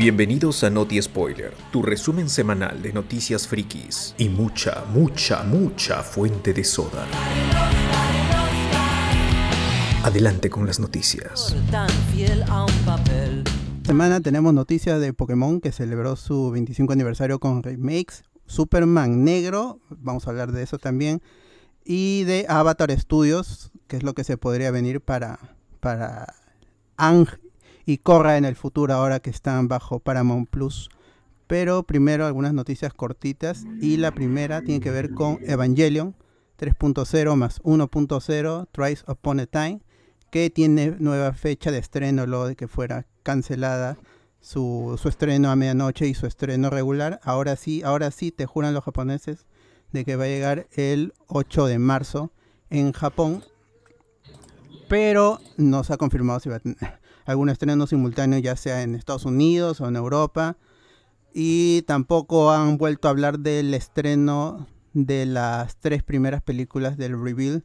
Bienvenidos a Noti Spoiler, tu resumen semanal de noticias frikis y mucha, mucha, mucha fuente de soda. Adelante con las noticias. Semana tenemos noticias de Pokémon que celebró su 25 aniversario con remakes, Superman negro, vamos a hablar de eso también, y de Avatar Studios, que es lo que se podría venir para, para Ang y Korra en el futuro ahora que están bajo Paramount Plus. Pero primero algunas noticias cortitas y la primera tiene que ver con Evangelion 3.0 más 1.0 Twice Upon a Time que tiene nueva fecha de estreno luego de que fuera cancelada su, su estreno a medianoche y su estreno regular. Ahora sí, ahora sí te juran los japoneses de que va a llegar el 8 de marzo en Japón. Pero no se ha confirmado si va a tener algún estreno simultáneo ya sea en Estados Unidos o en Europa. Y tampoco han vuelto a hablar del estreno de las tres primeras películas del reveal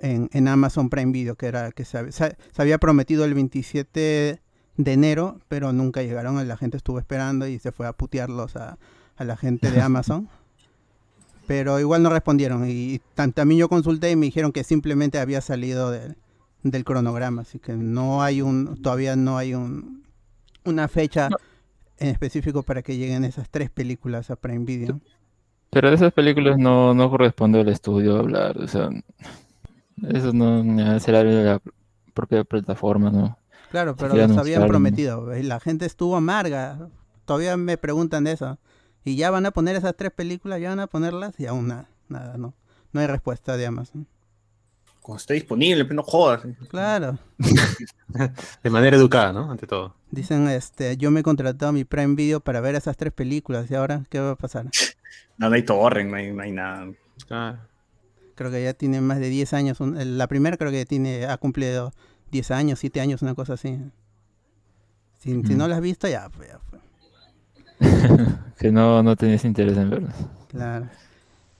en, Amazon Prime Video, que era que se, había prometido el 27 de enero, pero nunca llegaron. La gente estuvo esperando y se fue a putearlos a, la gente de Amazon. pero igual no respondieron. Y también yo consulté y me dijeron que simplemente había salido del, del cronograma, así que no hay un, todavía no hay un, una fecha en específico para que lleguen esas tres películas a Prime Video. Pero de esas películas no, no corresponde al estudio hablar, o sea, eso no será de la propia plataforma, ¿no? Claro, pero los habían prometido, y la gente estuvo amarga, todavía me preguntan de eso, y ya van a poner esas tres películas, ya van a ponerlas, y aún nada, nada, no, no hay respuesta de Amazon cuando esté disponible, pero no jodas. Claro. de manera educada, ¿no? Ante todo. Dicen, este, yo me he contratado mi Prime Video para ver esas tres películas y ahora, ¿qué va a pasar? no, no hay torrent, no hay, no hay nada. Creo que ya tiene más de 10 años. la primera creo que tiene ha cumplido 10 años, 7 años, una cosa así. Si, no la has visto, ya fue. Ya fue. que no, no tenías interés en verlas. Claro.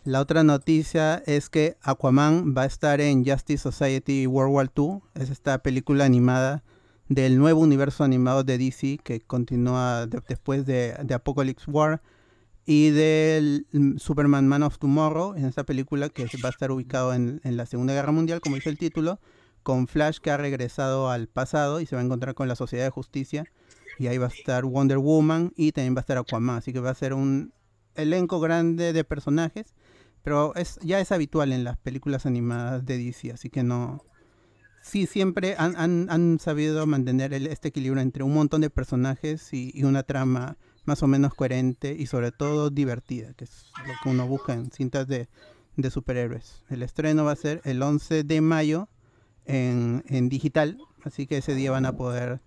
La otra noticia es que Aquaman va a estar en Justice Society World War II. Es esta película animada del nuevo universo animado de DC que continúa después de, Apocalypse War y del mm, Superman Man of Tomorrow, en esta película que va a estar ubicado en, en, la Segunda Guerra Mundial, como dice el título, con Flash que ha regresado al pasado y se va a encontrar con la Sociedad de Justicia. Y ahí va a estar Wonder Woman y también va a estar Aquaman. Así que va a ser un elenco grande de personajes pero es, ya es habitual en las películas animadas de DC, así que no... Sí, siempre han, han, sabido mantener este equilibrio entre un montón de personajes y, una trama más o menos coherente y sobre todo divertida, que es lo que uno busca en cintas de, de superhéroes. El estreno va a ser el 11 de mayo en, en digital, así que ese día van a poder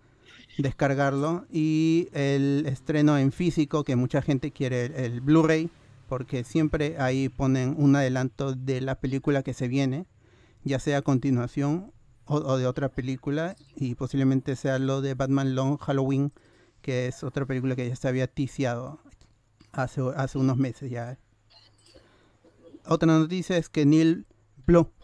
descargarlo. Y el estreno en físico, que mucha gente quiere, el Blu-ray, porque siempre ahí ponen un adelanto de la película que se viene, ya sea a continuación o, de otra película, y posiblemente sea lo de Batman Long Halloween, que es otra película que ya se había ticiado hace, hace unos meses ya. Otra noticia es que Neil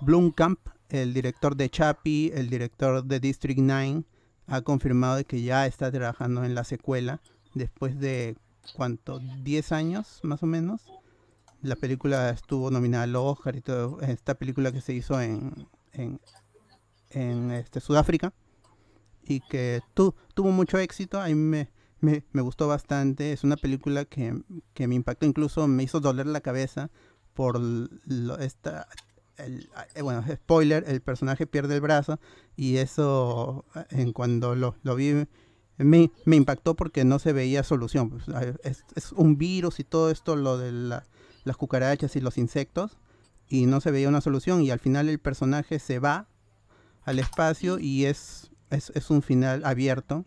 Blomkamp, el director de Chappie, el director de District 9, ha confirmado que ya está trabajando en la secuela después de ¿cuánto? 10 años más o menos. La película estuvo nominada al Oscar y todo. Esta película que se hizo en, en, en este, Sudáfrica y que tuvo mucho éxito. A mí me, me, me, gustó bastante. Es una película que, que, me impactó, incluso me hizo doler la cabeza por esta. El, eh, bueno, spoiler, el personaje pierde el brazo y eso en cuando lo, lo vi me, me, impactó porque no se veía solución. Pues, es, es, un virus y todo esto, lo de las cucarachas y los insectos, y no se veía una solución. Y al final el personaje se va al espacio y es, es, es un final abierto.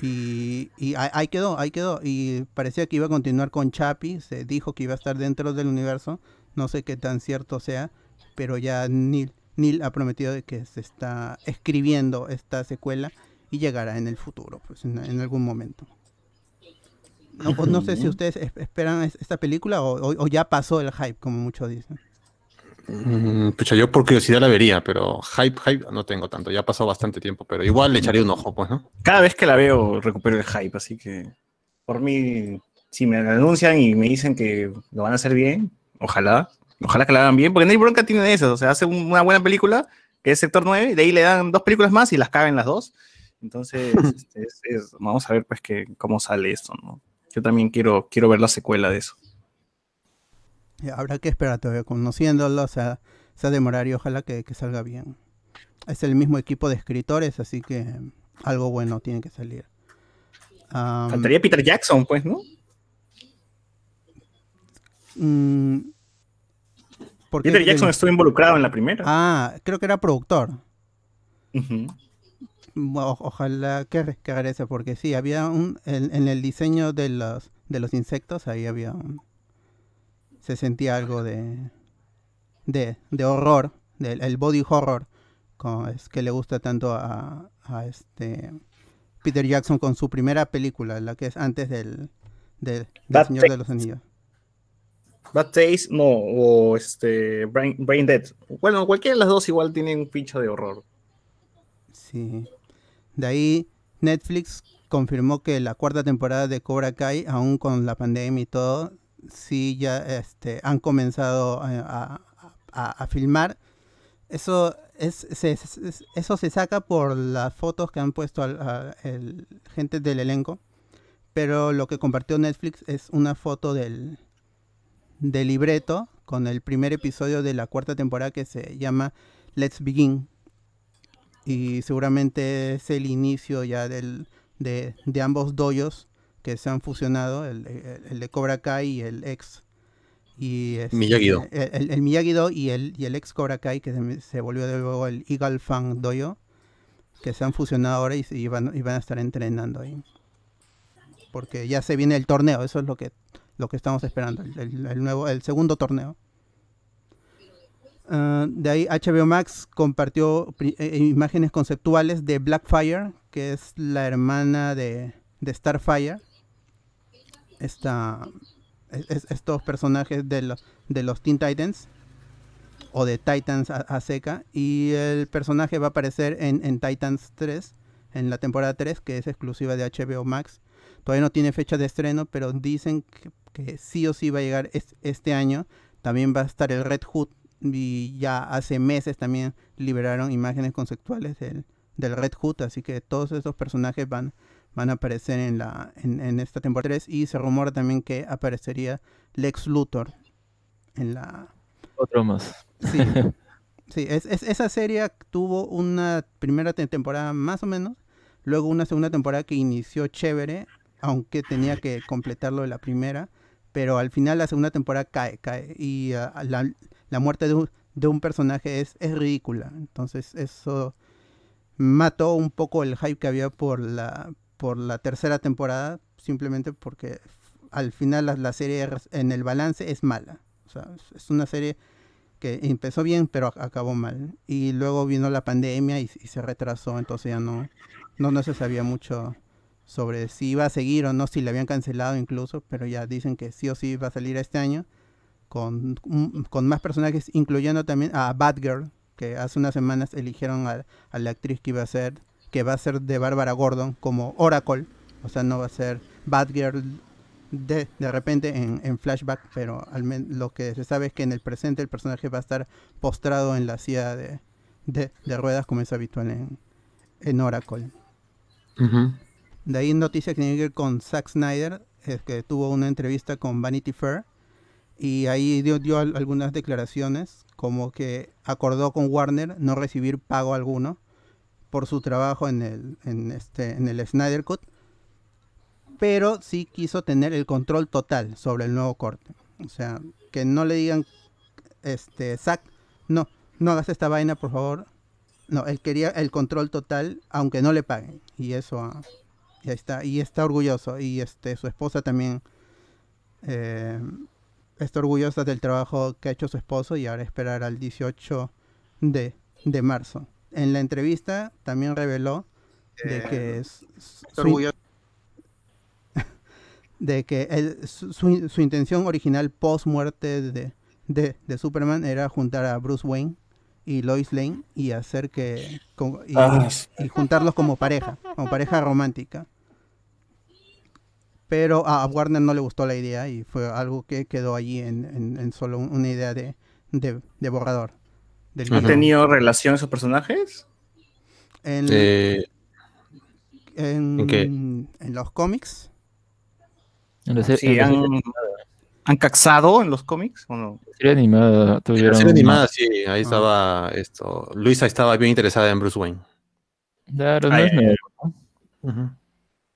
Y, y ahí quedó, ahí quedó. Y parecía que iba a continuar con Chapi, se dijo que iba a estar dentro del universo, no sé qué tan cierto sea, pero ya Neil, Neil ha prometido de que se está escribiendo esta secuela y llegará en el futuro, pues en, algún momento. No, pues, no sé si ustedes esperan esta película o, ya pasó el hype, como muchos dicen. Mm, pucha, yo por curiosidad la vería, pero hype, hype no tengo tanto. Ya ha pasado bastante tiempo, pero igual le echaría un ojo, pues, ¿no? Cada vez que la veo recupero el hype, así que por mí, si me anuncian y me dicen que lo van a hacer bien, ojalá, ojalá que la hagan bien, porque Neil Bronca tiene eso, o sea, hace un- una buena película, que es Sector 9, de ahí le dan dos películas más y las caben las dos. Entonces, este, es- es- vamos a ver pues que, cómo sale esto, ¿no? Yo también quiero, quiero ver la secuela de eso. Habrá que esperar todavía, conociéndolo, o sea, se demorar y ojalá que, que salga bien. Es el mismo equipo de escritores, así que algo bueno tiene que salir. Am, Faltaría Peter Jackson, pues, ¿no? mm, ¿por qué Peter? Jackson estuvo involucrado en la primera. Ah, creo que era productor. Ujú. O- ojalá que, regrese, porque sí, había un. En, en el diseño de los, de los insectos, ahí había un. Se sentía algo de. de, de horror, del el body horror, con, es que le gusta tanto a, a este. Peter Jackson con su primera película, la que es antes del. del, del Bad Señor de los Anillos. Bad Taste, no, o este, Brain, Brain Dead. Bueno, cualquiera de las dos igual tiene un pincho de horror. Sí. De ahí Netflix confirmó que la cuarta temporada de Cobra Kai, aún con la pandemia y todo, sí ya este, han comenzado a, a- filmar. Eso es, se, es- eso se saca por las fotos que han puesto al, a- el, gente del elenco. Pero lo que compartió Netflix es una foto del, del libreto con el primer episodio de la cuarta temporada que se llama Let's Begin y seguramente es el inicio ya del, de, de ambos doyos que se han fusionado, el, el- el de Cobra Kai y el ex. Y este, Miyagi-Do. El, el, Miyagi-Do y el, y el ex Cobra Kai, que se, se volvió de luego el Eagle Fang Doyo, que se han fusionado ahora y, se- y van, y van a estar entrenando ahí. Porque ya se viene el torneo, eso es lo que, lo que estamos esperando, el nuevo, el segundo torneo. Ah, de ahí HBO Max compartió pri- eh, imágenes conceptuales de Blackfire, que es la hermana de, Starfire. Esta, es- es- estos personajes de los, de los Teen Titans o de Titans a, seca. Y el personaje va a aparecer en, Titans 3, en la temporada 3, que es exclusiva de HBO Max. Todavía no tiene fecha de estreno, pero dicen que, sí o sí va a llegar es- este año. También va a estar el Red Hood y ya hace meses también liberaron imágenes conceptuales del, del Red Hood, así que todos esos personajes van, van a aparecer en, la, en, en esta temporada 3 y se rumora también que aparecería Lex Luthor en la... Otro más. Sí, sí es, es- esa serie tuvo una primera te- temporada más o menos, luego una segunda temporada que inició chévere, aunque tenía que completarlo de la primera, pero al final la segunda temporada cae, cae y ah, la, la muerte de un, de un personaje es, es ridícula. Entonces eso mató un poco el hype que había por la, por la tercera temporada, simplemente porque al final la, la serie en el balance es mala. O sea, es- una serie que empezó bien, pero ac- acabó mal. Y luego vino la pandemia y, y se retrasó, entonces ya no, no, no se sabía mucho sobre si iba a seguir o no, si le habían cancelado incluso, pero ya dicen que sí o sí va a salir este año con, un- con más personajes, incluyendo también a Batgirl, que hace unas semanas eligieron a, a la actriz que iba a ser, que va a ser de Bárbara Gordon como Oracle, o sea, no va a ser Batgirl de, de repente en, en flashback, pero al lo que se sabe es que en el presente el personaje va a estar postrado en la silla de, de, de ruedas como es habitual en, en Oracle. De ahí noticia que tiene que ver con Zack Snyder, es que tuvo una entrevista con Vanity Fair y ahí dio, dio al- algunas declaraciones como que acordó con Warner no recibir pago alguno por su trabajo en el, en este, en el Snyder Cut, pero sí quiso tener el control total sobre el nuevo corte. O sea, que no le digan, este, Zack, no, no hagas esta vaina, por favor. No, él quería el control total, aunque no le paguen. Y eso, ah, y ahí está, y está orgulloso. Y este, su esposa también eh, está orgullosa del trabajo que ha hecho su esposo y ahora esperar al 18 de, de marzo. En la entrevista también reveló de que es su, de que él- su, su- su intención original post muerte de, de, de Superman era juntar a Bruce Wayne y Lois Lane y hacer que y, Ah, y juntarlos como pareja, como pareja romántica. Pero a Warner no le gustó la idea y fue algo que quedó allí en, en- en solo un- una idea de, de- de borrador. del ¿Han guion. tenido relación esos personajes? En, Eh, en- ¿en qué? en los cómics, sí, han, han caxado en los cómics o no? serie animada la tuvieron... serie animada, sí, ahí estaba esto. Luisa estaba bien interesada en Bruce Wayne. Claro, no Ay, es nuevo.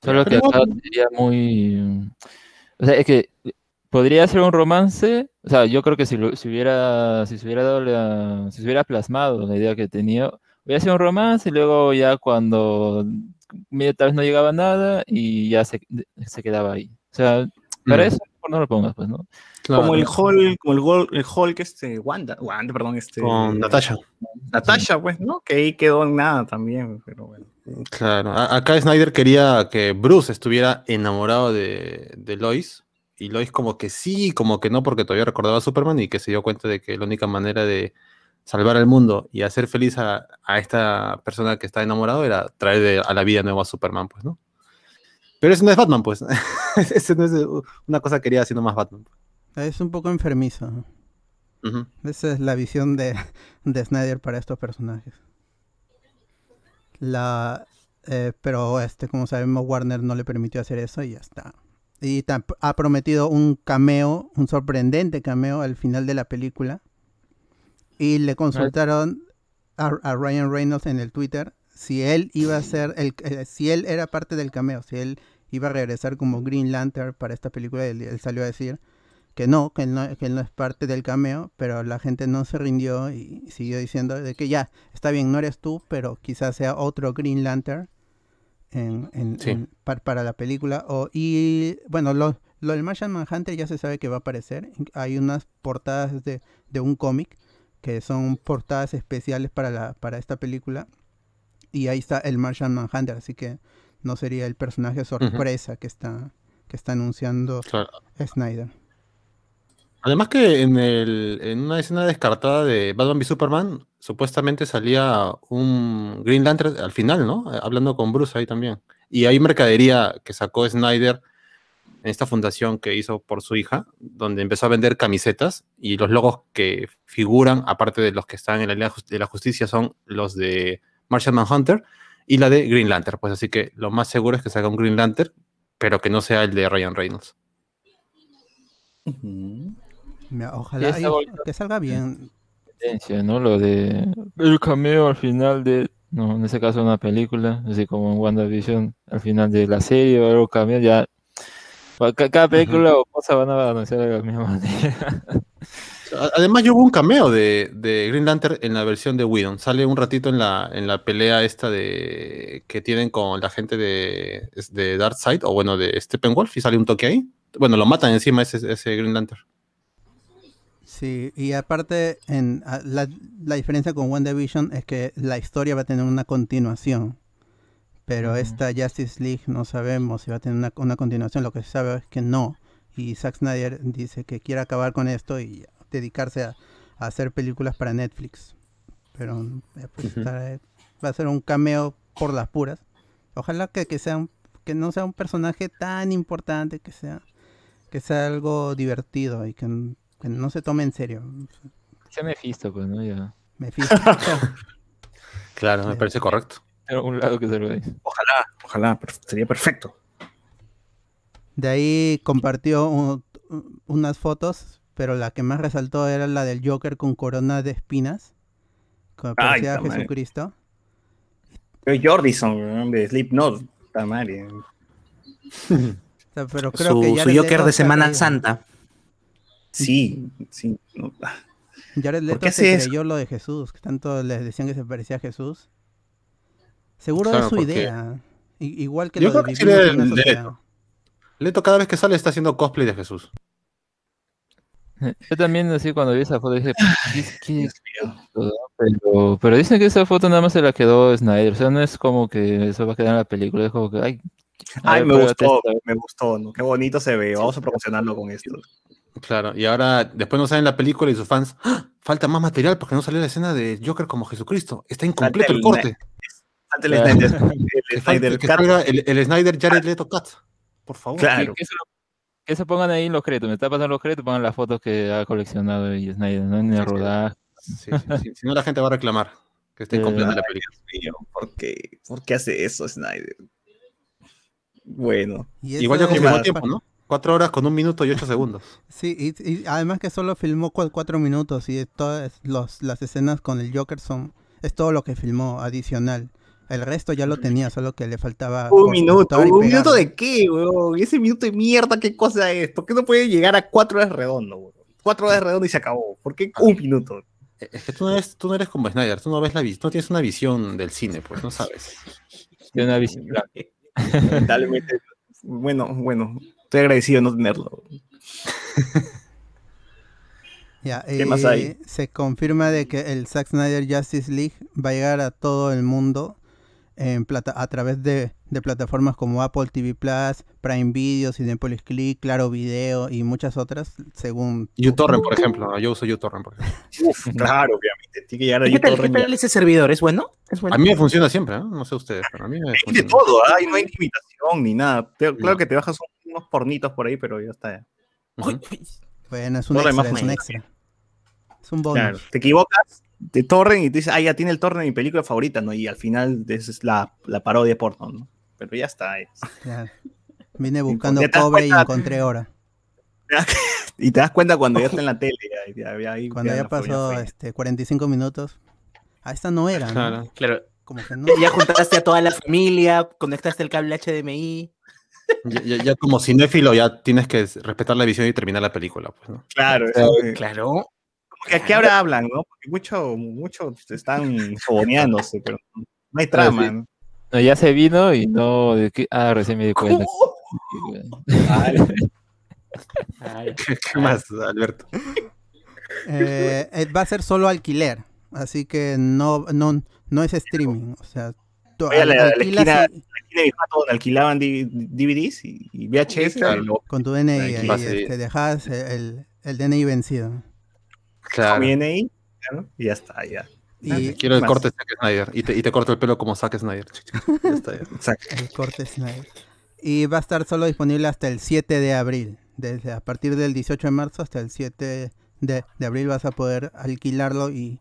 Solo que acá sería muy... O sea, es que podría ser un romance. O sea, yo creo que si, lo- si hubiera, si se hubiera dado la- si se hubiera plasmado la idea que tenía, hubiera sido un romance y luego ya cuando tal vez no llegaba nada y ya se, se quedaba ahí. O sea, para Mm. eso mejor no lo pongas, pues, ¿no? Claro. Como el Hulk, como el, Gol- el Hulk este, Wanda, Wanda, perdón, este. Con Natasha. Natasha, pues, ¿no? Que ahí quedó en nada también, pero bueno. Claro, a- acá Snyder quería que Bruce estuviera enamorado de, de Lois y Lois como que sí, como que no, porque todavía recordaba a Superman y que se dio cuenta de que la única manera de salvar al mundo y hacer feliz a, a esta persona que está enamorado era traer de- a la vida nueva a Superman, pues, ¿no? Pero ese no es Batman, pues. ese no es uh, una cosa quería sino más Batman. Es un poco enfermizo. Esa es la visión de, de Snyder para estos personajes. La, eh, pero este, como sabemos, Warner no le permitió hacer eso y ya está. Y ha prometido un cameo, un sorprendente cameo al final de la película. Y le consultaron a, a Ryan Reynolds en el Twitter si él iba a ser el, eh, si él era parte del cameo, si él iba a regresar como Green Lantern para esta película. Él, él salió a decir que no, que él no, que él no es parte del cameo, pero la gente no se rindió y siguió diciendo de que ya, está bien, no eres tú, pero quizás sea otro Green Lantern en, en- Sí. en- par- para la película. O, y bueno, lo, lo del Martian Manhunter ya se sabe que va a aparecer. Hay unas portadas de, de un cómic que son portadas especiales para, la, para esta película. Y ahí está el Martian Manhunter, así que no sería el personaje sorpresa que está que está anunciando Claro. Snyder. Además que en, el, en una escena descartada de Batman v Superman, supuestamente salía un Green Lantern al final, ¿no? Eh, Hablando con Bruce ahí también. Y hay mercadería que sacó Snyder en esta fundación que hizo por su hija, donde empezó a vender camisetas y los logos que figuran, aparte de los que están en la Liga de la Justicia, son los de Martian Manhunter y la de Green Lantern. Pues así que lo más seguro es que salga un Green Lantern, pero que no sea el de Ryan Reynolds. Ojalá que salga bien. tendencia, ¿no? Lo de el cameo al final de, no, en ese caso una película, así como en WandaVision, al final de la serie o algo cameo, ya ca- cada película o cosa van a anunciar de la misma manera. Además, yo hubo un cameo de, de Green Lantern en la versión de Whedon. Sale un ratito en la, en la pelea esta de que tienen con la gente de, de Darkseid, o bueno, de Steppenwolf, y sale un toque ahí. Bueno, lo matan encima ese, ese Green Lantern. Sí, y aparte, en, la, la diferencia con WandaVision es que la historia va a tener una continuación. Pero esta Justice League no sabemos si va a tener una, una continuación. Lo que se sabe es que no. Y Zack Snyder dice que quiere acabar con esto y dedicarse a, a hacer películas para Netflix. Pero eh, pues, está- va a ser un cameo por las puras. Ojalá que, que sea un- que no sea un personaje tan importante, que sea que sea algo divertido y que, que no se tome en serio. Se me fisto, pues, ¿no? Ya. Me fijo. Claro, me parece correcto. Era un lado que se lo. Ojalá, ojalá, sería perfecto. De ahí compartió un- unas fotos, pero la que más resaltó era la del Joker con corona de espinas. Con parecía. Jesucristo. Pero Jordison, de Slipknot, está mal. eh. O sea, pero creo Su, que su Jared Joker de se Semana Santa. Sí, sí. no, Jared Leto qué se creyó lo de Jesús, que tanto les decían que se parecía a Jesús. Seguro Claro, es su porque- idea. I- igual que Yo lo creo de que sí vivir le- en una le- sociedad. Leto cada vez que sale está haciendo cosplay de Jesús. Yo también, así, cuando vi esa foto, dije, ¿qué, qué es? Pero, pero dicen que esa foto nada más se la quedó Snyder. O sea, no es como que eso va a quedar en la película. Es como que, ay, Ay, ver, me gustó, me gustó, ¿no? Qué bonito se ve. Vamos a promocionarlo con esto. Claro, y ahora después no salen la película y sus fans, ¡Ah! falta más material porque no salió la escena de Joker como Jesucristo. Está incompleto el, corte. Falta el Snyder, el Snyder que el, Snyder Jared Leto Cut. Por favor. Claro. Que, se, pongan ahí en los créditos. Me está pasando los créditos, pongan las fotos que ha coleccionado y Snyder, ¿no? En el rodaje. Sí, sí, si no, la gente va a reclamar que esté incompleta la película. ¿Por qué? ¿Por qué hace eso Snyder? Bueno. Igual ya confirmó tiempo, ¿no? Cuatro horas con un minuto y ocho segundos. Sí, y, además que solo filmó cuatro minutos y todas los, las escenas con el Joker son es todo lo que filmó adicional. El resto ya lo tenía, solo que le faltaba. Un minuto. ¿Un minuto de qué, weón? Ese minuto de mierda, ¿qué cosa es? ¿Por qué no puede llegar a cuatro horas redondo, weón? Cuatro horas redondo y se acabó. ¿Por qué un minuto? Es que tú no eres, tú no eres como Snyder, tú no ves la no tienes una visión del cine, pues no sabes. Tiene una visión. bueno, bueno, estoy agradecido de no tenerlo. Ya, ¿Qué más hay? Eh, se confirma de que el Zack Snyder Justice League va a llegar a todo el mundo en plata a través de, plataformas como Apple TV Plus, Prime Video, Cinepolis Click, Claro Video y muchas otras, según... uTorrent, por ejemplo. Yo uso uTorrent, por ejemplo. claro, obviamente. Tiene que llegar a ¿Qué tal, ¿Qué tal ese servidor? ¿Es bueno? ¿Es bueno? A mí me funciona siempre, ¿no? No sé ustedes, pero a mí me funciona. de todo, ¿eh? no hay limitación ni nada. Claro que te bajas unos pornitos por ahí, pero ya está. Bueno, es un, extra, es un extra. Es un bonus. Claro, te equivocas, te torren y te dices, ah, ya tiene el torrent de mi película favorita, ¿no? Y al final es la, la parodia porno, ¿no? Pero ya está. Es. Vine buscando cobre y encontré oro. y te das cuenta cuando ya está en la tele. cuando ya, pasó este, 45 minutos. Ah, esta no era, ¿no? Claro. Como que no. Ya juntaste a toda la familia, conectaste el cable HDMI. Ya, ya, como cinéfilo ya tienes que respetar la visión y terminar la película, pues, ¿no? Claro, claro. ¿Qué ahora hablan, no? Porque muchos mucho están fogoneándose, pero no hay trama. No, ya se vino y no. Ah, recién me di cuenta. ¿Qué, más, Alberto? Eh, eh, va a ser solo alquiler, así que no, no, no es streaming. O sea, Oye, la, la, esquina, la esquina de mi donde alquilaban DVDs y, VHS. Con tu DNI ahí, te este, dejas el, el DNI vencido. Claro. DNI, claro, y ya está, ya. Y Quiero el corte Zack Snyder. Y te, y te, corto el pelo como Zack Snyder. ya está, El corte Snyder. Y va a estar solo disponible hasta el 7 de abril. Desde a partir del 18 de marzo hasta el 7 de, de abril vas a poder alquilarlo y,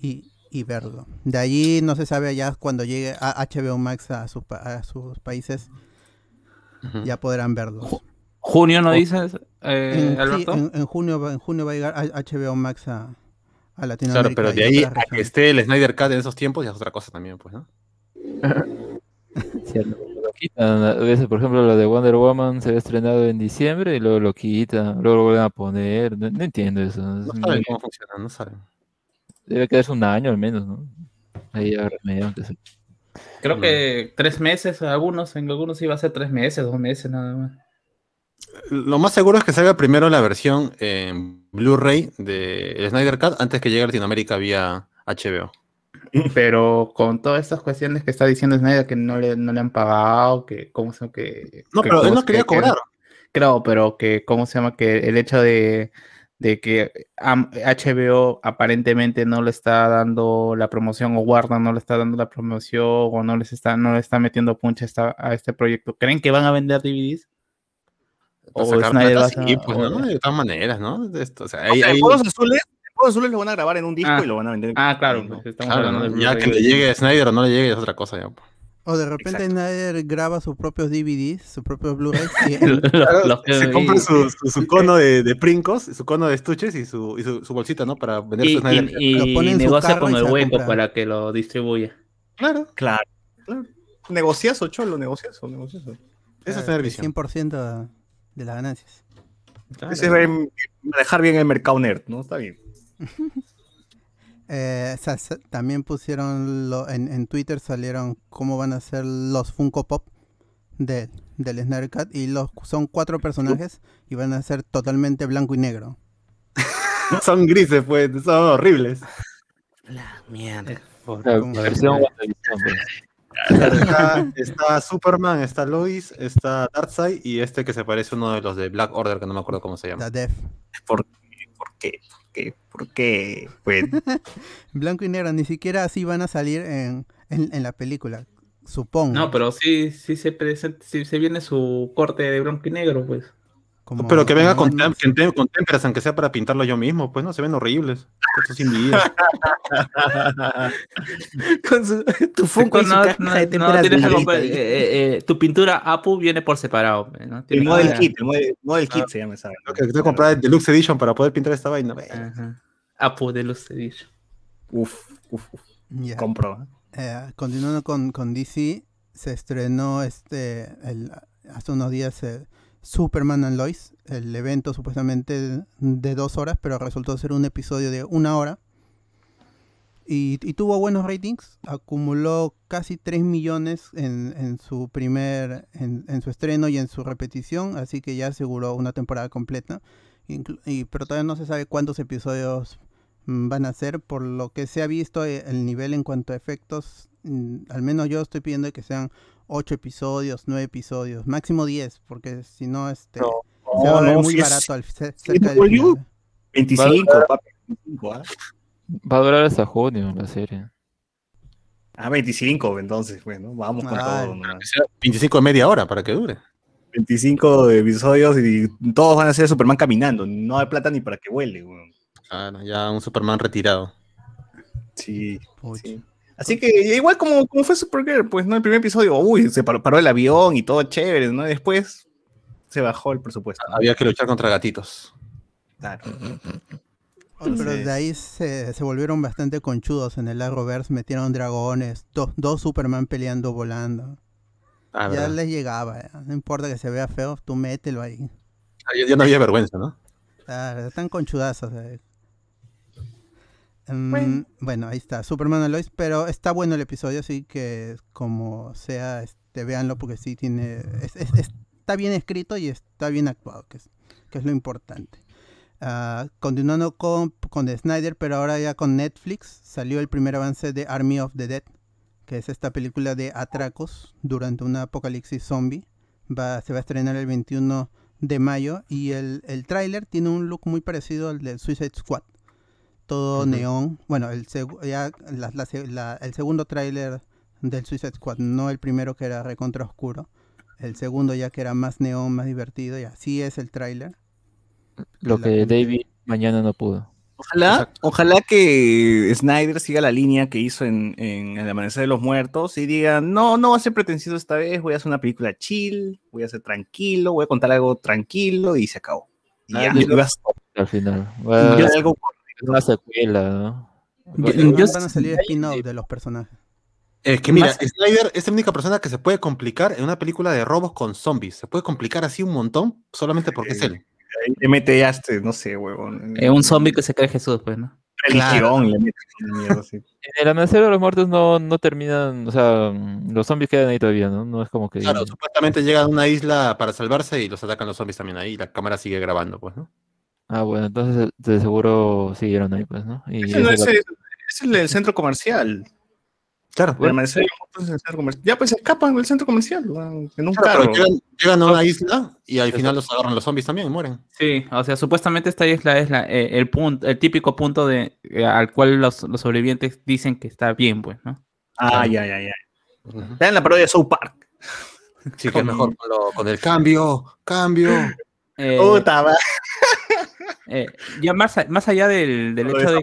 y, y, verlo. De allí no se sabe ya cuando llegue a HBO Max a, su, a sus países. Ya podrán verlo. ¿Junio no dices, eh, en, Alberto? en, junio, en junio va a llegar HBO Max a, a Latinoamérica. Claro, pero de ahí a que esté el Snyder Cut en esos tiempos ya es otra cosa también, pues, ¿no? lo quitan. Por ejemplo, lo de Wonder Woman se había estrenado en diciembre y luego lo quitan, luego lo vuelven a poner. No, entiendo eso. No saben cómo funciona, no saben. Debe quedarse un año al menos, ¿no? Ahí ya Creo que tres meses, algunos, en algunos iba a ser tres meses, dos meses nada más. Lo más seguro es que salga primero la versión en Blu-ray de Snyder Cut antes que llegue a Latinoamérica vía HBO. Pero con todas estas cuestiones que está diciendo Snyder que no le, no le han pagado, que cómo se llama que. No, pero él no quería cobrar. claro, pero que cómo se llama que el hecho de, que HBO aparentemente no le está dando la promoción o Warner no le está dando la promoción o no les está no le está metiendo puncha a este proyecto. ¿Creen que van a vender DVDs? O Snyder sí, pues, ¿no? De todas maneras, ¿no? Esto, o sea, hay, hay... azules, azules lo van a grabar en un disco ah, y lo van a vender. Ah, claro, pues, estamos hablando de ya que le llegue a Snyder o no le llegue es otra cosa ya. Pues. O de repente Snyder graba sus propios DVDs, sus propios Blu-rays. se compra su, su, cono de, de, princos, su cono de estuches y su, y su, su bolsita, ¿no? Para vender y, su Snyder. Y, y negocia con el hueco para que lo distribuya. Claro. Claro. claro. Negociazo, cholo, negociazo, negociazo. Eso es tener visión. 100% de las ganancias. Ese es manejar bien el mercado nerd, ¿no? Está bien. eh, también pusieron lo, en, en, Twitter salieron cómo van a ser los Funko Pop de, del Snyder Cut y los son cuatro personajes y van a ser totalmente blanco y negro. son grises, pues, son horribles. La mierda. La versión Está, Superman, está Lois, está Darkseid y este que se parece a uno de los de Black Order, que no me acuerdo cómo se llama. La Def. ¿Por qué? ¿Por qué? ¿Por qué? ¿Por qué? Pues... Blanco y negro, ni siquiera así van a salir en, en, la película, supongo. No, pero sí, sí se presenta, sí se viene su corte de blanco y negro, pues pero que venga con, témperas, aunque sea para pintarlo yo mismo, pues no, se ven horribles. sin vida. con su, tu Funko no, no, de eh, eh, eh, tu pintura Apu viene por separado. ¿no? El model kit, el model, kit se llama, ¿sabes? Lo que tengo que comprar el Deluxe Edition para poder pintar esta vaina. Apu Deluxe Edition. Uf, uf, uf. Compro. continuando con, con DC, se estrenó este el, hace unos días Superman and Lois, el evento supuestamente de dos horas, pero resultó ser un episodio de una hora. Y, tuvo buenos ratings, acumuló casi 3 millones en, su primer, en, su estreno y en su repetición, así que ya aseguró una temporada completa. y, pero todavía no se sabe cuántos episodios van a ser, por lo que se ha visto eh, el nivel en cuanto a efectos, mm, al menos yo estoy pidiendo que sean 8 episodios, 9 episodios, máximo 10, porque si no, este, se va a ver muy barato al cerca del final. 25, papi. 25, ¿ah? Va a durar hasta junio la serie. Ah, 25, entonces, bueno, vamos con todo. 25 de media hora para que dure. 25 episodios y todos van a ser Superman caminando. No hay plata ni para que huele, weón. Claro, ya un Superman retirado. Sí. sí. Así que igual como, como fue Supergirl, pues, ¿no? El primer episodio, uy, se paró, el avión y todo chévere, ¿no? después se bajó el presupuesto. Había que luchar contra gatitos. Claro. pero de ahí se, volvieron bastante conchudos en el Arrowverse, metieron dragones, dos, Superman peleando, volando. Ah, ya les llegaba, no importa que se vea feo, tú mételo ahí. Ah, ya, no había vergüenza, ¿no? Claro, están conchudazos. Eh. Mm, bueno. ahí está, Superman Lois, pero está bueno el episodio, así que como sea, este, véanlo porque sí tiene, está bien escrito y está bien actuado, que es, que es lo importante. Ah, continuando con, con The Snyder, pero ahora ya con Netflix, salió el primer avance de Army of the Dead, que es esta película de atracos durante un apocalipsis zombie. Va, se va a estrenar el 21 de mayo y el, el tráiler tiene un look muy parecido al de Suicide Squad todo neón. Bueno, el, ya el segundo tráiler del Suicide Squad, no el primero que era recontra oscuro. El segundo ya que era más neón, más divertido, y así es el tráiler. Lo que David mañana no pudo. Ojalá, ojalá que Snyder siga la línea que hizo en, El Amanecer de los Muertos y diga, no, no va a ser pretencioso esta vez, voy a hacer una película chill, voy a ser tranquilo, voy a contar algo tranquilo y se acabó. Y ah, ya, al final. algo una secuela, ¿no? van a salir spin de los personajes. Es que mira, Snyder es la única persona que se puede complicar en una película de robos con zombies. Se puede complicar así un montón solamente porque es él. Le mete ya este, no sé, huevón. Es un zombie que se cree Jesús, pues, ¿no? Religión le mete miedo, sí. En el amanecer de los muertos no, no terminan, o sea, los zombies quedan ahí todavía, ¿no? No es como que. Claro, supuestamente llegan a una isla para salvarse y los atacan los zombies también ahí y la cámara sigue grabando, pues, ¿no? Ah, bueno, entonces de seguro siguieron ahí, pues, ¿no? Y Ese no es, el, es el centro comercial. Claro. Bueno. El centro comercial. Ya pues escapan del centro comercial en un carro. llegan, a una isla y al final los agarran los zombies también y mueren. Sí, o sea, supuestamente esta isla es la, eh, el punto, el típico punto de eh, al cual los, los, sobrevivientes dicen que está bien, pues, ¿no? Ah, ya, ya, ya. Vean la parodia de South Park. Sí, que es mejor con, con el cambio, cambio. Eh, Puta, eh, ya más, más allá del, hecho de,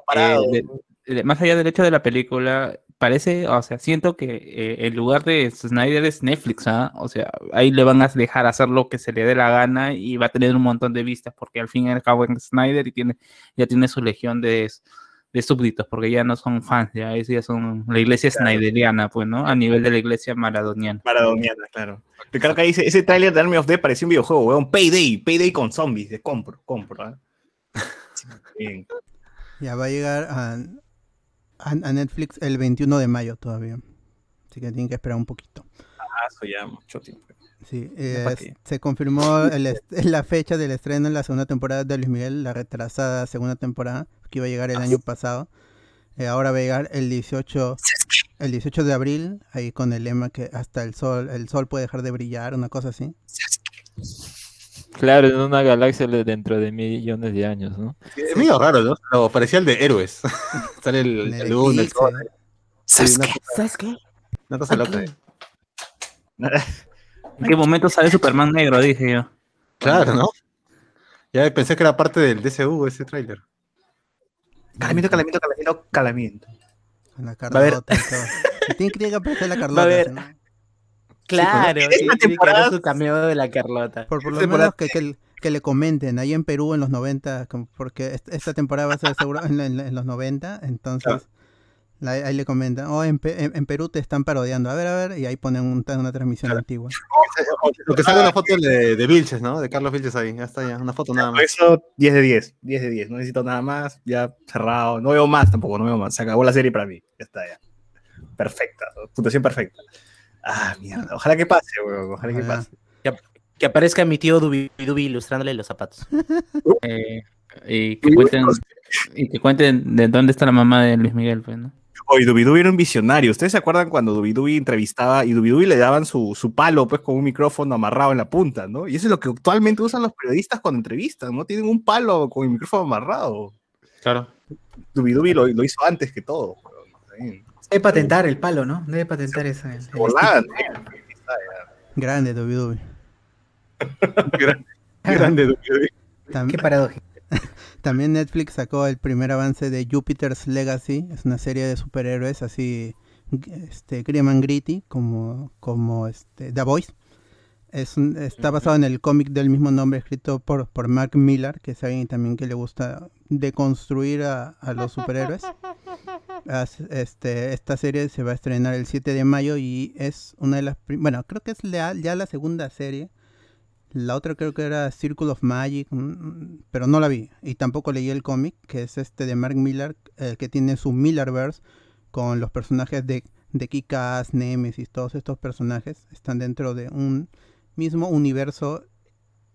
que, más allá del hecho de la película, parece, o sea, siento que eh, el lugar de Snyder es Netflix, ¿ah? O sea, ahí le van a dejar hacer lo que se le dé la gana y va a tener un montón de vistas, porque al fin y al cabo es Snyder y tiene, ya tiene su legión de, de súbditos, porque ya no son fans, ya, ya son la iglesia snyderiana, pues, ¿no? A nivel de la iglesia maradoniana. Maradoniana, claro. Claro que dice, ese trailer de Army of Dead parecía un videojuego, weón. Payday, Payday con zombies. De compro, compro. ¿ah? Ya va a llegar a, a, Netflix el 21 de mayo todavía. Así que tienen que esperar un poquito. Ah, eso ya mucho tiempo. Sí, se confirmó la fecha del estreno en la segunda temporada de Luis Miguel, la retrasada segunda temporada, que iba a llegar el ah, año pasado. Eh, ahora va a llegar el 18 El 18 de abril, ahí con el lema que hasta el sol, el sol puede dejar de brillar, una cosa así. Claro, en una galaxia dentro de millones de años, ¿no? Es medio raro, ¿no? Pero parecía el de héroes. Sale el, el, el. ¿Sabes qué? ¿Sabes qué? Una cosa loca. ¿En qué momento sale Superman negro? Dije yo. Claro, ¿no? Ya pensé que era parte del DCU ese tráiler. Calamiento, calamiento, calamiento, calamiento. Con la Carlota. Tiene que aparecer la Carlota. Claro, Esta tiene que temporada- su cameo de la Carlota. Por, por lo Sí, por menos que, que, que le comenten ahí en Perú en los 90, como- porque est- esta temporada va a ser seguro en, en- en los 90, entonces Claro. la- ahí le comentan, oh, en, en- en Perú te están parodiando, a ver, a ver, y ahí ponen un- una transmisión Claro. antigua. Lo que sale una foto de, de Vilches, ¿no? De Carlos Vilches ahí. Ya está, ya. Una foto nada Por más. eso, 10 de 10. 10 de 10. No necesito nada más. Ya cerrado. No veo más tampoco. No veo más. Se acabó la serie para mí. Ya está, ya. Perfecta. Puntuación perfecta. Ah, mierda. Ojalá que pase, weón. Ojalá que pase. Que aparezca mi tío Dubi Dubi ilustrándole los zapatos. Eh, y, que cuenten, y que cuenten de dónde está la mamá de Luis Miguel, pues, ¿no? Oye, Dubidubi era un visionario. ¿Ustedes se acuerdan cuando Dubidubi entrevistaba y Dubidubi le daban su, su palo, pues, con un micrófono amarrado en la punta, ¿no? Y eso es lo que actualmente usan los periodistas cuando entrevistan, ¿no? Tienen un palo con el micrófono amarrado. Claro. Dubidubi lo, lo hizo antes que todo. weón. Ahí. Debe patentar el palo, ¿no? Debe patentar esa. el- Grande, Dubi Dubi. Grande Dubidubi. Tam- Qué paradójico. También Netflix sacó el primer avance de Jupiter's Legacy, es una serie de superhéroes así, este, grim and gritty, como, como este, The Voice. Es un- está basado en el cómic del mismo nombre escrito por, por Mark Millar, que es alguien también que le gusta deconstruir a, a los superhéroes. Este, esta serie se va a estrenar el 7 de mayo y es una de las... Bueno, creo que es la- ya la segunda serie. La otra creo que era Circle of Magic, mm, pero no la vi. Y tampoco leí el cómic, que es este de Mark Millar, eh, que tiene su Millarverse con los personajes de, de Kick-Ass, Nemesis, todos estos personajes están dentro de un mismo universo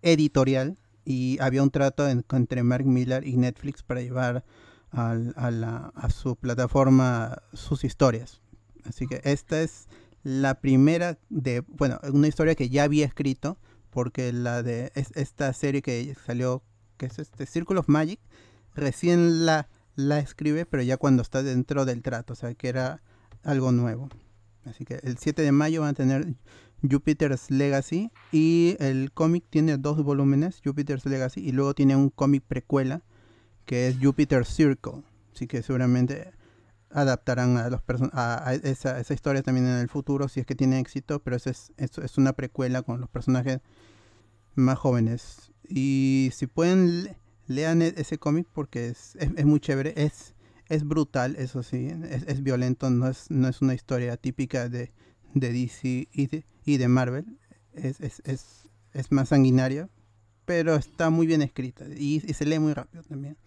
editorial. Y había un trato en- entre Mark Millar y Netflix para llevar al- a, la- a su plataforma sus historias. Así que esta es la primera de, bueno, una historia que ya había escrito, porque la de es- esta serie que salió, que es este Circle of Magic, recién la, la escribe, pero ya cuando está dentro del trato, o sea que era algo nuevo. Así que el 7 de mayo van a tener Jupiter's Legacy y el cómic tiene dos volúmenes, Jupiter's Legacy, y luego tiene un cómic precuela que es Jupiter's Circle. Así que seguramente adaptarán a, los a, a esa, esa historia también en el futuro si es que tiene éxito, pero eso es, es una precuela con los personajes más jóvenes. Y si pueden, le- lean e- ese cómic porque es, es, es muy chévere, es, es brutal, eso sí, es, es violento, no es, no es una historia típica de, de DC y de, Marvel, es, es, es, es más sanguinaria, pero está muy bien escrita y, se lee muy rápido también.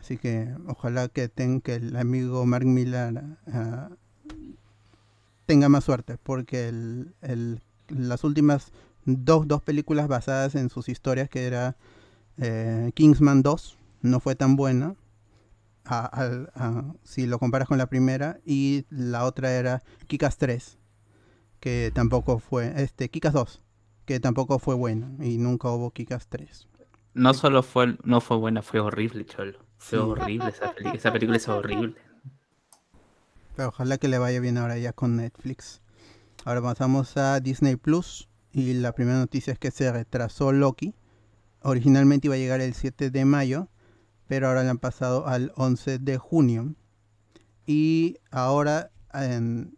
Así que ojalá que, ten, que el amigo Mark Millar ah, tenga más suerte, porque el, el- las últimas dos, dos películas basadas en sus historias, que era eh, Kingsman 2, no fue tan buena, a- al- a- si lo comparas con la primera, y la otra era Kikas 3, que tampoco fue, este, Kikas 2, que tampoco fue buena, y nunca hubo Kikas 3. No solo fue, no fue buena, fue horrible, Cholo. Fue Sí. horrible esa película. Esa película es horrible. Pero ojalá que le vaya bien ahora ya con Netflix. Ahora pasamos a Disney Plus. Y la primera noticia es que se retrasó Loki. Originalmente iba a llegar el 7 de mayo. Pero ahora le han pasado al 11 de junio. Y ahora em,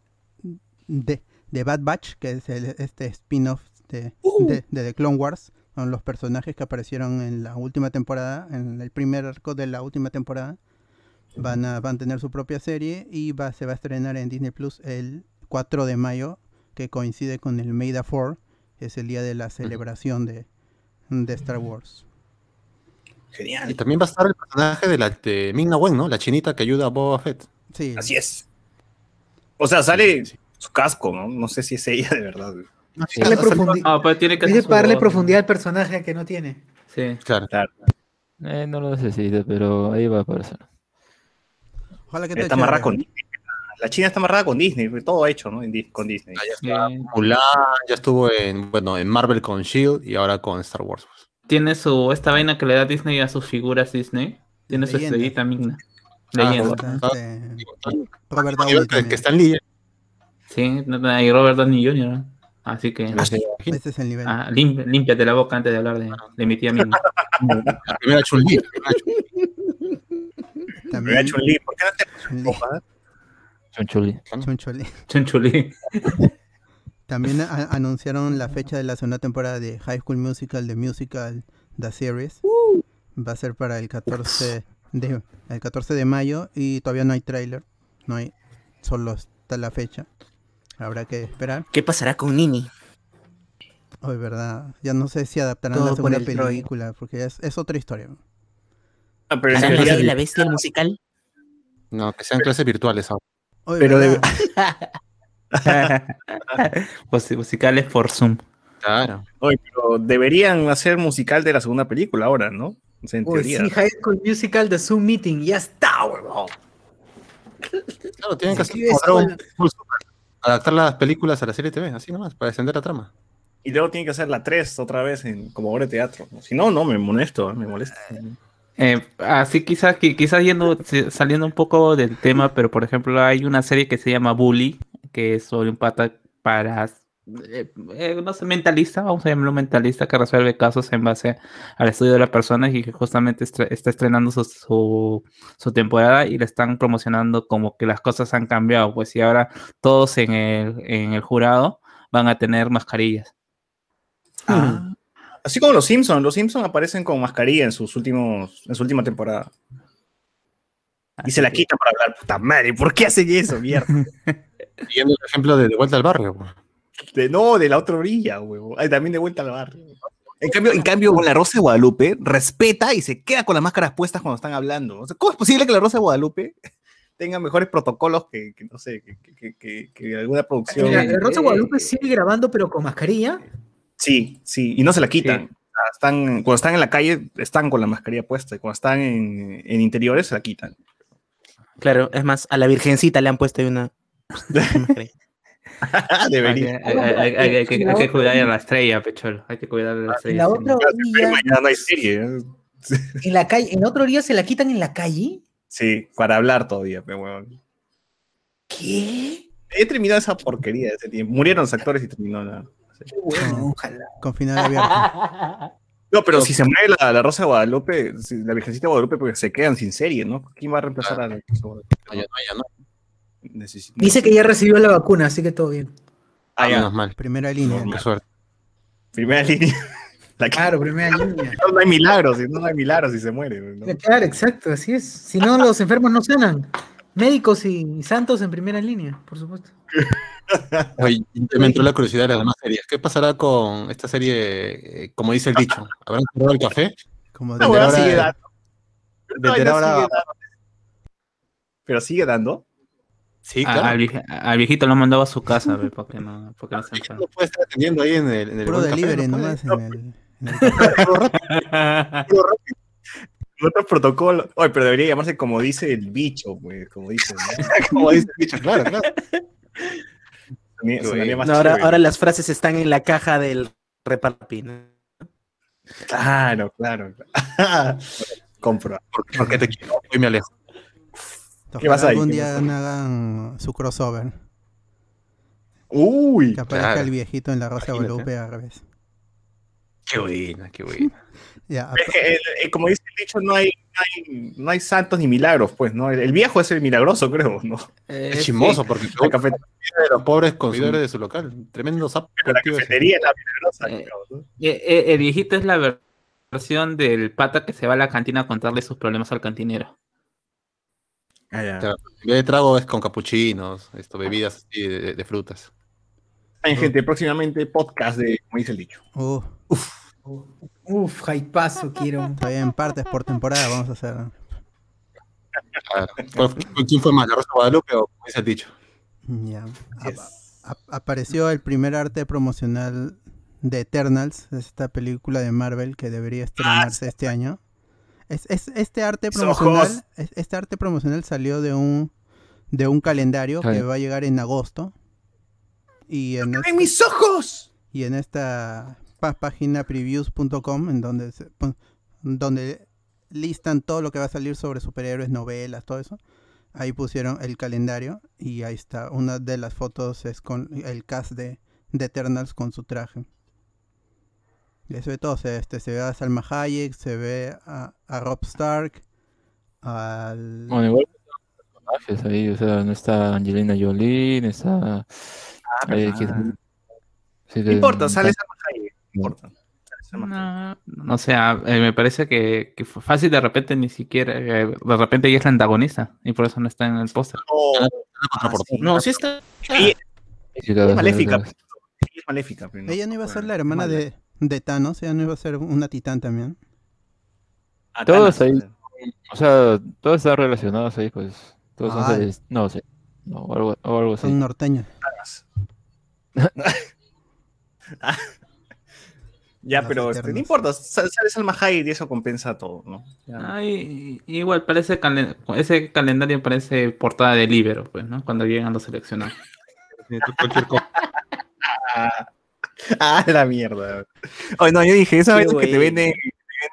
de, de Bad Batch, que es el- este spin-off de, de- de The Clone Wars. Son los personajes que aparecieron en la última temporada. En el primer arco de la última temporada van a, van a tener su propia serie y va, se va a estrenar en Disney Plus el 4 de mayo, que coincide con el May the 4, que es el día de la celebración de, de Star Wars. Y Genial. también va a estar el personaje de la de Ming-Na Wen, ¿no? La chinita que ayuda a Boba Fett. Sí, Así es. O sea, sale su casco, ¿no? No sé si es ella de verdad. Darle profundi- Ah, pues tiene que su para darle voz, profundidad al personaje que no tiene. Sí. Claro. Eh, no lo necesita, pero ahí va a aparecer. ojalá que esté Está amarrada con La China está amarrada con Disney, todo hecho, ¿no? En Dis- con Disney. Mulan ya estuvo en, bueno, en Marvel con Shield y ahora con Star Wars. Tiene su esta vaina que le da Disney a sus figuras Disney. Tiene su estrellita migna. Leyenda. ah, Este, Robert Downey que, Lee. Sí, y Robert Downey Jr. Así que. Ese es el nivel. Ah, lim- límpiate la boca antes de hablar de, de mi tía misma. La primera Chun-Li. También Pero Chun-Li, ¿por qué no te Chun-Li. Chunchuli. Chun-Chuli. Chunchuli. También a- anunciaron la fecha de la segunda temporada de High School Musical, The Musical, The Series. Va a ser para el 14 de, el 14 de mayo y todavía no hay tráiler. No hay, solo está la fecha. Habrá que esperar. ¿Qué pasará con Nini? Hoy, verdad. Ya no sé si adaptarán Todo la por segunda Troy. película, porque es, es otra historia. Ah, pero en ¿Harán la la bestia musical? No, que sean clases virtuales ahora. Pero de- ¿verdad? musicales por Zoom. Claro. Oye, pero deberían hacer musical de la segunda película ahora, ¿no? O sea, en Uy, teoría. sí, High School Musical de Zoom Meeting. Ya está, huevón. Claro, tienen que hacer Super. Adaptar las películas a la serie TV, así nomás, para descender la trama. Y luego tienen que hacer la 3 otra vez en, como obra de teatro. Si no, no, me molesto, ¿eh? me molesta. Eh, así quizás qui- quizás yendo saliendo un poco del tema, pero por ejemplo hay una serie que se llama Bully, que es sobre un pata para eh, eh, no sé, mentalista, vamos a llamarlo mentalista, que resuelve casos en base al estudio de las personas y que justamente estre- está estrenando su, su, su temporada y le están promocionando como que las cosas han cambiado, pues y ahora todos en el, en el jurado van a tener mascarillas. Ah. Así como los Simpsons, los Simpsons aparecen con mascarilla en sus últimos, en su última temporada. Y se la quitan para hablar, puta madre, ¿por qué hacen eso, mierda? Siguiendo el ejemplo de De Vuelta al Barrio. De, no, de la otra orilla, huevo. Ay, también de vuelta al barrio. En cambio, en cambio, la Rosa de Guadalupe respeta y se queda con las máscaras puestas cuando están hablando. O sea, ¿Cómo es posible que la Rosa de Guadalupe tenga mejores protocolos que, que, no sé, que, que- que- que alguna producción? Mira, el Rosa Guadalupe sigue grabando, pero con mascarilla. Sí, sí, y no se la quitan. Están, cuando están en la calle, están con la mascarilla puesta, y cuando están en, en interiores, se la quitan. Claro, es más, a la Virgencita le han puesto ahí una. Debería. Hay, hay- hay- hay- hay que, cuidar a la estrella, Pecholo. Hay que cuidar a la En estrella. Mañana no hay serie. ¿eh? en la calle, en otra orilla se la quitan en la calle. Sí, para hablar todavía, pero bueno. ¿Qué? He terminado esa porquería de ese tiempo. Murieron los actores y terminó la. Qué bueno, ojalá. Con final abierto. No, pero si se muere la, la Rosa de Guadalupe, si- la Virgencita de Guadalupe, pues se quedan sin serie, ¿no? ¿Quién va a reemplazar a la Rosa de Guadalupe? No, ya no, ya no. Necesito- Dice que ya recibió la vacuna, así que todo bien. Ah, ya. menos mal. Primera línea. Qué suerte. Primera línea. La que- Claro, primera línea. No, no hay milagros, si no, no hay milagros si se muere. ¿no? Claro, exacto, así es. Si no, los enfermos no sanan. Médicos y santos en primera línea, por supuesto. Oye, me entró la curiosidad de las demás series. ¿Qué pasará con esta serie, eh, como dice el dicho? ¿Habrán cerrado el café? Como de- vaina ahora- sigue dando. Pero sigue dando. Sí, claro. al, viejito lo mandaba a su casa, ve, porque no, porque no se enferma. No puede estar atendiendo ahí en el, en el café, delivery no nomás en el, en el- Otro protocolo. Oye, pero debería llamarse como dice el bicho, pues, como dice. ¿no? Como dice el dicho, claro, claro. Más No, ahora, ahora las frases están en la caja del repartino. Claro, claro. claro. Compro. Porque, porque te quiero y me alejo. ¿Qué ahí? algún ¿Qué día hagan su crossover. Uy. Que aparezca claro. el viejito en la Rosa Imagínate. Guadalupe al revés. Qué buena, qué buena. Ya, Es que, eh, eh, como dice el dicho, no hay, no hay, no hay santos ni milagros, pues, ¿no? El, el viejo es el milagroso, creo, ¿no? Es chismoso porque La cafetería de los pobres consumidores de su local. Tremendo sapo. la cafetería es la milagrosa, Eh, creo, ¿no? Eh, eh, el viejito es la ver- versión del pata que se va a la cantina a contarle sus problemas al cantinero. En vez de trago es con capuchinos, esto, bebidas así de, de- de frutas. Hay gente, próximamente podcast de, como dice el dicho. uh, Uf, paso quiero. todavía en partes por temporada vamos a hacer. Claro. ¿Cuál fue- ¿Quién fue más, la Rosa de Guadalupe o como dice el dicho? Ya. Ap- ap- apareció el primer arte promocional de Eternals, esta película de Marvel que debería estrenarse este año. Es, es- este arte promocional, es- este arte promocional salió de un de un calendario que va a llegar en agosto. Y en, ¡En mis ojos! Y en esta página previews.com, en donde, donde listan todo lo que va a salir sobre superhéroes, novelas, todo eso. Ahí pusieron el calendario y ahí está. Una de las fotos es con el cast de, de Eternals con su traje. Y se ve todo, se, este, se ve a Salma Hayek, se ve a, a Rob Stark, al... Bueno, igual personajes ahí, o sea, no está Angelina Jolie, no está... Ah, eh, sí, no importa, sale Salma Hayek, no importa. No, no sé, ah, eh, me parece que, que, fue fácil de repente ni siquiera, eh, de repente ella es la antagonista y por eso no está en el póster. No, no, sí está. Sí, es maléfica. Es maléfica. Ella no iba a ser la hermana de, de Thanos, ella no iba a ser una titán también. Ah, todos ahí, o sea, todos están relacionados ahí, pues. Todos son no sé, no, o algo, o algo así. Son norteños. Ya, pero este, no importa, sales al Mahai y eso compensa todo, ¿no? Ay, igual, parece ese calendario parece portada de Libero, pues, ¿no? Cuando llegan los seleccionados. ah, la mierda. Oye, no, yo dije, esa vez que te venden,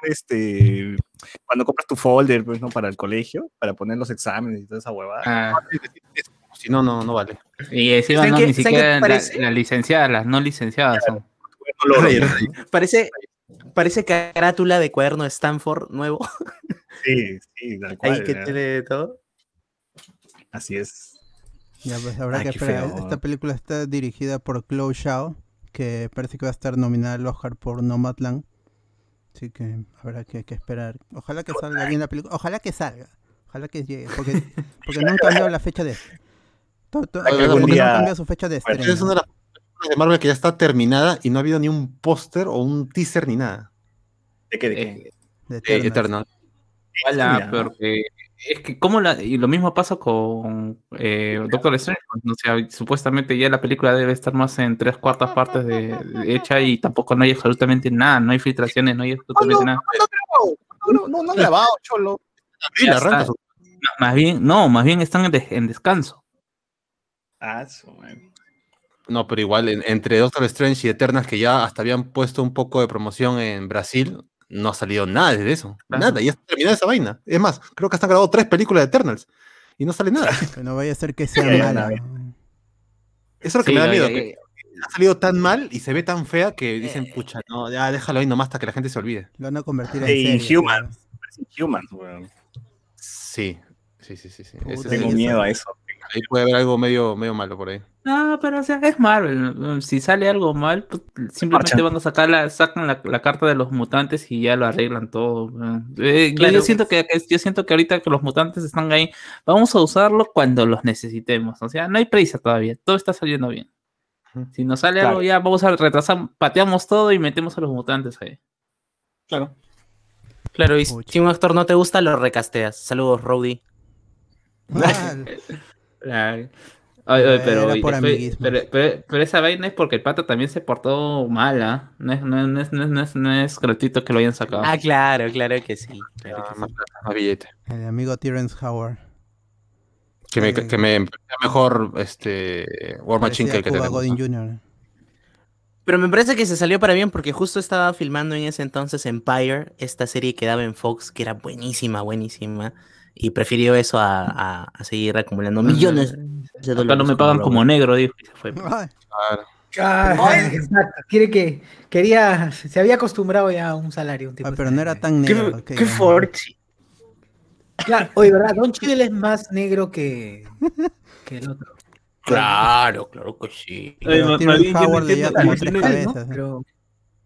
este, cuando compras tu folder, pues, ¿no? Para el colegio, para poner los exámenes y toda esa huevada. Ah. Si no, no, no vale. Y encima no, ni siquiera las la licenciadas, las no licenciadas son. parece, parece carátula de cuaderno de Stanford nuevo. Sí, sí, tal cual. Ahí que tiene todo. Así es. Ya, pues habrá que esperar. Esta película está dirigida por Chloe Shao, que parece que va a estar nominada al Oscar por Nomadland. Así que habrá que, esperar. Ojalá que salga bien la película. Ojalá que salga. Ojalá que llegue. Porque, porque no han cambiado la fecha de. Todo, todo, no han cambiado su fecha de estreno. Es una de las de Marvel que ya está terminada y no ha habido ni un póster o un teaser ni nada. ¿De qué? ¿De qué? De Eternal. porque es que como la, y lo mismo pasa con eh, Doctor Strange, o sea, supuestamente ya la película debe estar más en tres cuartas partes de, hecha y tampoco no hay absolutamente nada, no hay filtraciones, no hay absolutamente nada. No, no, no, grabado, cholo. más bien, no, más bien están en, en descanso. Ah, eso. No, pero igual, entre Doctor Strange y Eternals, que ya hasta habían puesto un poco de promoción en Brasil, no ha salido nada de eso. Nada, ya está terminada esa vaina. Es más, creo que hasta han grabado tres películas de Eternals y no sale nada. Que no vaya a ser que sea mala. Eso es lo que me da miedo. que ha salido tan mal y se ve tan fea que dicen, eh. pucha, no, ya déjalo ahí nomás hasta que la gente se olvide. Lo van a convertir en Inhumans. Inhumans, Sí, sí, sí, sí. sí. Tengo miedo a eso. Ahí puede haber algo medio, medio malo por ahí. No, pero o sea, es Marvel. Si sale algo mal, pues, simplemente van a sacar la, sacan la, carta de los mutantes y ya lo arreglan todo. Eh, yo, siento que, yo siento que ahorita que los mutantes están ahí, vamos a usarlo cuando los necesitemos. O sea, no hay prisa todavía, todo está saliendo bien. Si nos sale algo ya, vamos a retrasar, pateamos todo y metemos a los mutantes ahí. Claro. Claro, y si un actor no te gusta, lo recasteas. Saludos, Rowdy. pero, pero, esa vaina es porque el pata también se portó mal, ¿ah? No, es, no, es, no, es, no, es, gratuito que lo hayan sacado. Ah, claro, claro que sí. El amigo Terence Howard. Que me, que me mejor este War Machine que el que tenemos. Pero me parece que se salió para bien porque justo estaba filmando en ese entonces Empire, esta serie que daba en Fox, que era buenísima, buenísima y prefirió eso a, a, seguir acumulando millones de dólares. no me pagan como negro, dijo. fue. Quiere que quería, se había acostumbrado ya a un salario. Un tipo pero no era tan negro. Qué, qué fuerte. Claro, oye, ¿verdad? Don Chidel es más negro que, que el otro. Claro, claro que sí. Pero,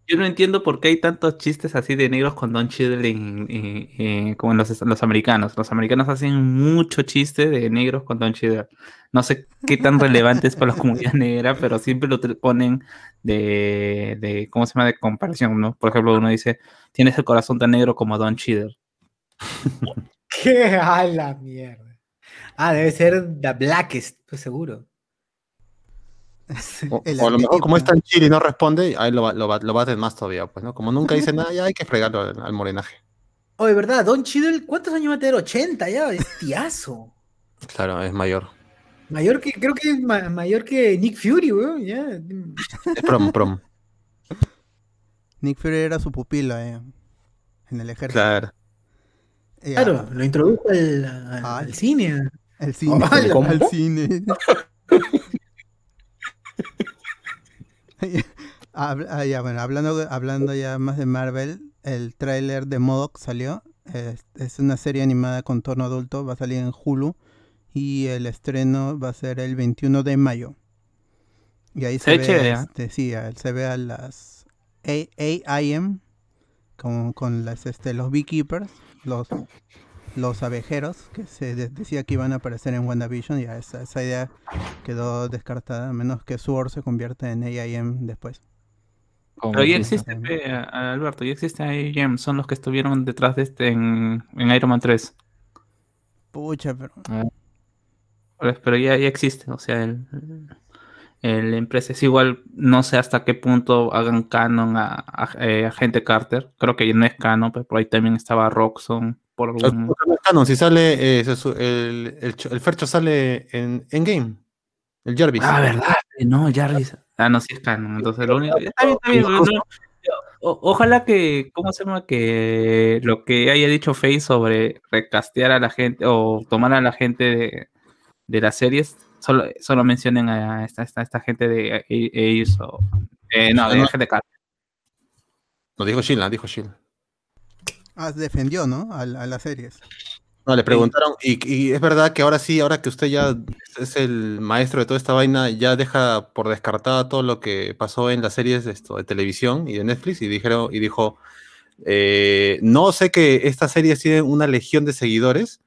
yo no entiendo por qué hay tantos chistes así de negros con Don Cheadle como en los, americanos. Los americanos hacen mucho chiste de negros con Don Cheadle. No sé qué tan relevante es para la comunidad negra, pero siempre lo ponen de, de, ¿cómo se llama? De comparación, ¿no? Por ejemplo, uno dice, tienes el corazón tan negro como Don Cheadle. ¡Qué a la mierda! Ah, debe ser The Blackest, pues seguro. O, a lo mejor como es tan chill y no responde, ahí lo, lo, lo baten más todavía, pues, ¿no? Como nunca dice nada, ya hay que fregarlo al, morenaje. Oye, ¿verdad? Don Chidel, ¿cuántos años va a tener? 80 ya, es tiazo. Claro, es mayor. Mayor que, creo que es ma- mayor que Nick Fury, weón. Ya. Es prom, prom. Nick Fury era su pupilo eh, en el ejército. Claro. Y, Claro, ah, lo introdujo al, al- Ah, al cine. El al cine. Ah, ya, bueno, hablando, hablando ya más de Marvel, el tráiler de MODOK salió. Es, es una serie animada con tono adulto, va a salir en Hulu y el estreno va a ser el 21 de mayo. Y ahí se, Se ve ¿ah? este, sí, se ve a las AIM con, con las, este, los beekeepers, los, los abejeros, que se de- decía que iban a aparecer en WandaVision, ya esa, esa idea quedó descartada, a menos que Sword se convierta en AIM después. Pero ya existe, a Alberto, ya existe IM, son los que estuvieron detrás de este en, en Iron Man 3. Pucha, pero... Pero, pero ya, ya existe, o sea, el, el- la empresa es igual, no sé hasta qué punto hagan canon a, a, eh, Agente Carter, creo que no es canon, pero por ahí también estaba Roxxon, por algún... Canon, si sale, eh, el, el, cho- el Fercho sale en Endgame. El Jarvis. Ah, verdad, no, Jarvis. Ah, no, sí es canon, entonces lo único... Está bien, está bien, no, no, o- ojalá que, ¿cómo se llama? Que lo que haya dicho Faye sobre recastear a la gente o tomar a la gente de, de las series, solo, solo mencionen a esta, esta, esta gente de ellos o... eh, no, de No. gente Carter. No, dijo Sheila, dijo Sheila. Ah, defendió, ¿no? A, a las series. No, le preguntaron, y, y es verdad que ahora sí, ahora que usted ya es el maestro de toda esta vaina, ya deja por descartada todo lo que pasó en las series de, esto, de televisión y de Netflix, y dijeron, y dijo, eh, no sé que estas series tienen una legión de seguidores,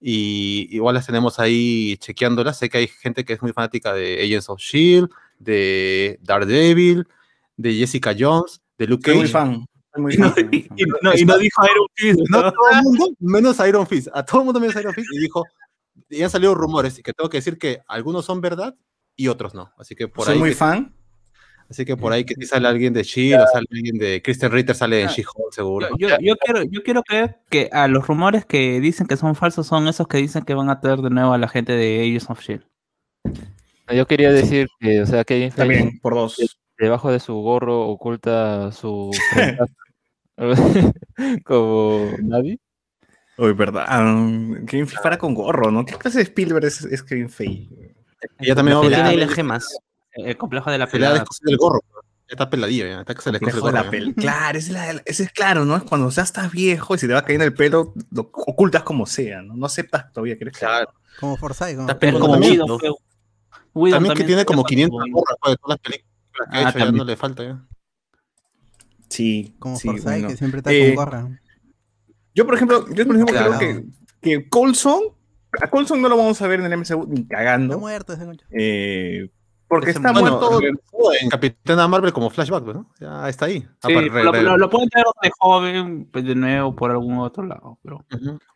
y igual las tenemos ahí chequeándolas, sé que hay gente que es muy fanática de Agents of S.H.I.E.L.D., de Daredevil, de Jessica Jones, de Luke Soy muy Cage. fan. Soy muy Y no- y- y no- y no dijo Iron Fist. No todo el mundo, menos Iron Fist. A todo el mundo menos Iron Fist. Y dijo, y han salido rumores, y que tengo que decir que algunos son verdad y otros no. Así que por Soy ahí. muy que- fan. Así que por ahí que si sale alguien de Shield o sale alguien de Kristen Ritter, sale en She-Hulk seguro. Yo, yo quiero, yo quiero creer que a los rumores que dicen que son falsos son esos que dicen que van a traer de nuevo a la gente de Agents of Shield. Yo quería decir que, o sea, Feige, También, por dos. De- debajo de su gorro oculta su como nadie. Uy, verdad. Um, Kevin Feige para con gorro, ¿no? ¿Qué clase de Spielberg es, es Kevin Feige? Ya también La pelada y las gemas. El complejo de la ha pelada. descosido el gorro. Ya está peladillo, ya. Está que se le gorro. la pel- Claro, ese es, la- ese es claro, ¿no? Es cuando ya estás viejo y se te va cayendo el pelo, lo ocultas como sea, ¿no? No aceptas todavía que eres claro. Como Forsyth. como como Widow, También que tiene como 500 fue- gorras pues, de todas las películas que ha Ah, hecho, ya no le falta ya. Sí. Como sí, Forsyth, bueno. que siempre está Eh, con gorra. Yo, por ejemplo, yo, por ejemplo Claro. creo que, que Coulson, a Coulson no lo vamos a ver en el MCU ni Está cagando. muerto ese eh, porque está bueno, muerto. en Capitana Marvel como flashback, ¿no? Ya está ahí. Ah, Sí, lo, lo- lo pueden traer de joven, pues de nuevo por algún otro lado. Pero...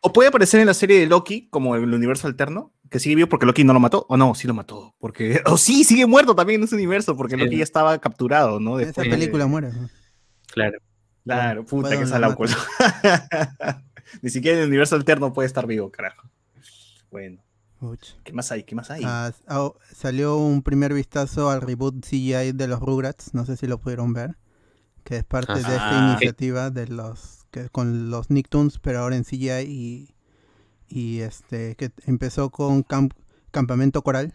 O puede aparecer en la serie de Loki, como en el universo alterno, que sigue vivo porque Loki no lo mató. O no, sí lo mató. Porque. O sí, sigue muerto también en ese universo, porque Sí. Loki ya estaba capturado, ¿no? En esa película muere. ¿no? Claro. Claro, puta que pues. Ni siquiera en el universo alterno puede estar vivo, carajo. Bueno, ¿qué más hay? ¿Qué más hay? Ah, ah, salió un primer vistazo al reboot CGI de los Rugrats, no sé si lo pudieron ver, que es parte de esta Ah. iniciativa de los que con los Nicktoons, pero ahora en CGI y, y este que empezó con Camp- Campamento Coral.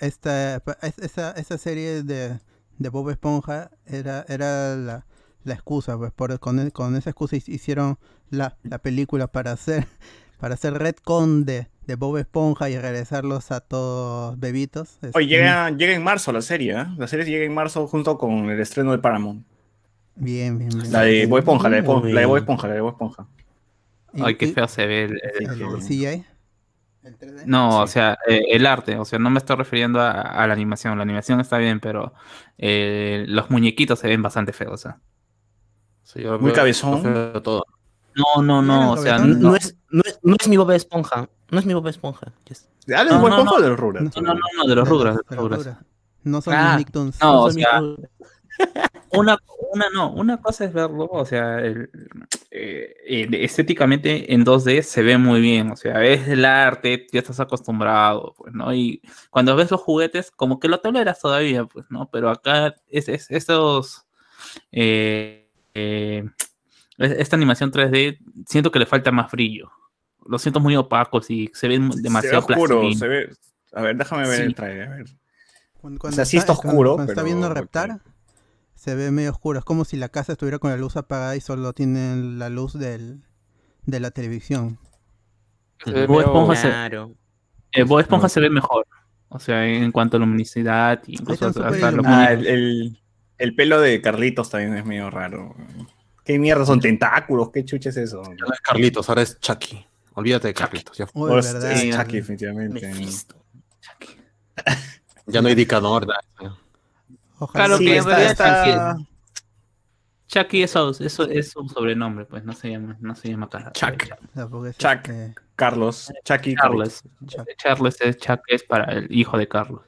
esta pa- es- esa, esa serie de, de Bob Esponja era era la, la excusa, pues por, con, con esa excusa hic- hicieron la, la película para hacer para hacer retcon de, de Bob Esponja y regresarlos a todos bebitos. Oye, Este, llega, llega en marzo la serie, ¿eh? La serie llega en marzo junto con el estreno de Paramount. Bien, bien, bien. La de Bob Esponja, la de, la Bob Esponja, la de Bob Esponja. Ay, qué feo se ve el, el- el- el CGI. El 3D. No, o sea, eh, el arte, o sea, no me estoy refiriendo a, a la animación, la animación está bien, pero eh, los muñequitos se ven bastante feos, o sea. Sí, yo Muy veo- cabezón. todo. No, no, ¿No o sea, no, No es, no, es, no es mi Bob Esponja. No es mi Bob Esponja. Yes. ¿Hablas de No, Bob no, Esponja no. o de los Rugrats? no, no, no, de los De rugras, los- de de los los Rugrats. No son Ah, los Nicktoons. no, o son mis sea, una, una no, una cosa es verlo, o sea, el- eh, eh, estéticamente en 2D se ve muy bien, o sea, es el arte, ya estás acostumbrado, pues, ¿no? Y cuando ves los juguetes, como que lo toleras todavía, pues, ¿no? Pero acá es, es- estos, eh, eh, esta animación 3D, siento que le falta más brillo. Los siento muy opacos y se ven demasiado se ve oscuro, se ve... A ver, déjame ver Sí. el trailer, a ver. Cuando, O sea, sí está oscuro, cuando está pero- viendo Reptar, se ve medio oscuro. Es como si la casa estuviera con la luz apagada y solo tienen la luz del, de la televisión. Se ve Bob Esponja se- Claro. Eh, Bob Esponja se ve mejor. O sea, en cuanto a luminosidad, incluso hasta Ah, el, el pelo de Carlitos también es medio raro. ¿Qué mierda son tentáculos? ¿Qué chucha es eso? Ya no es Carlitos, ahora es Chucky. Olvídate de Carlitos. Ya, fue. Uy, es- verdad. es Sí, Chucky, definitivamente. Mephisto. ya no hay nada. Ojalá. Claro Sí, que está- está- Chucky, Chucky es, su- es, un sobrenombre, pues no se llama, no se llama Car- Chuck. Chuck. este, Carlos. Chucky. Charles. Chuck. Charles es Chuck es para el hijo de Carlos.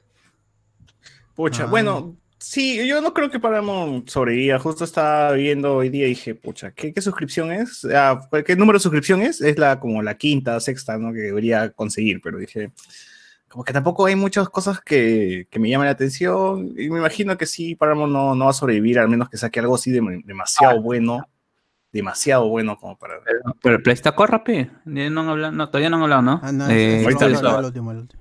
Pucha, Ah. bueno, sí, yo no creo que Paramount sobreviva. Justo estaba viendo hoy día y dije, pucha, ¿qué, qué suscripción es? Ah, ¿Qué número de suscripción es? Es la como la quinta, sexta, ¿no? Que debería conseguir, pero dije, como que tampoco hay muchas cosas que, que me llamen la atención. Y me imagino que sí, Paramount no, no va a sobrevivir, al menos que saque algo así de- demasiado bueno. Demasiado bueno como para. Pero, pero el Play está. No han hablado, no, todavía no han hablado, ¿no? Ah, no, Eh, les el último, el último.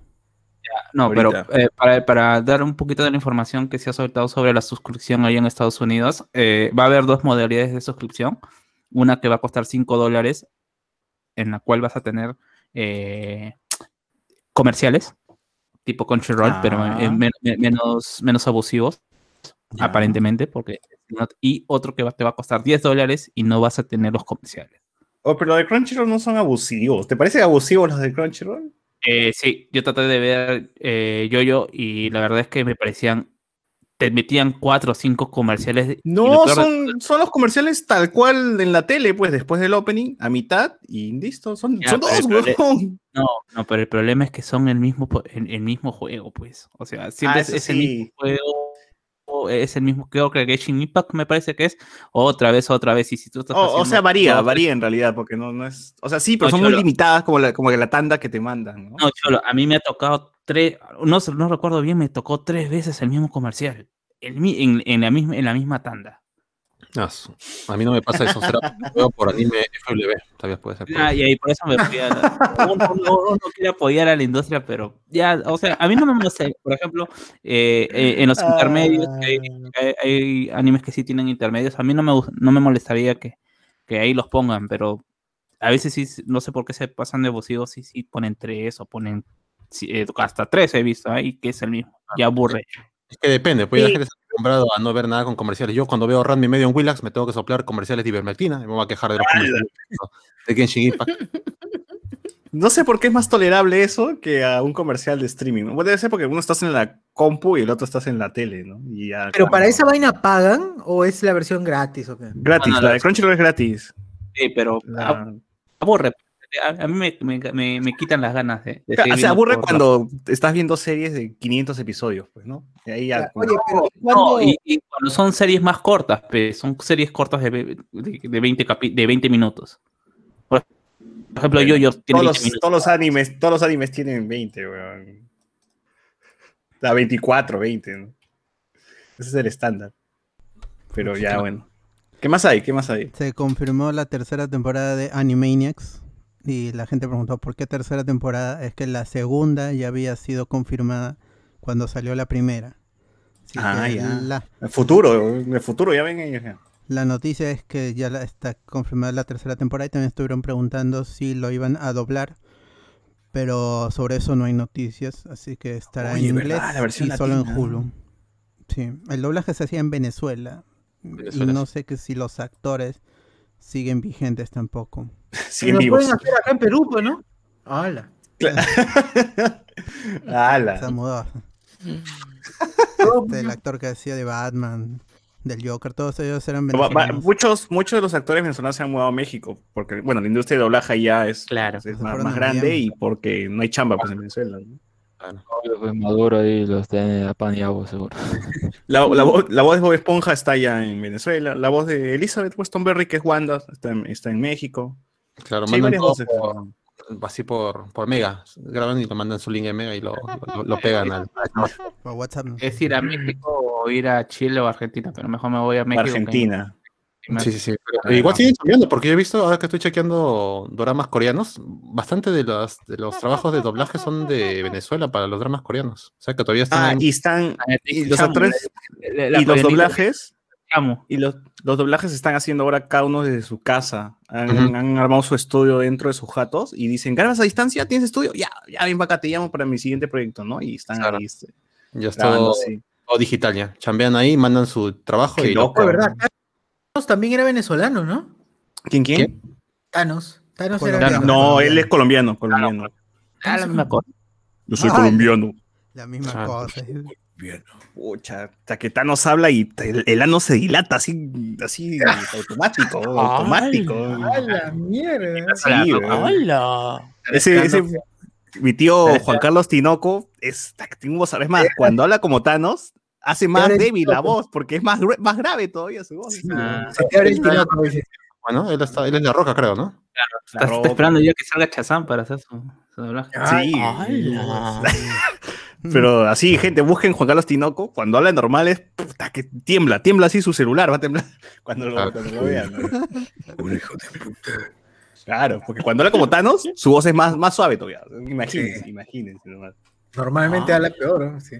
No, Ahorita. pero eh, para, para dar un poquito de la información que se ha soltado sobre la suscripción ahí en Estados Unidos, eh, va a haber dos modalidades de suscripción. Una que va a costar 5 dólares, en la cual vas a tener eh, comerciales, tipo Crunchyroll, pero Ah. men- men- menos, menos abusivos, Ya. aparentemente, porque y otro que va- te va a costar 10 dólares y no vas a tener los comerciales. Oh, pero los de Crunchyroll no son abusivos. ¿Te parecen abusivos los de Crunchyroll? Eh, sí, yo traté de ver eh, Yo-Yo y la verdad es que me parecían. Te metían cuatro o cinco comerciales. No, de- son, son los comerciales tal cual en la tele, pues después del opening, a mitad y listo. Son, Ya, son pero dos, el prole- huevón. No, no, pero el problema es que son el mismo, el, el mismo juego, pues. O sea, siempre Ah, es, el mismo sí. Es el mismo, creo que Genshin Impact me parece que es. Otra vez, otra vez. Y si tú estás O, o sea, varía, varía en realidad, porque no, no es. O sea, sí, pero No, son muy limitadas como la, como la tanda que te mandan, ¿no? No, Cholo, a mí me ha tocado tres, no, no recuerdo bien, me tocó tres veces el mismo comercial. El mi- en, en la misma, en la misma tanda. Ah, a mí no me pasa eso. Será por anime FLB. Todavía puede ser. por Ah, y ahí por eso me fui a la- uno, uno- uno quiere apoyar a la industria, pero ya, o sea, a mí no me molesta. Por ejemplo, eh, eh, en los intermedios, hay, hay- hay animes que sí tienen intermedios. A mí no me, no me molestaría que, que ahí los pongan, pero a veces sí, no sé por qué se pasan de abusivos y sí ponen tres o ponen sí, eh, hasta tres he visto ahí, que es el mismo. Ya aburre. Es que depende, pues Sí. la gente acostumbrado a no ver nada con comerciales. Yo cuando veo Randy medio en Willax me tengo que soplar comerciales de ivermectina y me voy a quejar de los comerciales de Genshin Impact. No sé por qué es más tolerable eso que a un comercial de streaming. ¿no? Bueno, Debe ser porque uno estás en la compu y el otro estás en la tele, ¿no? Y ya, Pero para esa vaina pagan o es la versión gratis o qué? Gratis, No, no, la la- de Crunchyroll es gratis. Sí, pero La- aburre. A, a mí me, me, me- me quitan las ganas de, de Claro, se aburre cuando estás viendo series de 500 episodios, pues, ¿no? Y ahí ya. como- Oye, pero No, ¿cuándo- y, y cuando son series más cortas, pe, son series cortas de, de, de 20 capi- de 20 minutos. Por ejemplo, yo, yo tiene todos, 20 los, minutos. todos los animes, todos los animes tienen 20, weón. La 24, 20, ¿no? Ese es el estándar. Pero ya, bueno. ¿Qué más hay? ¿Qué más hay? Se confirmó la tercera temporada de Animaniacs y la gente preguntó por qué tercera temporada. Es que la segunda ya había sido confirmada cuando salió la primera. Así Ah, ya. La, El futuro, el futuro, ya ven ellos. ya. la noticia es que ya la- está confirmada la tercera temporada y también estuvieron preguntando si lo iban a doblar. Pero sobre eso no hay noticias, así que estará Oye, en ¿verdad? inglés La versión y solo en. Hulu. Sí, el doblaje se hacía en Venezuela. Venezuela, y no sé que si los actores siguen vigentes tampoco. Siguen lo vivos. pueden hacer acá en Perú, pues, ¿no? ¡Hala! Se ¡Hala! mudó. Este, el actor que hacía de Batman, del Joker, todos ellos eran venezolanos. muchos, muchos de los actores venezolanos se han mudado a México, porque, bueno, la industria de doblaje ya es, Claro. es Se más, grande y porque no hay chamba pues, en Venezuela. ¿no? Pues, Maduro ahí los tiene a pan y agua, seguro. La, la voz, la voz de Bob Esponja está allá en Venezuela. La voz de Elizabeth Westonberry, que es Wanda, está en, está en México. Claro, Sí, mandan todo por- así por, por Mega. Graban y lo mandan su link en Mega y lo, lo, lo pegan al. Por WhatsApp. Es ir a México o ir a Chile o Argentina, pero mejor me voy a México. Argentina. que Sí, sí, sí. pero Ah, igual siguen cambiando, porque yo he visto, ahora que estoy chequeando doramas coreanos, bastante de los, de los trabajos de doblaje son de Venezuela para los dramas coreanos. O sea que todavía están. Ah, y están. Y los actores. la Y los doblajes. Chamo. Y los, los doblajes están haciendo ahora cada uno desde su casa. Han, armado su estudio dentro de sus jatos y dicen, ¿grabas a distancia? ¿Tienes estudio? Ya, ya, ven para acá, te llamo para mi siguiente proyecto, ¿no? Y están Claro. ahí. este, ya es grabando, todo, digital ya. Chambean ahí, mandan su trabajo Qué y lo loco, verdad, Thanos también era venezolano, ¿no? ¿Quién, quién? Thanos. Thanos era venezolano. No, él es colombiano, colombiano. Ah, la misma cosa. Yo soy Ah, colombiano. La misma Ah. cosa. Pucha, Taquetanos habla y el, el ano se dilata así, así automático, automático. ¡A la mierda! Ese, ese- mi tío Juan Carlos Tinoco es, es más, cuando habla como Thanos, hace más débil la voz, porque es más, más grave todavía su voz. Ah. Bueno, él, está, él es la roca, creo, ¿no? La está, está roca. esperando ya que salga Chazán para hacer su, su doblaje. Sí. pero así, gente, busquen Juan Carlos Tinoco, cuando habla normal es, puta, que tiembla, tiembla así su celular, va a temblar cuando lo, cuando lo vean. ¿no? Claro, porque cuando habla como Thanos, su voz es más, más suave todavía. Imagínense, imagínense nomás. Normalmente Ah. habla peor, ¿no? Sí.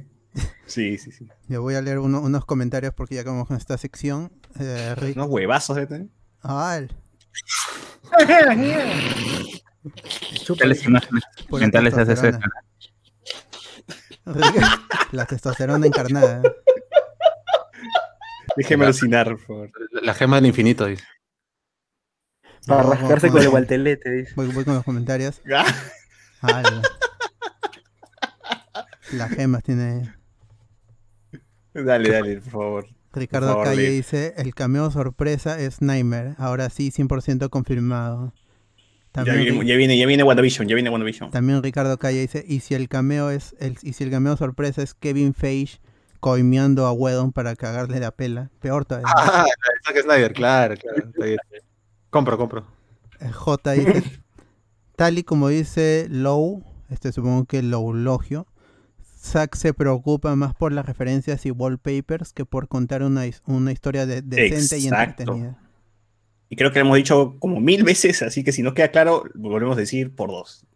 Sí, sí, sí. Yo voy a leer uno- unos comentarios porque ya como con esta sección. Eh, Rick- Unos huevazos, ¿eh? Ah, el- mentales. La testosterona encarnada. Déjeme alucinar, por favor. La, gema del infinito, dice. Para rascarse con el guantelete, dice. Voy, voy con los comentarios. Ah, Ah, la- Las gemas tiene. Dale, dale, por favor. Ricardo Por favor, Calle lee. dice: El cameo sorpresa es Nightmare. Ahora sí, 100% confirmado. Ya También, viene, Ri- ya viene, ya viene WandaVision, ya viene WandaVision. también Ricardo Calle dice: Y si el cameo es el, y si el cameo sorpresa es Kevin Feige coimeando a Wedon para cagarle la pela. Peor todavía. Ah, Zack Snyder, claro, claro. Compro, compro. Eh, J dice, tal y como dice Low, este supongo que Low Logio, Zack se preocupa más por las referencias y wallpapers que por contar una, una historia de- decente y entretenida. Y creo que lo hemos dicho como mil veces, así que si no queda claro, volvemos a decir por dos.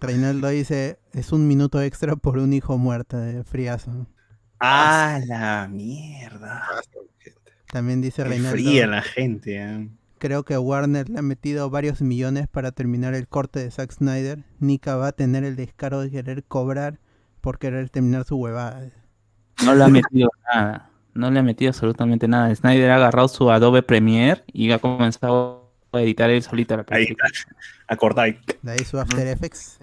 Reinaldo dice, es un minuto extra por un hijo muerto de friazo. ¡Ah, la mierda! También dice Reinaldo, fría la gente. ¿eh? creo que Warner le ha metido varios millones para terminar el corte de Zack Snyder. Nika va a tener el descaro de querer cobrar por querer terminar su huevada. No le ha metido nada. No le ha metido absolutamente nada. Snyder ha agarrado su Adobe Premiere y ha comenzado a editar él solito la Ahí película. A cortar. ahí. De ahí su After Effects.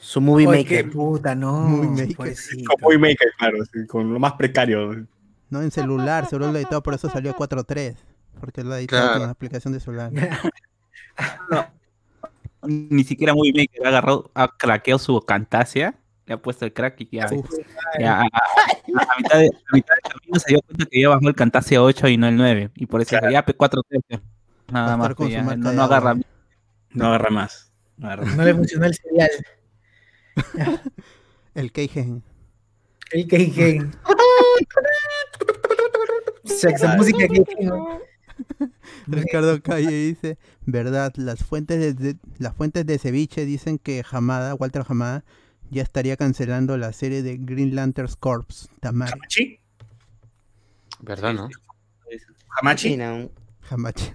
Su movie Oye, maker. qué puta, no. Movie Maker. pobrecito. Con Movie Maker, claro, sí, con lo más precario. No en celular, seguro lo editado, por eso salió a 4.3. Porque lo ha editado Claro. con una aplicación de celular. Ni siquiera Movie Maker ha agarrado, ha craqueado su Camtasia, le ha puesto el crack y ya. Uf, ya, a, mitad de, a mitad del camino se dio cuenta que ya bajó el Camtasia 8 y no el 9. Y por eso dijo, ya, 4 3 Nada más, ya, no, no agarra. No agarra más. No agarra más. No le funcionó el serial. el Keigen. El Keigen. Sexo música Keigen. Ricardo Calle dice, verdad, las fuentes de, de- las fuentes de ceviche dicen que Hamada, Walter Hamada, ya estaría cancelando la serie de Green Lantern Corps, Tamari, ¿Hamachi? ¿Verdad, no? ¿Hamachi? no. Hamachi.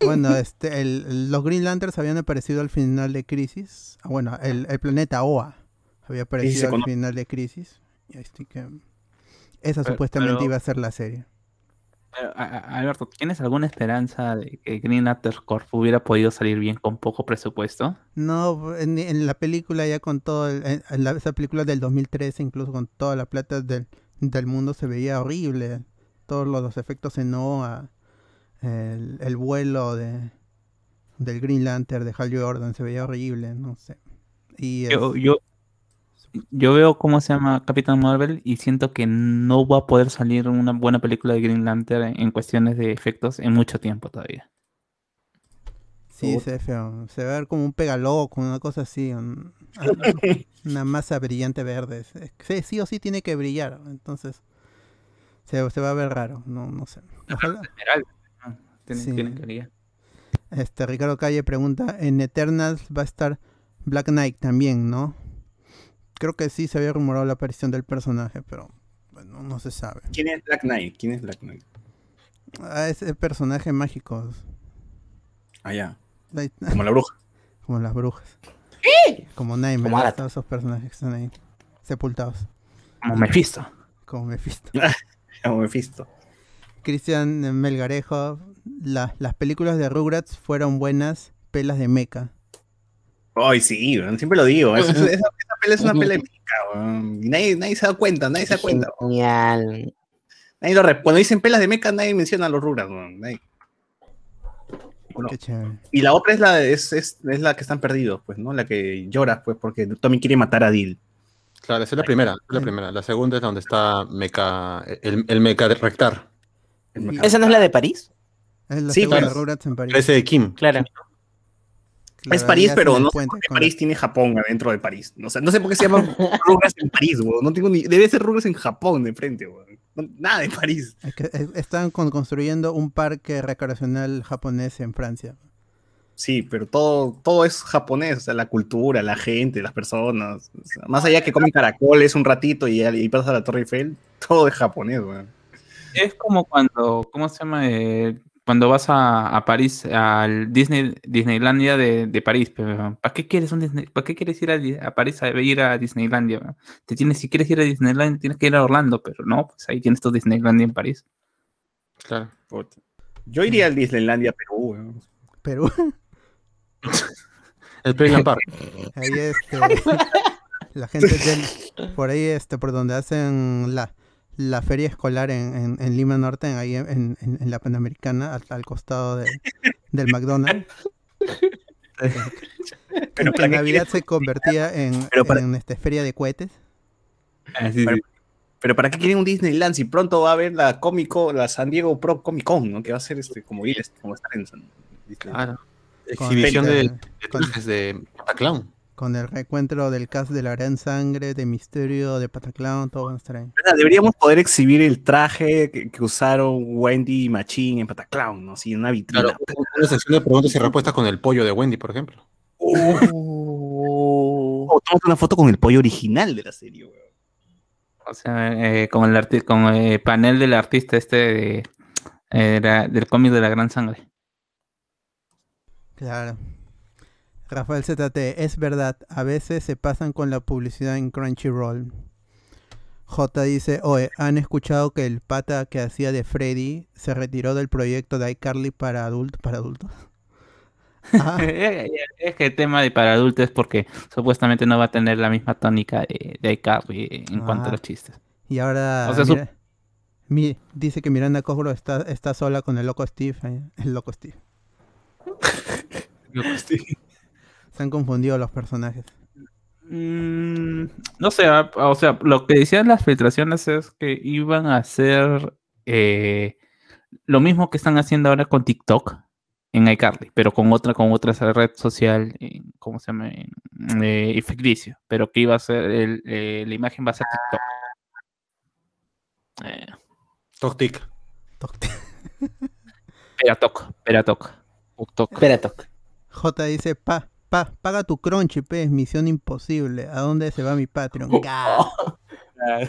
Bueno, este, el- los Green Lanterns habían aparecido al final de Crisis. Ah, Bueno, el, el planeta Oa había aparecido al final de Crisis. Y así que esa Pero- supuestamente pero- iba a ser la serie. Alberto, ¿tienes alguna esperanza de que Green Lantern Corp hubiera podido salir bien con poco presupuesto? No, en, en la película ya con todo, el- en, en la- esa película del 2013, incluso con toda la plata del, del mundo, se veía horrible. Todos los, los efectos en OA, el, el vuelo de del Green Lantern de Hal Jordan se veía horrible, no sé. Y Yo, es- yo, yo veo cómo se llama Capitán Marvel y siento que no va a poder salir una buena película de Green Lantern en, cuestiones de efectos en mucho tiempo todavía. sí, se ve feo. Se va a ver como un pegaloco, una cosa así. un- una masa brillante verde. Sí, sí o sí tiene que brillar. Entonces, se, se va a ver raro. No, no sé. Ojalá. Que brillar. Este, Ricardo Calle pregunta, en Eternals va a estar Black Knight también, ¿no? Creo que sí se había rumorado la aparición del personaje, pero bueno, no se sabe. ¿Quién es Black Knight? ¿Quién es Black Knight? Ah, es el personaje mágico, Ah, ya. Como la bruja. como las brujas. Como Nightmare, Como todos esos personajes que están ahí sepultados, Como Mephisto. como Mephisto. Como Mephisto. Cristian Melgarejo, la- las películas de Rugrats fueron buenas pelas de meca. Ay, sí, siempre lo digo. Esa, esa- es una pela épica, weón. Y nadie, nadie se da cuenta, nadie se da cuenta. Genial. Nadie lo re- Cuando dicen pelas de meca, nadie menciona a los ruras, weón. Nadie-. Y la otra es la, es, es, es la que están perdidos, pues, ¿no? La que lloras, pues, porque Tommy quiere matar a Dil. Claro, esa es la primera, esa es la primera. La segunda es donde está Meca, el, el Meca de Rectar. ¿Esa no es la de París? Es la Sí, segunda claro. Rugrats en París. Parece de Kim. Claro. Es París, pero no sé puente por qué con- París tiene Japón adentro de París. O sea, no sé por qué se llama Rugrats en París, weón. No tengo ni... Debe ser Rugrats en Japón de frente, weón. No- nada de París. Es que, eh, están con- construyendo un parque recreacional japonés en Francia. Sí, pero todo, todo es japonés, o sea, la cultura, la gente, las personas. o sea, más allá que comen caracoles un ratito y, y pasas a la Torre Eiffel, todo es japonés, weón. Es como cuando, ¿cómo se llama? Eh, cuando vas a, a París, al Disney, Disneylandia de, de París. pero, ¿Para qué quieres un Disney? ¿Para qué quieres ir a, París a ir a Disneylandia? Te tienes, si quieres ir a Disneylandia, tienes que ir a Orlando, pero no, pues ahí tienes tu Disneylandia en París. Claro. Puta. Yo iría al Disneylandia Perú, weón. Perú, El Playland Park. ahí este, la gente del, por ahí este, por donde hacen la, la feria escolar en, en- en Lima Norte, en- ahí en, en- en la Panamericana, al, al costado de- del McDonald's. Pero que ¿para en qué Navidad se convertía en, Pero para- en, este, feria de cohetes. Pero- Pero ¿para qué quieren un Disneyland si pronto va a haber la cómico, la San Diego Pro Comic Con, ¿no? Que va a ser este, como ir, este, como estar en San Disneyland. Claro. Exhibición el- de, de con- de Pataclown. Con el reencuentro del cast de La Gran Sangre, de Misterio, de Pataclown, todo van a estar ahí. Deberíamos poder exhibir el traje que, que usaron Wendy y Machine en Pataclown, ¿no? Sí, en una vitrina. Claro, una sección de preguntas y respuestas con el pollo de Wendy, por ejemplo. O tómate una foto con el pollo original de la serie, weón. O sea, eh, con el arti- con el panel del artista este de, eh, la- del cómic de la gran sangre. Claro. Rafael ZT, es verdad, a veces se pasan con la publicidad en Crunchyroll. J dice, oye, ¿han escuchado que el pata que hacía de Freddy se retiró del proyecto de iCarly para, adult para adultos? Ah, es que el tema de para adultos es porque supuestamente no va a tener la misma tónica de, de iCarly en cuanto Ah. a los chistes. y ahora O sea, su- mira- mi- dice que Miranda Cosgrove está, está sola con el loco Steve. El loco Steve. Se han confundido los personajes. Mm, no sé, ah, o sea, lo que decían las filtraciones es que iban a hacer eh, lo mismo que están haciendo ahora con TikTok en iCarly, pero con otra, con otra red social, ¿cómo se llama? Eh, y ficticio, pero que iba a ser, el, eh, la imagen va a ser TikTok. Eh, Toc-tic. Peratok, Peratok. TikTok. Espera, toc. J dice, pa, pa, paga tu crunchy, pe, misión imposible. ¿A dónde se va mi Patreon? Ga.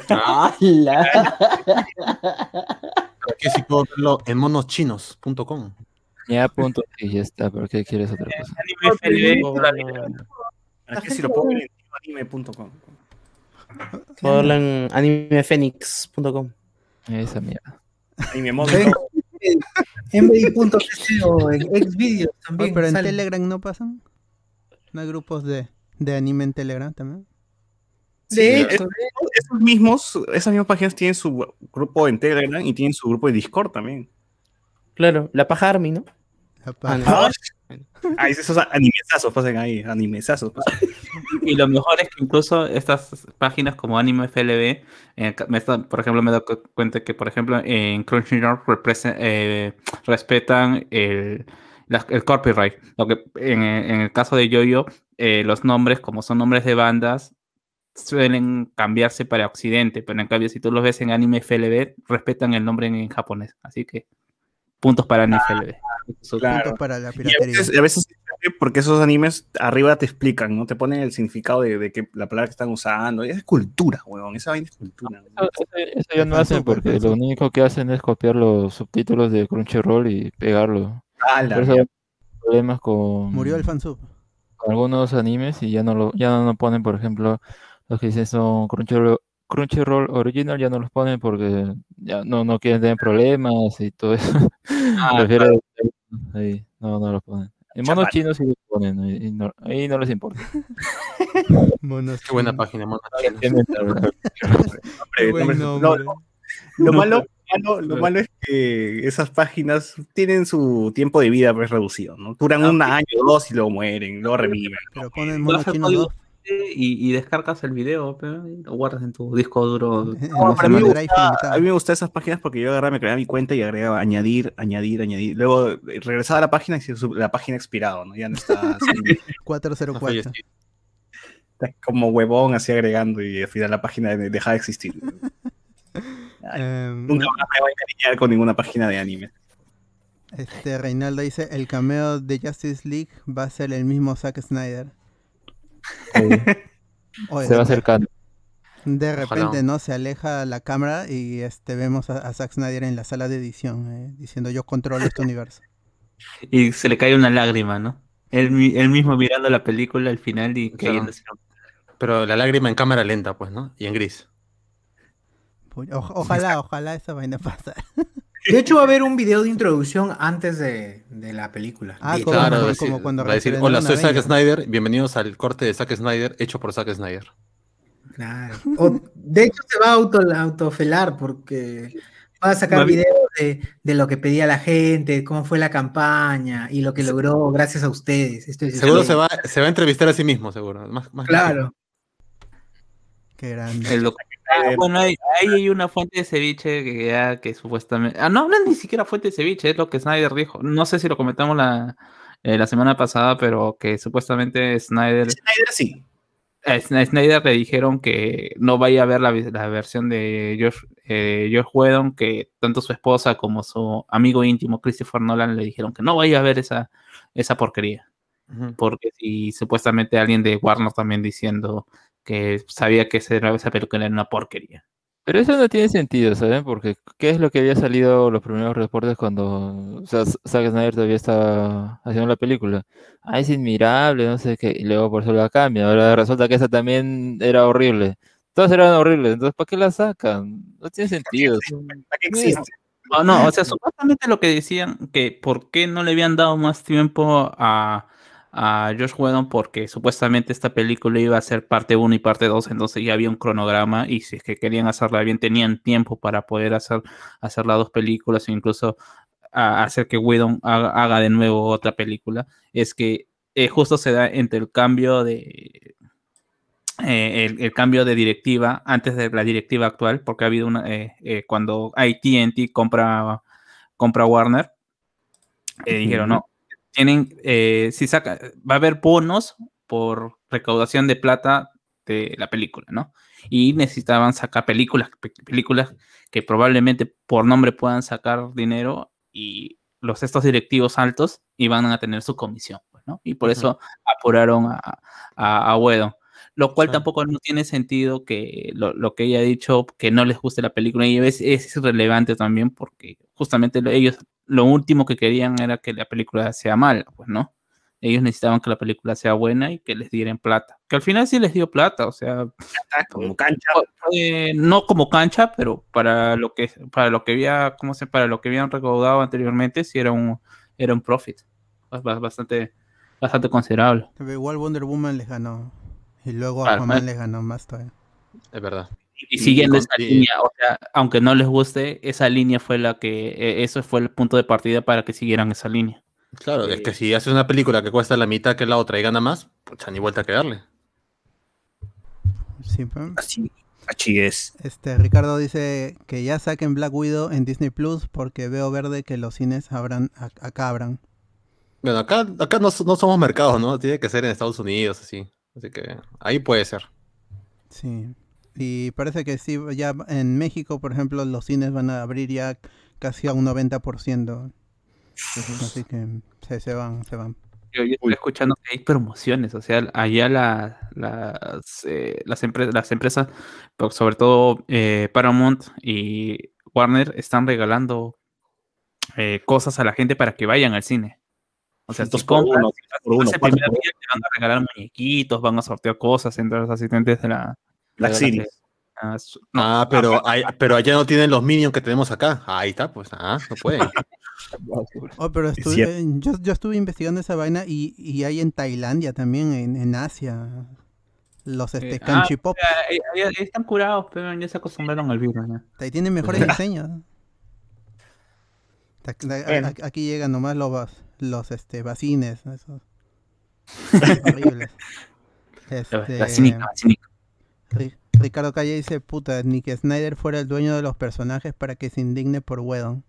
¡Hala! Aquí sí puedo verlo en monochinos.com. Ya punto y ya está, ¿por qué quieres otra cosa? Aquí si lo pongo en anime.com. Puedo verlo en animefenix.com. Esa mierda. Anime modo. MBI.cc en Xvideos Oye, también. pero en sale. Telegram no pasan. No hay grupos de, de anime en Telegram también. De Sí, hecho, Esos mismos, esas mismas páginas tienen su grupo en Telegram y tienen su grupo de Discord también. Claro, la paja Army, ¿no? Ah, ah, esos animesazos pasan ahí, animesazos. Y lo mejor es que incluso estas páginas como Anime FLB, eh, por ejemplo, me he dado cuenta que, por ejemplo, en Crunchyroll eh, respetan el, el copyright. Lo que en, el caso de Yoyo, eh, los nombres, como son nombres de bandas, suelen cambiarse para Occidente, pero en cambio, si tú los ves en Anime FLB, respetan el nombre en, japonés. Así que puntos para Anime FLB. Puntos para la piratería. a veces, porque esos animes arriba te explican, ¿no? Te ponen el significado de, que la palabra que están usando. Es cultura, weón. Esa vaina es cultura. Eso, ya no hacen porque lo único que hacen es copiar los subtítulos de Crunchyroll y pegarlo. Por eso hay problemas con. Murió el fansub. Con algunos animes y ya no lo, ya no ponen, por ejemplo, los que dicen son Crunchyroll, Crunchyroll Original, ya no los ponen porque ya no, no quieren tener problemas y todo eso. Ah, ahí, no, no los ponen. En monos chinos sí los ponen, ahí no, ahí no les importa. monos Qué buena página, monos chinos. lo, malo, lo malo es que esas páginas tienen su tiempo de vida pues, reducido, ¿no? Duran ah, un año, dos y luego mueren, luego reviven. Pero ponen dos y, descargas el video, pero, y lo guardas en tu disco duro. a, mí me gustan esas páginas porque yo agarraba, me creaba mi cuenta y agregaba añadir, añadir, añadir. Luego eh, regresaba a la página y la página expirado, ¿no? Ya no está. 404. Está como huevón así agregando y al final la página deja de existir. Em, nunca más me voy a encariñar con ninguna página de anime. Este Reinaldo dice, el cameo de Justice League va a ser el mismo Zack Snyder. se va acercando. De repente, ¿no? Se aleja la cámara y este vemos a, Zack Snyder en la sala de edición eh, diciendo yo controlo este universo. Y se le cae una lágrima, ¿no? Él, mismo mirando la película al final y cayéndose. Pero la lágrima en cámara lenta, pues, ¿no? Y en gris. Ojalá, ojalá esa vaina pasa. De hecho, va a haber un video de introducción antes de, la película. Ah, claro, como cuando va a decir, hola, soy Zack Snyder, bienvenidos al corte de Zack Snyder, hecho por Zack Snyder. Claro. de hecho, se va a auto, autofelar porque va a sacar videos de, lo que pedía la gente, cómo fue la campaña y lo que logró gracias a ustedes. seguro se va, se va a entrevistar a sí mismo, seguro. Más, claro. Qué grande. Ah, bueno, ahí hay, una fuente de ceviche que ya que supuestamente. Ah, no, no es ni siquiera fuente de ceviche, es lo que Snyder dijo. No sé si lo comentamos la, eh, la semana pasada, pero que supuestamente Snyder. Snyder sí. A Snyder le dijeron que no vaya a ver la, la versión de George, eh, George Whedon, que tanto su esposa como su amigo íntimo Christopher Nolan le dijeron que no vaya a ver esa, esa porquería. Porque si supuestamente alguien de Warner también diciendo que sabía que esa película era una porquería. Pero eso no tiene sentido, ¿saben? Porque ¿qué es lo que había salido los primeros reportes cuando o sea, Zack Snyder todavía estaba haciendo la película? Ah, es admirable, no sé qué, y luego por eso la cambia. Ahora resulta que esa también era horrible. Todas eran horribles, entonces ¿para qué la sacan? No tiene sentido. ¿Para qué existe? No, no, o sea, supuestamente lo que decían que por qué no le habían dado más tiempo a, a Josh Whedon porque supuestamente esta película iba a ser parte 1 y parte 2, entonces ya había un cronograma y si es que querían hacerla bien tenían tiempo para poder hacer, hacer las dos películas e incluso hacer que Whedon haga, de nuevo otra película. Es que eh, justo se da entre el cambio de... Eh, el, cambio de directiva antes de la directiva actual, porque ha habido una eh, cuando AT&T compra compra Warner, dijeron no, tienen, eh, si saca, va a haber bonos por recaudación de plata de la película, ¿no? Y necesitaban sacar películas, películas que probablemente por nombre puedan sacar dinero y los estos directivos altos iban a tener su comisión, pues, ¿no? Y por eso apuraron a, a, a lo cual tampoco no tiene sentido que lo, que ella ha dicho, que no les guste la película, y es, es irrelevante también porque justamente ellos lo último que querían era que la película sea mala, pues no. Ellos necesitaban que la película sea buena y que les dieran plata. Que al final sí les dio plata, o sea, como cancha. no como cancha, pero para lo que para lo que había, ¿cómo se? Para lo que habían recaudado anteriormente, sí era un era un profit bastante bastante considerable. igual Wonder Woman les ganó. Y luego Aquaman le ganó más todavía. Es verdad. Y, siguiendo esa línea, o sea, aunque no les guste, esa línea fue la que, e, eso fue el punto de partida para que siguieran esa línea. Claro, es que si haces una película que cuesta la mitad que la otra y gana más, pues ni vuelta a quedarle. Sí, pues. Así, así es. Este, Ricardo dice que ya saquen Black Widow en Disney Plus porque veo verde que los cines abran, acá abran. Bueno, acá, acá no, no somos mercados, ¿no? Tiene que ser en Estados Unidos, así. Así que ahí puede ser. Sí. Y parece que sí, ya en México, por ejemplo, los cines van a abrir ya casi a un 90%. Así que se, van, se van. Yo, estoy escuchando que hay promociones, o sea, allá la, las, eh, las, las empresas, sobre todo eh, Paramount y Warner, están regalando eh, cosas a la gente para que vayan al cine. O sea, si compras, van a regalar muñequitos, van a sortear cosas entre los asistentes de la... La serie. Ah, ah, pero, pero allá no tienen los minions que tenemos acá. Ahí está, pues, ah, no pueden. Oh, pero estuve, yo, yo, estuve investigando esa vaina y, y hay en Tailandia también, en, en Asia. Los este, ah, pop. Ahí, están curados, pero ya se acostumbraron al virus. Ahí tienen mejores diseños. Aquí llegan nomás los, los este, vacines. Esos. horribles. Este, la cínica, cínica. Ricardo Calle dice, puta, ni que Snyder fuera el dueño de los personajes para que se indigne por Wedon.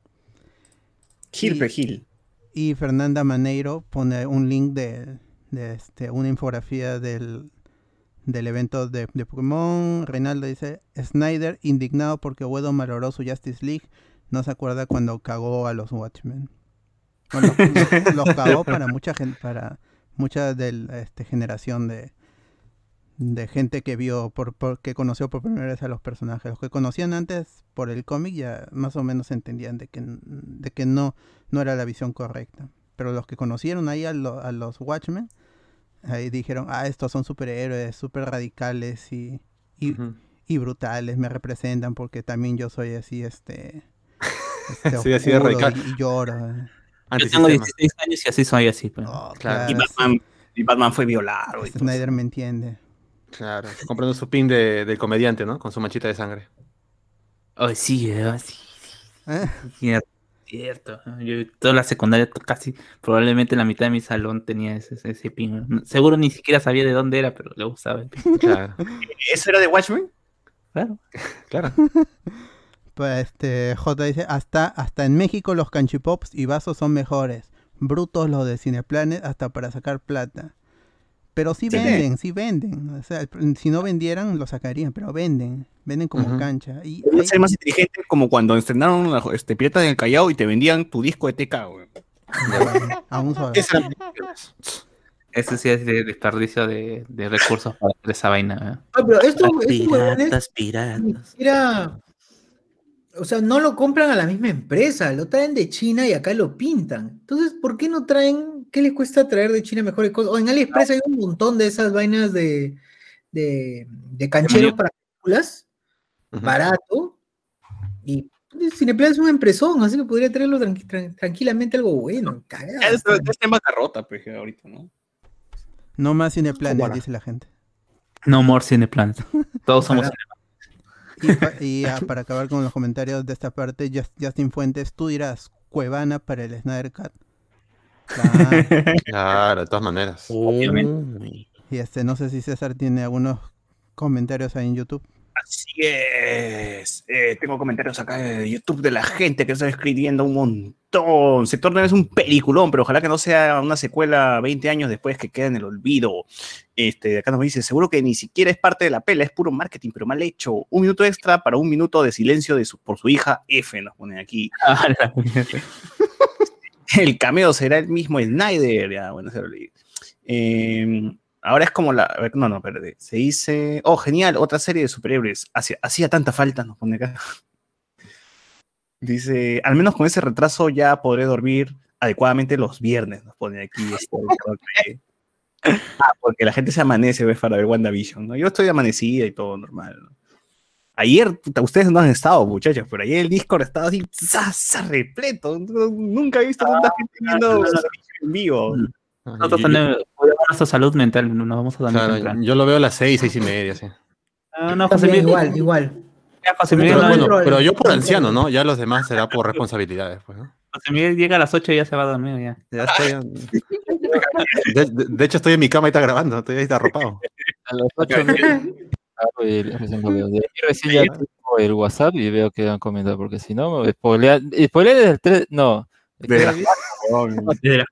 Gil Gil. Y Fernanda Maneiro pone un link de, este, una infografía del, del evento de, Pokémon. Reinaldo dice, Snyder indignado porque Wedon maloró su Justice League. No se acuerda cuando cagó a los Watchmen. los, cagó para mucha gente, para mucha de este, generación de, de gente que vio, por, que conoció por primera vez a los personajes. Los que conocían antes por el cómic ya más o menos entendían de que, de que no, no era la visión correcta. Pero los que conocieron ahí a, a los Watchmen, ahí dijeron, ah, estos son superhéroes, super radicales y, y, brutales, me representan porque también yo soy así, este... este sí, así de radical. Y, lloro. Yo tengo 16 años y así soy así. Pues. Oh, y, Batman, y, Batman, fue violado. Snyder me entiende. Claro, comprando su pin de, del comediante, ¿no? Con su manchita de sangre. Ay, sí, eh, sí, sí. Cierto, Yo toda la secundaria casi, probablemente la mitad de mi salón tenía ese, ese pin. Seguro ni siquiera sabía de dónde era, pero le gustaba el pin. Claro. ¿Eso era de Watchmen? Claro. claro. Pues este, J dice, hasta, hasta en México los canchipops y vasos son mejores. Brutos los de Cineplanet hasta para sacar plata. Pero sí, venden, sí venden. O sea, si no vendieran, lo sacarían, pero venden. Venden como cancha. Y ser más inteligente como cuando estrenaron este, Piratas del Callao y te vendían tu disco de TK, güey. Aún solo. Ese sí es de desperdicio de, de recursos para hacer esa vaina. Ah, pero esto, piratas, piratas. Era, o sea, no lo compran a la misma empresa, lo traen de China y acá lo pintan. Entonces, ¿por qué no traen ¿qué les cuesta traer de China mejores cosas? O en AliExpress hay un montón de esas vainas de, de, de cancheros para películas, barato, y Cineplan es una empresón, así que podría traerlo tranquilamente algo bueno. Cagada, está, en bancarrota, pues, ahorita, ¿no? No más Cineplan, dice la gente. No more Cineplan. Todos somos Y, y para acabar con los comentarios de esta parte, Justin Fuentes, tú dirás Cuevana para el Snyder Cut. Claro, de todas maneras. Y este, no sé si César tiene algunos comentarios ahí en YouTube. Así es. Eh, tengo comentarios acá de YouTube de la gente que está escribiendo un montón. Sector 9 es un peliculón, pero ojalá que no sea una secuela 20 años después que quede en el olvido. Este, acá nos dice, seguro que ni siquiera es parte de la pela, es puro marketing, pero mal hecho. Un minuto extra para un minuto de silencio de por su hija F, nos ponen aquí. El cameo será el mismo Snyder. Ya, bueno, se lo leí. Em, ahora es como la. No, no, perdí. Se dice. Oh, genial, otra serie de superhéroes. Hacía, hacía tanta falta, nos pone acá. Dice, al menos con ese retraso ya podré dormir adecuadamente los viernes, nos pone aquí. Este, ah, porque la gente se amanece ¿ves? para ver WandaVision, ¿no? Yo estoy amanecida y todo normal, ¿no? Ayer, ustedes no han estado, muchachos, pero ayer el Discord estaba así, ¡zasa, repleto. Nunca he visto tanta gente viendo en vivo. Nosotros tenemos nuestra salud mental, nos vamos a dar claro, Yo lo veo a las seis, seis y media, sí. Ah, no, José Miguel. Igual, igual. pero, bueno, pero yo por anciano, ¿no? Ya los demás será por responsabilidades, pues, ¿no? José Miguel llega a las 8 y ya se va a dormir. Ya. Ya estoy de- de hecho, estoy en mi cama y está grabando, estoy ahí arropado. A las 8 y recién lo veo. De recién ya tengo el WhatsApp y veo que han comentado, porque si no, me spoilean. spoilean desde el 3. No. Desde la- Desde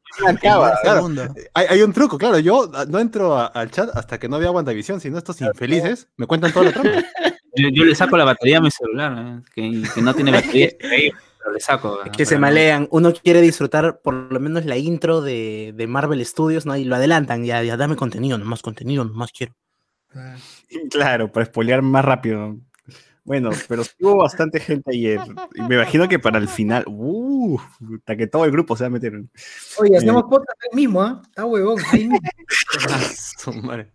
claro. Hay, hay un truco, claro. Yo no entro a- al chat hasta que no vea WandaVision, sino estos infelices me cuentan toda la trama. Yo, yo le saco la batería a mi celular, ¿eh? que, que no tiene batería, pero le saco. ¿eh? Que se no- malean. Uno quiere disfrutar por lo menos la intro de, de Marvel Studios, ¿no? Y lo adelantan. Ya, ya dame contenido, nomás contenido, nomás quiero. Claro, para spoilear más rápido. Bueno, pero hubo bastante gente ayer. Y me imagino que para el final, uh, hasta que todo el grupo se va a meter. Oye, Eh. hacemos podcast ahí mismo, ¿ah? Está huevón. Ahí mismo.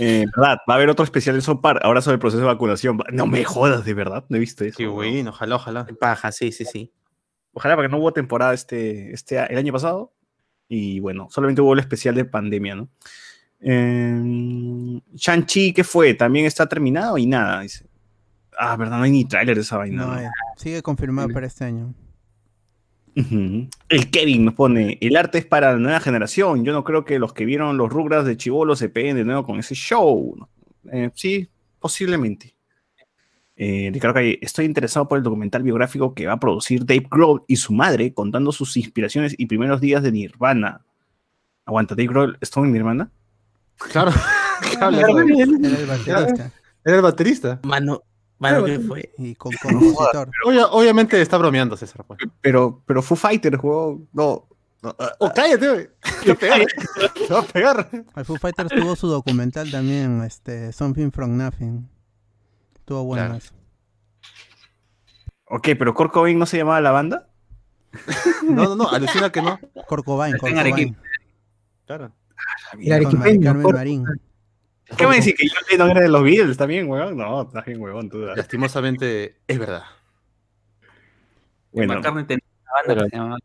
Eh, verdad, va a haber otro especial en Sopar, ahora sobre el proceso de vacunación. No me jodas, de verdad, no he visto eso. Qué bueno, ojalá, ojalá. Paja, sí, sí, sí. Ojalá, porque no hubo temporada este, este, el año pasado. Y bueno, solamente hubo el especial de pandemia, ¿no? Eh, Shang-Chi, ¿qué fue? ¿También está terminado? Y nada, dice. Ah, verdad, no hay ni tráiler de esa vaina. Eh, sigue confirmado para este año. El Kevin nos pone, el arte es para la nueva generación. Yo no creo que los que vieron los Rugrats de Chivolo se peguen de nuevo con ese show. Eh, sí, posiblemente. Eh, Ricardo Calle, estoy interesado por el documental biográfico que va a producir Dave Grohl y su madre, contando sus inspiraciones y primeros días de Nirvana. Aguanta, Dave Grohl estuvo en Nirvana. Claro. ¿Qué hablas, Era el baterista. Era el baterista. Mano, mano, ¿qué fue? Y con compositor. Obvia- obviamente está bromeando, César. pues. Pero, pero Foo Fighters jugó. No. no, ah, oh, cállate, güey. Te va a pegar. Te va a pegar. El Foo Fighters tuvo su documental también, este, Something from Nothing. Estuvo bueno Claro. Ok, pero Kurt Cobain no se llamaba la banda. No, no, no, alucina que no. Kurt Cobain, Kurt. Claro. El arequipeño. Carmen por- Marín. ¿Qué me decís? ¿Que John Lennon era de los Beatles también, weón? No, estás bien, weón. Tú, Lastimosamente, es verdad. bueno, McCartney tenía una banda que se llamaba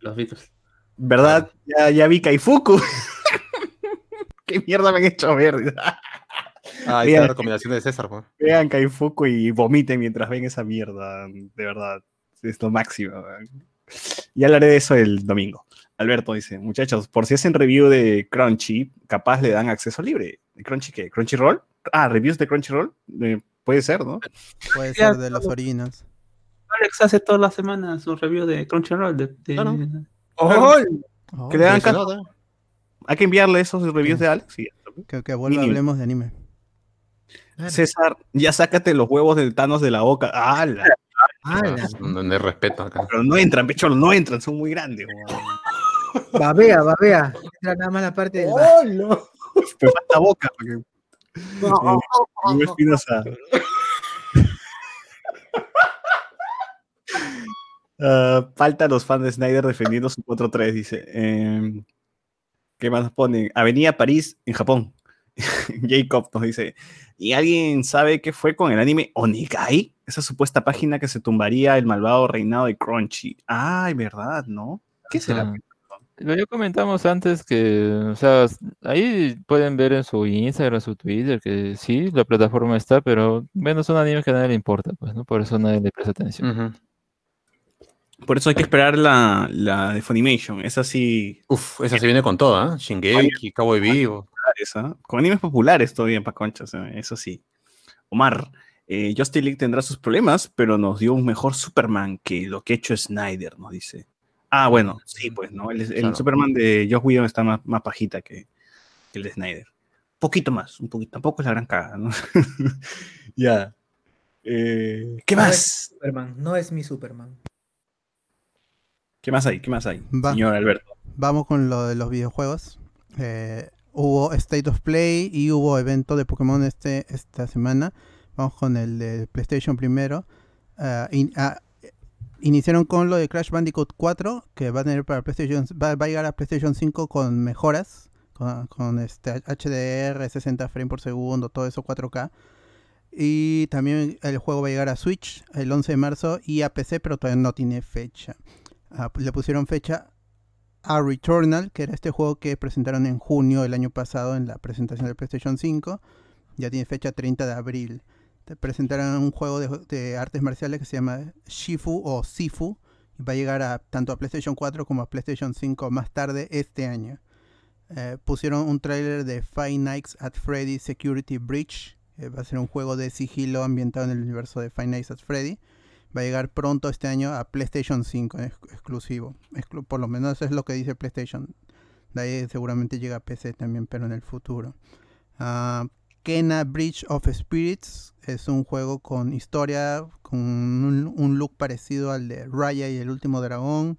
Los Beatles. ¿verdad? Ya, ya vi Kaifuku. ¿Qué mierda me han hecho ver? Ah, ahí Bien. está la recomendación de César. pues. Vean Kaifuku y vomiten mientras ven esa mierda. De verdad, es lo máximo. weón. Ya hablaré de eso el domingo. Alberto dice, muchachos, por si hacen review de Crunchy, capaz le dan acceso libre. ¿De Crunchy qué? ¿Crunchyroll? Ah, reviews de Crunchyroll. Eh, puede ser, ¿no? Puede ser de los originals. Alex hace todas las semanas un review de Crunchyroll. De, de- Claro. Oh, Que le dan. Hay que enviarle esos reviews Sí. de Alex. Sí. que, que vuelva, hablemos de anime. César, ya sácate los huevos de Thanos de la boca. ¡Hala! Ala, No, no hay respeto acá. Pero no entran, pecholo, no entran, son muy grandes. weón. Babea, babea. Entra nada más la parte del. Pero falta boca. Porque... Eh, Luis Espinosa. Ah, falta los fans de Snyder defendiendo su 4-3, dice. Em, ¿Qué más nos ponen? Avenida París, en Japón. Jacob nos dice, ¿y alguien sabe qué fue con el anime Onigai? Esa supuesta página que se tumbaría el malvado reinado de Crunchy. Ay, ¿verdad? ¿No? ¿Qué será? Ya comentamos antes que, o sea, ahí pueden ver en su Instagram, su Twitter, que sí, la plataforma está, pero bueno, son animes que a nadie le importa, pues, ¿no? Por eso nadie le presta atención. Por eso hay que esperar la, la de Funimation. Esa sí, Uf, esa se viene con toda, ¿eh? Shingeki, Cowboy Vivo. ¿ah? Con animes populares todavía para conchas, ¿eh? eso sí. Omar, eh, Justin League tendrá sus problemas, pero nos dio un mejor Superman que lo que ha hecho Snyder, nos dice. Ah, bueno, sí, pues, ¿no? El, el Claro. Superman de Josh Whedon está más, más pajita que, que el de Snyder. Poquito más, un poquito. Tampoco es la gran caga, ¿no? ya. Eh, ¿Qué No es más? Superman, no es mi Superman. ¿Qué más hay? ¿Qué más hay? Va. Señor Alberto. Vamos con lo de los videojuegos. Eh, hubo State of Play y hubo evento de Pokémon este, esta semana. Vamos con el de PlayStation primero. In- ah, iniciaron con lo de Crash Bandicoot 4, que va a tener para PlayStation, va, va a llegar a PlayStation 5 con mejoras, con, este HDR, 60 frames por segundo, todo eso 4K. Y también el juego va a llegar a Switch el 11 de marzo y a PC, pero todavía no tiene fecha. Ah, le pusieron fecha a Returnal, que era este juego que presentaron en junio del año pasado en la presentación del PlayStation 5. Ya tiene fecha 30 de abril. Te presentaron un juego de, artes marciales que se llama Shifu o Sifu. Va a llegar a tanto a PlayStation 4 como a PlayStation 5 más tarde este año. Eh, pusieron un tráiler de Five Nights at Freddy Security Breach. va a ser un juego de sigilo ambientado en el universo de Five Nights at Freddy. Va a llegar pronto este año a PlayStation 5 exclusivo. por lo menos eso es lo que dice PlayStation. De ahí seguramente llega a PC también, pero en el futuro. Uh, Kena Bridge of Spirits es un juego con historia, con un, look parecido al de Raya y el último dragón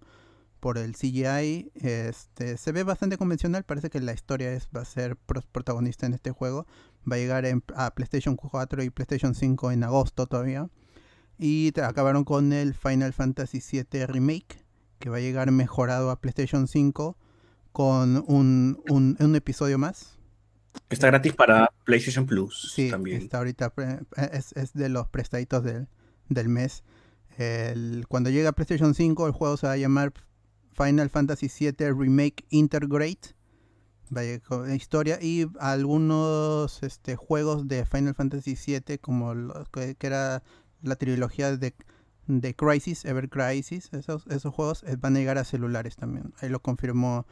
por el CGI. Este, se ve bastante convencional, parece que la historia es, va a ser protagonista en este juego. Va a llegar a PlayStation 4 y PlayStation 5 en agosto todavía. Y acabaron con el Final Fantasy VII Remake, que va a llegar mejorado a PlayStation 5 con un, un, episodio más. Está gratis para PlayStation Plus sí, también. Está ahorita, es, es de los prestaditos del, del mes. cuando llegue a PlayStation 5, el juego se va a llamar Final Fantasy VII Remake Integrate. Vaya historia y algunos este, juegos de Final Fantasy VII, como que, era la trilogía de, de Crisis, Ever Crisis, esos, esos juegos eh, van a llegar a celulares también. Ahí lo confirmó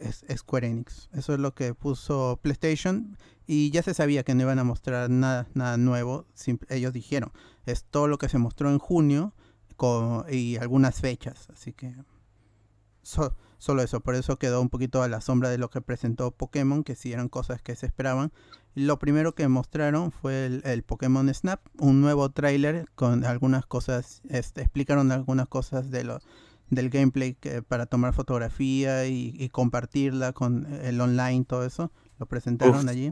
es, Square Enix. Eso es lo que puso PlayStation y ya se sabía que no iban a mostrar nada, nada nuevo. ellos dijeron, es todo lo que se mostró en junio y algunas fechas. Así que solo eso, por eso quedó un poquito a la sombra de lo que presentó Pokémon, que sí eran cosas que se esperaban. Lo primero que mostraron fue el, Pokémon Snap, un nuevo tráiler con algunas cosas, este, explicaron algunas cosas de los del gameplay para tomar fotografía y, compartirla con el online, todo eso. Lo presentaron allí.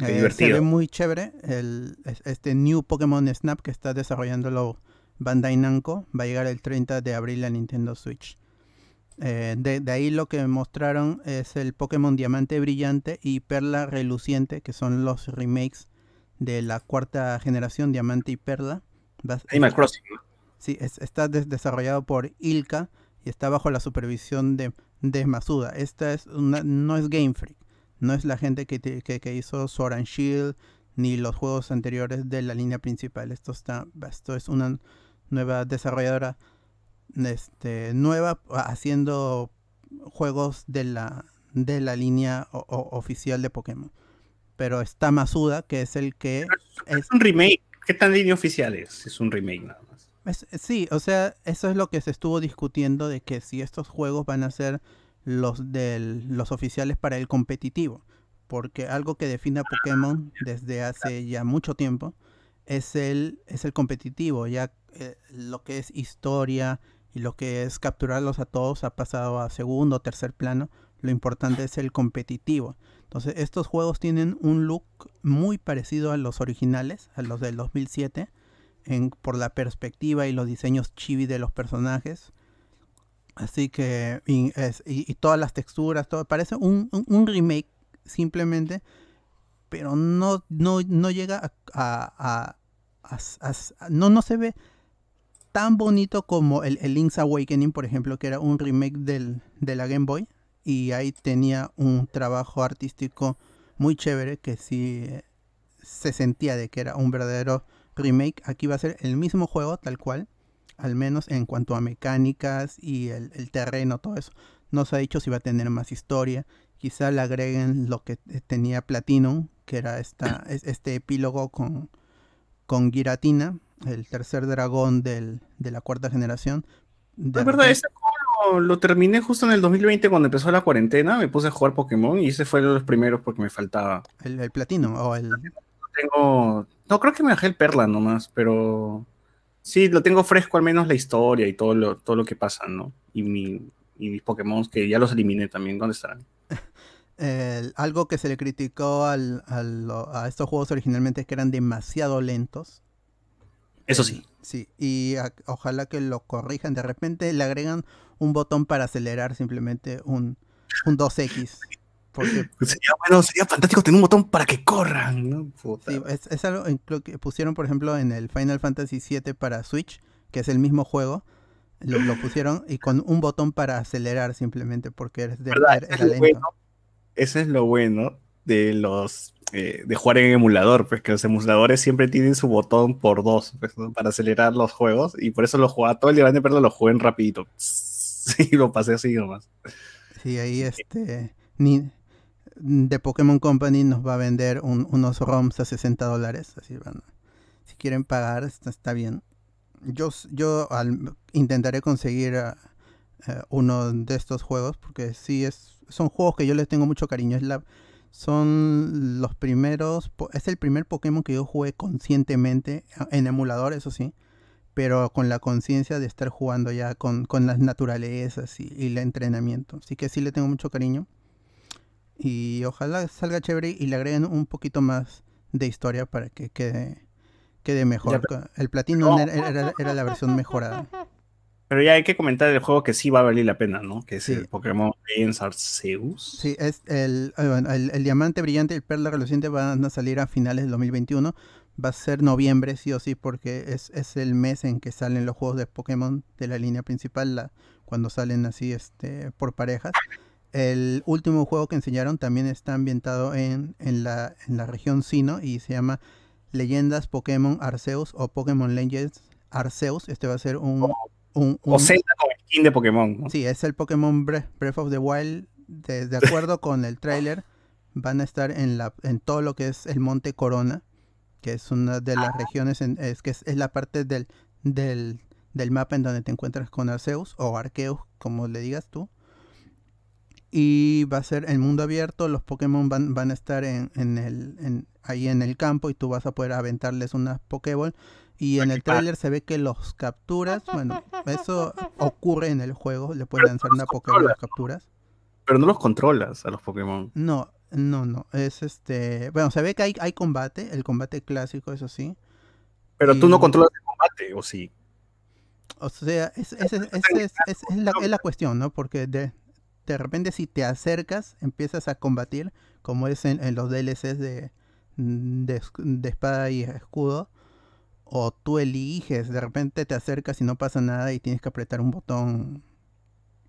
Eh, se ve muy chévere. El, este New Pokémon Snap que está desarrollándolo Bandai Namco va a llegar el 30 de abril a Nintendo Switch. Eh, de, de, ahí lo que mostraron es el Pokémon Diamante Brillante y Perla Reluciente, que son los remakes de la cuarta generación Diamante y Perla. Animal Crossing. Sí, está desarrollado por Ilka y está bajo la supervisión de, de Masuda. Esta es una, no es Game Freak, no es la gente que, que, hizo Sword and Shield ni los juegos anteriores de la línea principal. Esto está, esto es una nueva desarrolladora este, nueva haciendo juegos de la de la línea oficial de Pokémon. Pero está Masuda, que es el que es, un remake. ¿Qué tan línea oficial es? Es un remake nada más sí, o sea, eso es lo que se estuvo discutiendo de que si estos juegos van a ser los del, los oficiales para el competitivo, porque algo que define a Pokémon desde hace ya mucho tiempo es el es el competitivo, ya eh, lo que es historia y lo que es capturarlos a todos ha pasado a segundo o tercer plano, lo importante es el competitivo. Entonces, estos juegos tienen un look muy parecido a los originales, a los del 2007 por la perspectiva y los diseños chibi de los personajes. Así que, y, todas las texturas, todo, parece un, remake simplemente, pero no, no, no llega a, no, no se ve tan bonito como el, Link's Awakening, por ejemplo, que era un remake del, de la Game Boy. Y ahí tenía un trabajo artístico muy chévere que sí eh, se sentía de que era un verdadero remake, aquí va a ser el mismo juego tal cual, al menos en cuanto a mecánicas y el, terreno, todo eso. No se ha dicho si va a tener más historia. Quizá le agreguen lo que tenía Platinum, que era esta, este epílogo con, con Giratina, el tercer dragón del, de la cuarta generación. De es verdad, ese juego lo, terminé justo en el 2020 cuando empezó la cuarentena. Me puse a jugar Pokémon y ese fue uno de los primeros porque me faltaba. El, el Platinum o el tengo. No, creo que me dejé el Perla nomás, pero. Sí, lo tengo fresco, al menos la historia y todo lo, todo lo que pasa, ¿no? Y, mi, y mis Pokémon que ya los eliminé también, ¿dónde estarán? algo que se le criticó al, a estos juegos originalmente es que eran demasiado lentos. Eso sí. Sí, y ojalá que lo corrijan. De repente le agregan un botón para acelerar simplemente un, un 2X. sería, bueno, sería fantástico tener un botón para que corran, es, algo que pusieron, por ejemplo, en el Final Fantasy VII para Switch, que es el mismo juego. Lo, pusieron y con un botón para acelerar simplemente porque eres de, era, lento. Bueno, eso es lo bueno de los eh, de jugar en emulador, pues que los emuladores siempre tienen su botón por dos pues, ¿no? para acelerar los juegos y por eso lo jugaba todo el día de perder lo jugué en rapidito. Sí, lo pasé así nomás. Sí, ahí este ni de Pokémon Company nos va a vender un- unos ROMs a 60 dólares, así van. Si quieren pagar, está, bien. Yo, yo intentaré conseguir ah, eh, uno de estos juegos porque sí es son juegos que yo les tengo mucho cariño. Son los primeros, es el primer Pokémon que yo jugué conscientemente en emulador, eso sí, pero con la conciencia de estar jugando ya con, con las naturalezas y el entrenamiento. Así que sí le tengo mucho cariño. Y ojalá salga chévere y le agreguen un poquito más de historia para que quede, quede mejor. Ya, El platino era, era- era la versión mejorada. Pero ya hay que comentar el juego que sí va a valer la pena, ¿no? Que es el Pokémon Legends Arceus. Sí, es el, eh, bueno, el, el diamante brillante y el perla reluciente van a salir a finales del 2021. Va a ser noviembre, sí o sí, porque es, es el mes en que salen los juegos de Pokémon de la línea principal, la, cuando salen así este, por parejas. El último juego que enseñaron también está ambientado en, en, la, en la región Sino y se llama Leyendas Pokémon Arceus o Pokémon Legends Arceus. Este va a ser un... un, O Zelda con skin de Pokémon. ¿no? Sí, es el Pokémon Bre- Breath of the Wild. De, de acuerdo con el tráiler, van a estar en, la, en todo lo que es el Monte Corona, que es una de las regiones, en- es que es, es la parte del, del, del mapa en donde te encuentras con Arceus o Arceus, como le digas tú. Y va a ser el mundo abierto, los Pokémon van, van a estar en, en el, en- ahí en el campo y tú vas a poder aventarles unas Pokéball. Y en el tráiler se ve que los capturas, bueno, eso ocurre en el juego, le puedes lanzar una Pokéball a los capturas. Pero no los controlas a los Pokémon. No, no, no, es este, bueno, se ve que hay, hay combate, el combate clásico, eso sí. Pero tú Y- no controlas el combate, ¿o sí? O sea, es, es, es, es- es- es la, es la cuestión, ¿no? Porque de, de repente si te acercas, empiezas a combatir, como es en, en los DLCs de, de, espada y escudo, o tú eliges, de repente te acercas y no pasa nada y tienes que apretar un botón.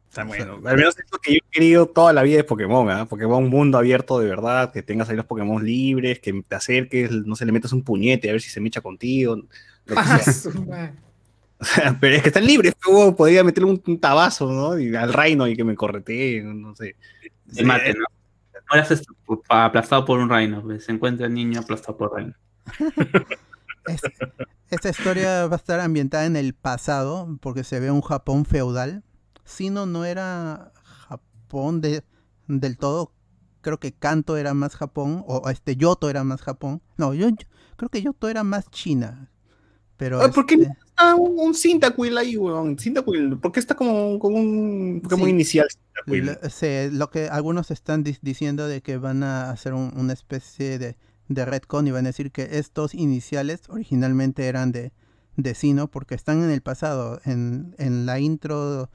Está bueno. Al menos es lo que yo he querido toda la vida de Pokémon, ¿ah? Pokémon mundo abierto de verdad, que tengas ahí los Pokémon libres, que te acerques, no se le metas un puñete a ver si se mecha contigo. lo que Ah, sea. O sea, pero es que están libres, pero podría meterle un, un tabazo, ¿no? Y al reino y que me corretee, no sé. Te mate, ¿no? Mueras aplastado por un reino. pues, Se encuentra el niño aplastado por reino. Es- esta historia va a estar ambientada en el pasado, porque se ve un Japón feudal. Sino no era Japón de, del todo. Creo que Kanto era más Japón, o este Yoto era más Japón. No, yo, yo creo que Yoto era más China. Pero Ah, ¿Por qué está un, un Cyndaquil ahí, weón? Cyndaquil, ¿por qué está como, como un Pokémon Sí. inicial? Lo, se- lo que algunos están di- diciendo de que van a hacer un- una especie de, de retcon y van a decir que estos iniciales originalmente eran de, de Sino porque están en el pasado. En, en la intro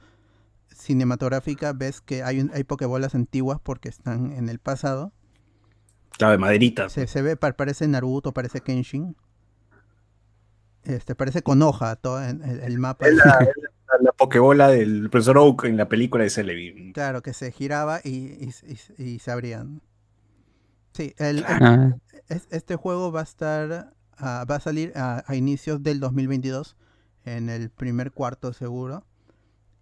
cinematográfica ves que hay, un- hay pokebolas antiguas porque están en el pasado. Claro, de maderita. Se, se ve, pa- parece Naruto, parece Kenshin. Este, parece Konoha todo en- el, el mapa. Es la, es la- la Pokébola del profesor Oak en la película de Celebi. Claro, que se giraba y, y- y- y se abrían. Sí, el, el- Ah. es- este juego va a estar, ah, va a salir a, a inicios del 2022, en el primer cuarto seguro.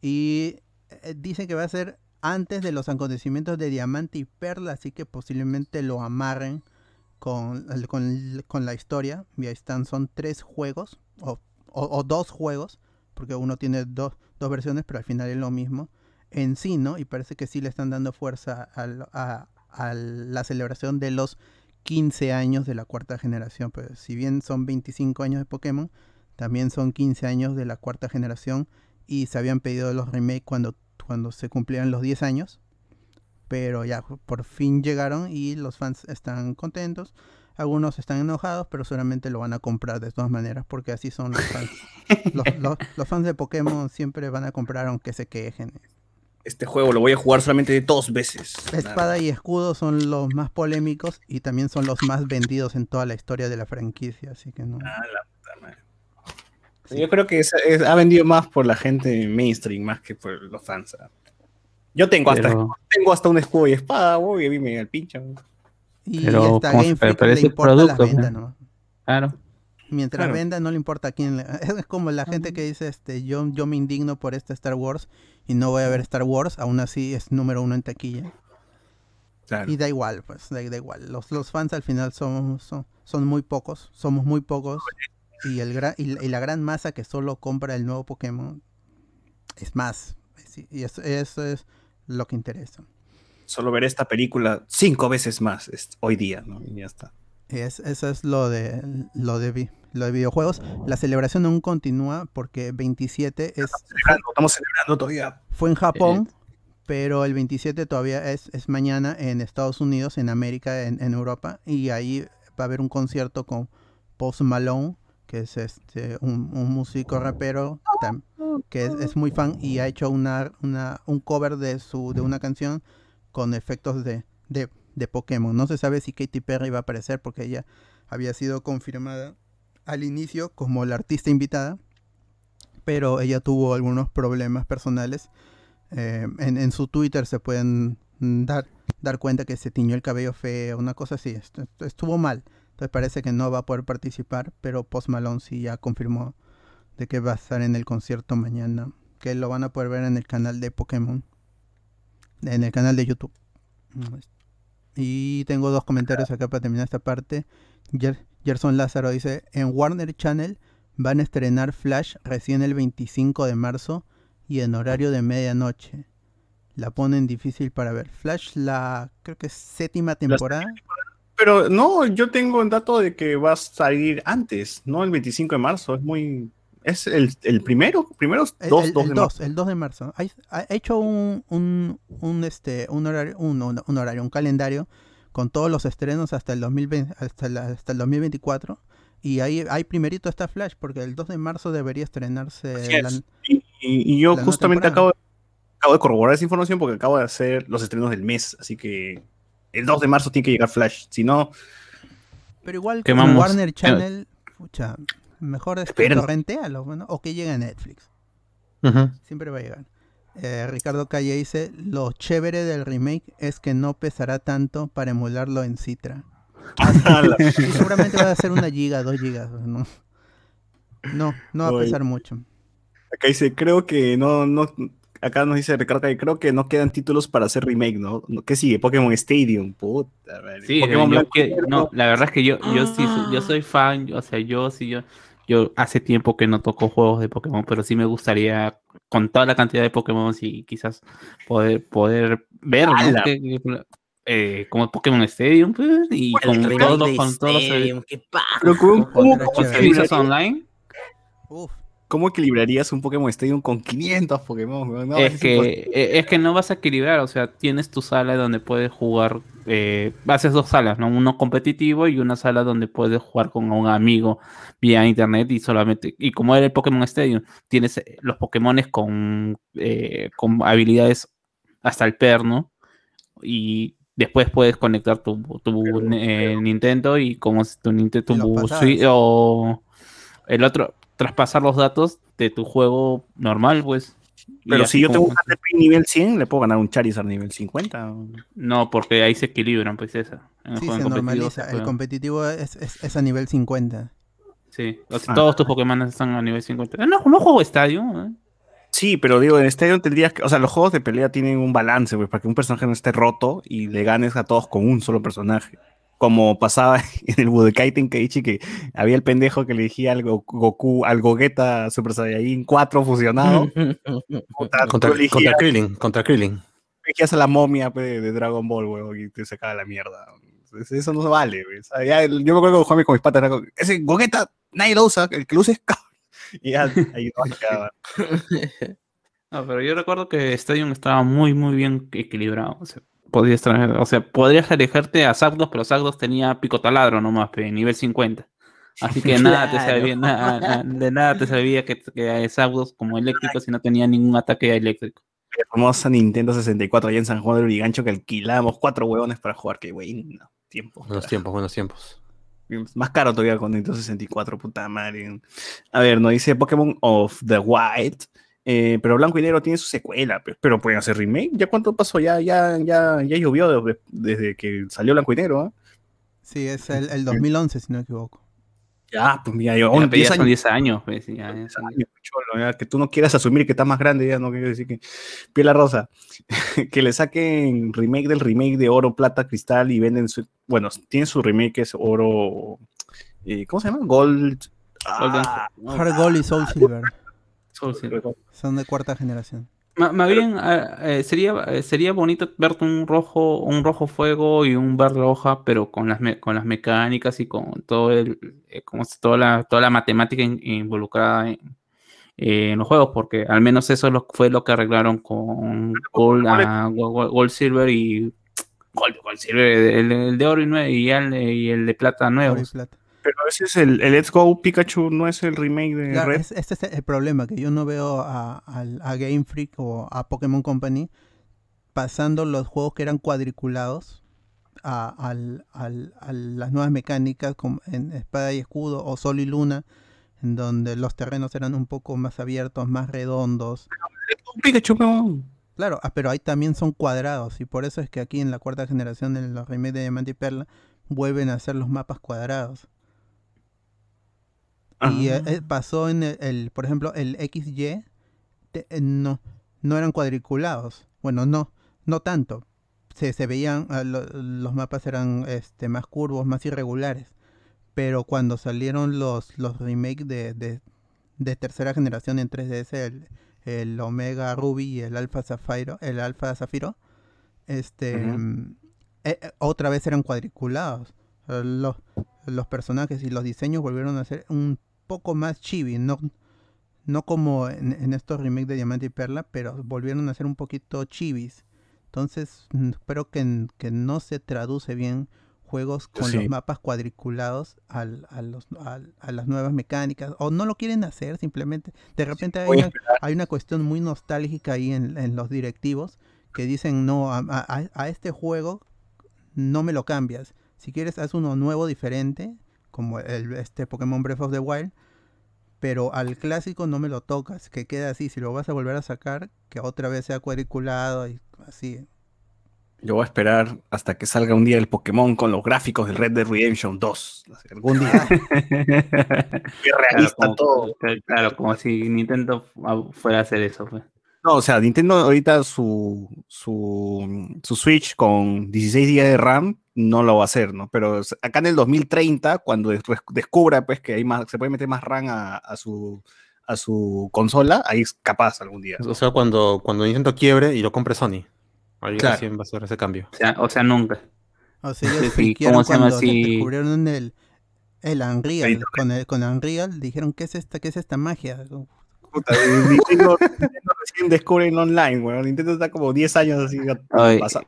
Y eh, dicen que va a ser antes de los acontecimientos de Diamante y Perla, así que posiblemente lo amarren con, con, con la historia. Y ahí están, son tres juegos, o, o- dos juegos, porque uno tiene dos, dos versiones, pero al final es lo mismo. En sí, ¿no? Y parece que sí le están dando fuerza al- a, a la celebración de los 15 años de la cuarta generación. Pero si bien son 25 años de Pokémon, también son 15 años de la cuarta generación y se habían pedido los remakes cuando, cuando se cumplieran los 10 años. Pero ya por fin llegaron y los fans están contentos. Algunos están enojados, pero seguramente lo van a comprar de todas maneras, porque así son los fans. los, los- los fans de Pokémon siempre van a comprar aunque se quejen. Este juego lo voy a jugar solamente dos veces. Espada y escudo son los más polémicos y también son los más vendidos en toda la historia de la franquicia, así que no. Ah, la puta madre. Yo creo que es- es- ha vendido más por la gente mainstream más que por los fans. Yo tengo hasta, Pero- tengo hasta un escudo y espada, voy, y a mí me da el pincho. Y pero, esta Game Freak le importa producto, la venta, ¿no? Claro. Mientras venda, no le importa a quién. Le... Es como la gente que dice, este, yo, yo me indigno por este Star Wars y no voy a ver Star Wars, aún así es número uno en taquilla. Y da igual, pues, da, igual. Los, los fans al final son, son, son muy pocos, somos muy pocos. Y, el y, la gran masa que solo compra el nuevo Pokémon es más. Y eso, es lo que interesa. Solo ver esta película cinco veces más hoy día, ¿no? Y ya está. Es, eso es lo de, lo de lo de videojuegos. La celebración aún continúa porque 27 es... Estamos celebrando, todavía. Fue en Japón, pero el 27 todavía es, es mañana en Estados Unidos, en América, en, Europa, y ahí va a haber un concierto con Post Malone, que es este un, músico rapero que es, muy fan y ha hecho una, una, un cover de su de una canción con efectos de, de, de Pokémon. No se sabe si Katy Perry va a aparecer porque ella había sido confirmada al inicio como la artista invitada, pero ella tuvo algunos problemas personales. Eh, en, su Twitter se pueden dar, dar cuenta que se tiñó el cabello feo, una cosa así. Estuvo mal. Entonces parece que no va a poder participar, pero Post Malone sí ya confirmó de que va a estar en el concierto mañana, que lo van a poder ver en el canal de Pokémon, en el canal de YouTube. Y tengo dos comentarios acá para terminar esta parte. Gerson Lázaro dice, en Warner Channel van a estrenar Flash recién el 25 de marzo y en horario de medianoche. La ponen difícil para ver. Flash, la creo que es séptima temporada. Pero no, yo tengo un dato de que va a salir antes, no el 25 de marzo. Es muy... Es el, el primero, primero el, 2, el, de marzo. El 2 de marzo. Ha, hecho un, un, un, este, un horario, un, un horario, un calendario con todos los estrenos hasta el 2020, hasta, hasta el 2024. Y ahí, hay primerito está Flash, porque el 2 de marzo debería estrenarse. La, y, yo justamente acabo, acabo de corroborar esa información porque acabo de hacer los estrenos del mes. Así que el 2 de marzo tiene que llegar Flash. Si no. Pero igual que Warner Channel, pucha, mejor es que torrentealo, bueno, o que llegue a Netflix. Siempre va a llegar. Eh, Ricardo Calle dice, lo chévere del remake es que no pesará tanto para emularlo en Citra. seguramente va a ser una giga, dos gigas, ¿no? No, no va a pesar mucho. Acá dice, creo que no, no, acá nos dice Ricardo Calle, creo que no quedan títulos para hacer remake, ¿no? ¿Qué sigue? Pokémon Stadium, puta. Sí, no, la verdad es que yo, yo sí, yo soy fan, o sea, yo sí, yo, yo hace tiempo que no toco juegos de Pokémon, pero sí me gustaría, con toda la cantidad de Pokémon, y quizás poder, poder ver eh, como Pokémon Stadium, pues, y con todos con todos los... Pero ¿cómo, cómo, cómo online? Uf. ¿Cómo equilibrarías un Pokémon Stadium con 500 Pokémon? es, que, e, es que no vas a equilibrar, o sea, tienes tu sala donde puedes jugar, eh, haces dos salas, ¿no? Uno competitivo y una sala donde puedes jugar con un amigo vía internet y solamente, y como era el Pokémon Stadium, tienes eh, los Pokémon con, eh, con habilidades hasta el perno y después puedes conectar tu, tu Nintendo y como tu Nintendo tu o el otro traspasar los datos de tu juego normal, pues. Pero si yo tengo un Caterpie nivel 100, ¿le puedo ganar un Charizard nivel 50? No, porque ahí se equilibran, pues esa. sí, se normaliza. El competitivo es, es, a nivel 50. Sí, ah. todos tus Pokémon están a nivel 50. No, no juego estadio. ¿eh? Sí, pero digo, en estadio tendrías que. O sea, los juegos de pelea tienen un balance, pues, para que un personaje no esté roto y le ganes a todos con un solo personaje como pasaba en el Budokai Tenkaichi, que había el pendejo que le decía al Goku, al Gogeta Super Saiyajin 4 fusionado. contra, contra, Krillin, contra Krillin. Elegías a la momia pues, de, Dragon Ball, weón, y te sacaba la mierda. Eso no se vale, yo me acuerdo que jugaba con mis patas, ese Gogeta, nadie lo usa, el que lo usa es Y ya, ahí. No, pero yo recuerdo que Stadium estaba muy, muy bien equilibrado. O sea, podrías o sea, podrías alejarte a Zapdos, pero Zapdos tenía pico taladro nomás, pe, nivel 50. Así que nada te servía, nada, de nada te servía que, que Zapdos como eléctrico si no tenía ningún ataque eléctrico. La famosa Nintendo 64 allá en San Juan del Urigancho que alquilábamos cuatro huevones para jugar, que güey, no, tiempo. Buenos tiempos, buenos tiempos. Más caro todavía con Nintendo 64, puta madre. A ver, nos dice Pokémon of the White. Eh, pero Blanco y Negro tiene su secuela, pero pueden hacer remake. ¿Ya cuánto pasó? Ya, ya, ya, ya llovió desde, que salió Blanco y Negro. ¿ah? Sí, es el, el 2011, si no me equivoco. Ya, pues mira, yo Ya, 10 pero ya son años, 10 años. pues, ya, ya son- años, cholo, ya, que tú no quieras asumir que estás más grande, ya no quiero decir que piel rosa, que le saquen remake del remake de oro, plata, cristal y venden su, bueno, tiene su remake que es oro, eh, ¿cómo se llama? Gold. ah, Hard Gold y Soul Silver. Soul Silver. Son de cuarta generación. Ma- Más bien, ah, eh, sería, eh, sería bonito verte un rojo, un rojo fuego y un verde hoja, pero con las, me- con las mecánicas y con todo el, eh, como toda la, toda la matemática in- involucrada en, en los juegos, porque al menos eso es lo, fue lo que arreglaron con Gold, ah, Gold, Gold- Silver y Gold, Gold Silver, el, el de oro y, y el, y el de plata Oro y nuevos. plata. Pero ese es el, el Let's Go Pikachu, no es el remake de Claro, Red. es- este es el problema, que yo no veo a, al- a Game Freak o a Pokémon Company pasando los juegos que eran cuadriculados a, al- al- a las nuevas mecánicas como en Espada y Escudo o Sol y Luna, en donde los terrenos eran un poco más abiertos, más redondos. Pikachu, no. Claro, ah, pero ahí también son cuadrados y por eso es que aquí en la cuarta generación, en los remakes de Diamante y Perla, vuelven a hacer los mapas cuadrados. Y eh, pasó en el, el- por ejemplo, el XY, te- eh, no, no eran cuadriculados. Bueno, no, no tanto. Se, se veían, ah, lo- los mapas eran este, más curvos, más irregulares. Pero cuando salieron los, los remakes de, de, de tercera generación en 3DS, el, el Omega Ruby y el Alpha Zafiro, el Alpha Zafiro, este, mm, eh, otra vez eran cuadriculados. Los, los personajes y los diseños volvieron a ser un poco más chibi, no, no como en, en estos remakes de Diamante y Perla, pero volvieron a ser un poquito chibis. Entonces, mm, espero que, que no se traduce bien juegos con Sí. los mapas cuadriculados al- a, los, al- a las nuevas mecánicas, o no lo quieren hacer simplemente. De repente hay una, hay una cuestión muy nostálgica ahí en, en los directivos que dicen, no, a, a- a este juego no me lo cambias. Si quieres, haz uno nuevo, diferente, como el, este Pokémon Breath of the Wild, pero al clásico no me lo tocas, que quede así. Si lo vas a volver a sacar, que otra vez sea cuadriculado y así. Yo voy a esperar hasta que salga un día el Pokémon con los gráficos del Red Dead Redemption 2. Algún día. Qué realista Claro, como, todo. claro, como si Nintendo fu- fuera a hacer eso. pues. No, o sea, Nintendo ahorita su, su, su Switch con 16 GB de RAM no lo va a hacer, ¿no? Pero acá en el 2030, cuando des- descubra pues que hay más, se puede meter más RAM a, a su, a su consola, ahí es capaz algún día. O sea, cuando, cuando Nintendo quiebre y lo compre Sony. Ahí Claro. recién va a ser ese cambio. O sea, o sea, nunca. O sea, ellos sí, ¿cómo se llama así? descubrieron el, el Unreal. Con, el, con Unreal dijeron, ¿qué es esta, qué es esta magia? Puta, Nintendo, Nintendo recién descubre el online, bueno, Nintendo está como 10 años así Ay, pasado.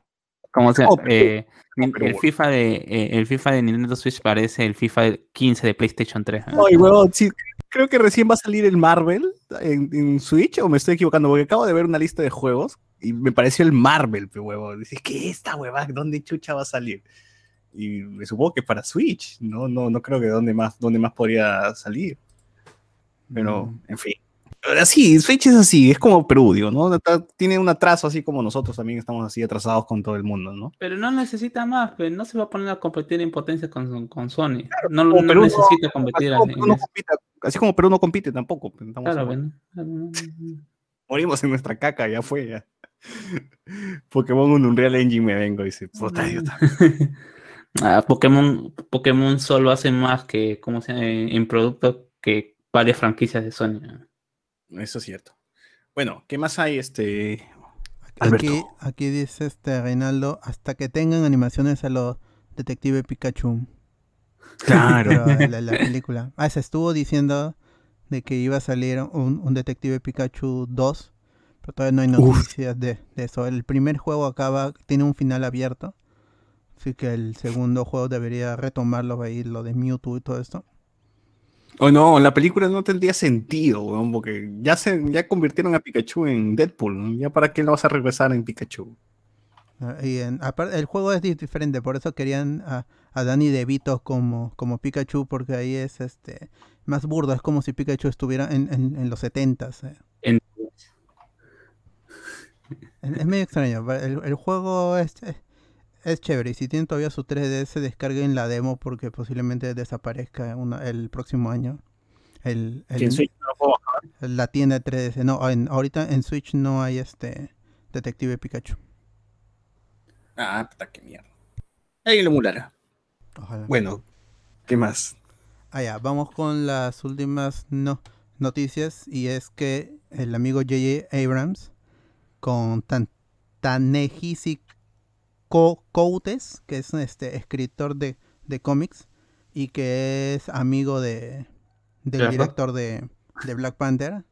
Como sea, Oh, eh, el. FIFA de eh, el FIFA de Nintendo Switch parece el FIFA 15 de PlayStation 3. ¿eh? Ay, huevón, sí, creo que recién va a salir el Marvel en, en Switch, o me estoy equivocando, porque acabo de ver una lista de juegos y me pareció el Marvel, pe huevón. Dices, ¿qué es esta huevada? ¿Dónde chucha va a salir? Y me supongo que para Switch, no, no, no creo que dónde más, dónde más podría salir. Pero, en fin. Ahora sí, Switch es así, es como Perú, digo, ¿no? Está- Tiene un atraso así como nosotros también estamos así atrasados con todo el mundo, ¿no? Pero no necesita más, pues, no se va a poner a competir en potencia con, con Sony. No, no Perú no- necesita competir Así como, Perú no compite, así como Perú no compite tampoco. pues, Claro, igual. pues, morimos en nuestra caca, ya fue, ya. Pokémon un Unreal Engine me vengo, dice, puta, también. Ah, Pokémon, Pokémon solo hace más que, ¿cómo se llama? En, en producto que varias franquicias de Sony. Eso es cierto. Bueno, ¿qué más hay, este, Alberto? Aquí, aquí dice este Reinaldo, hasta que tengan animaciones a los Detective Pikachu. Claro. Pero la, la película. Ah, se estuvo diciendo de que iba a salir un, un Detective Pikachu 2, pero todavía no hay noticias de, de eso. El primer juego acaba, tiene un final abierto, así que el segundo juego debería retomarlo ahí, lo de Mewtwo y todo esto. O no, la película no tendría sentido, weón, porque ya se ya convirtieron a Pikachu en Deadpool, ¿no? ya para qué lo vas a regresar en Pikachu. Ah, Y en- aparte, el juego es di- diferente, por eso querían a, a Danny DeVito como, como Pikachu, porque ahí es este más burdo, es como si Pikachu estuviera en, en, en los 70s. eh. En- Es, es medio extraño, el, el juego es, es, chévere. Y si tienen todavía su 3DS, descarguen la demo porque posiblemente desaparezca una, el próximo año. El, el- en Switch no lo puedo bajar. la tienda de 3DS. No, en- ahorita en Switch no hay este Detective Pikachu. Ah, puta, qué mierda. Ahí lo emulará. Ojalá. Bueno, ¿qué más? Ah, ya, vamos con las últimas no, noticias. Y es que el amigo J.J. Abrams con Tan Tanehisi Ko- Coutes, que es este escritor de, de cómics y que es amigo de, del director de, de Black Panther.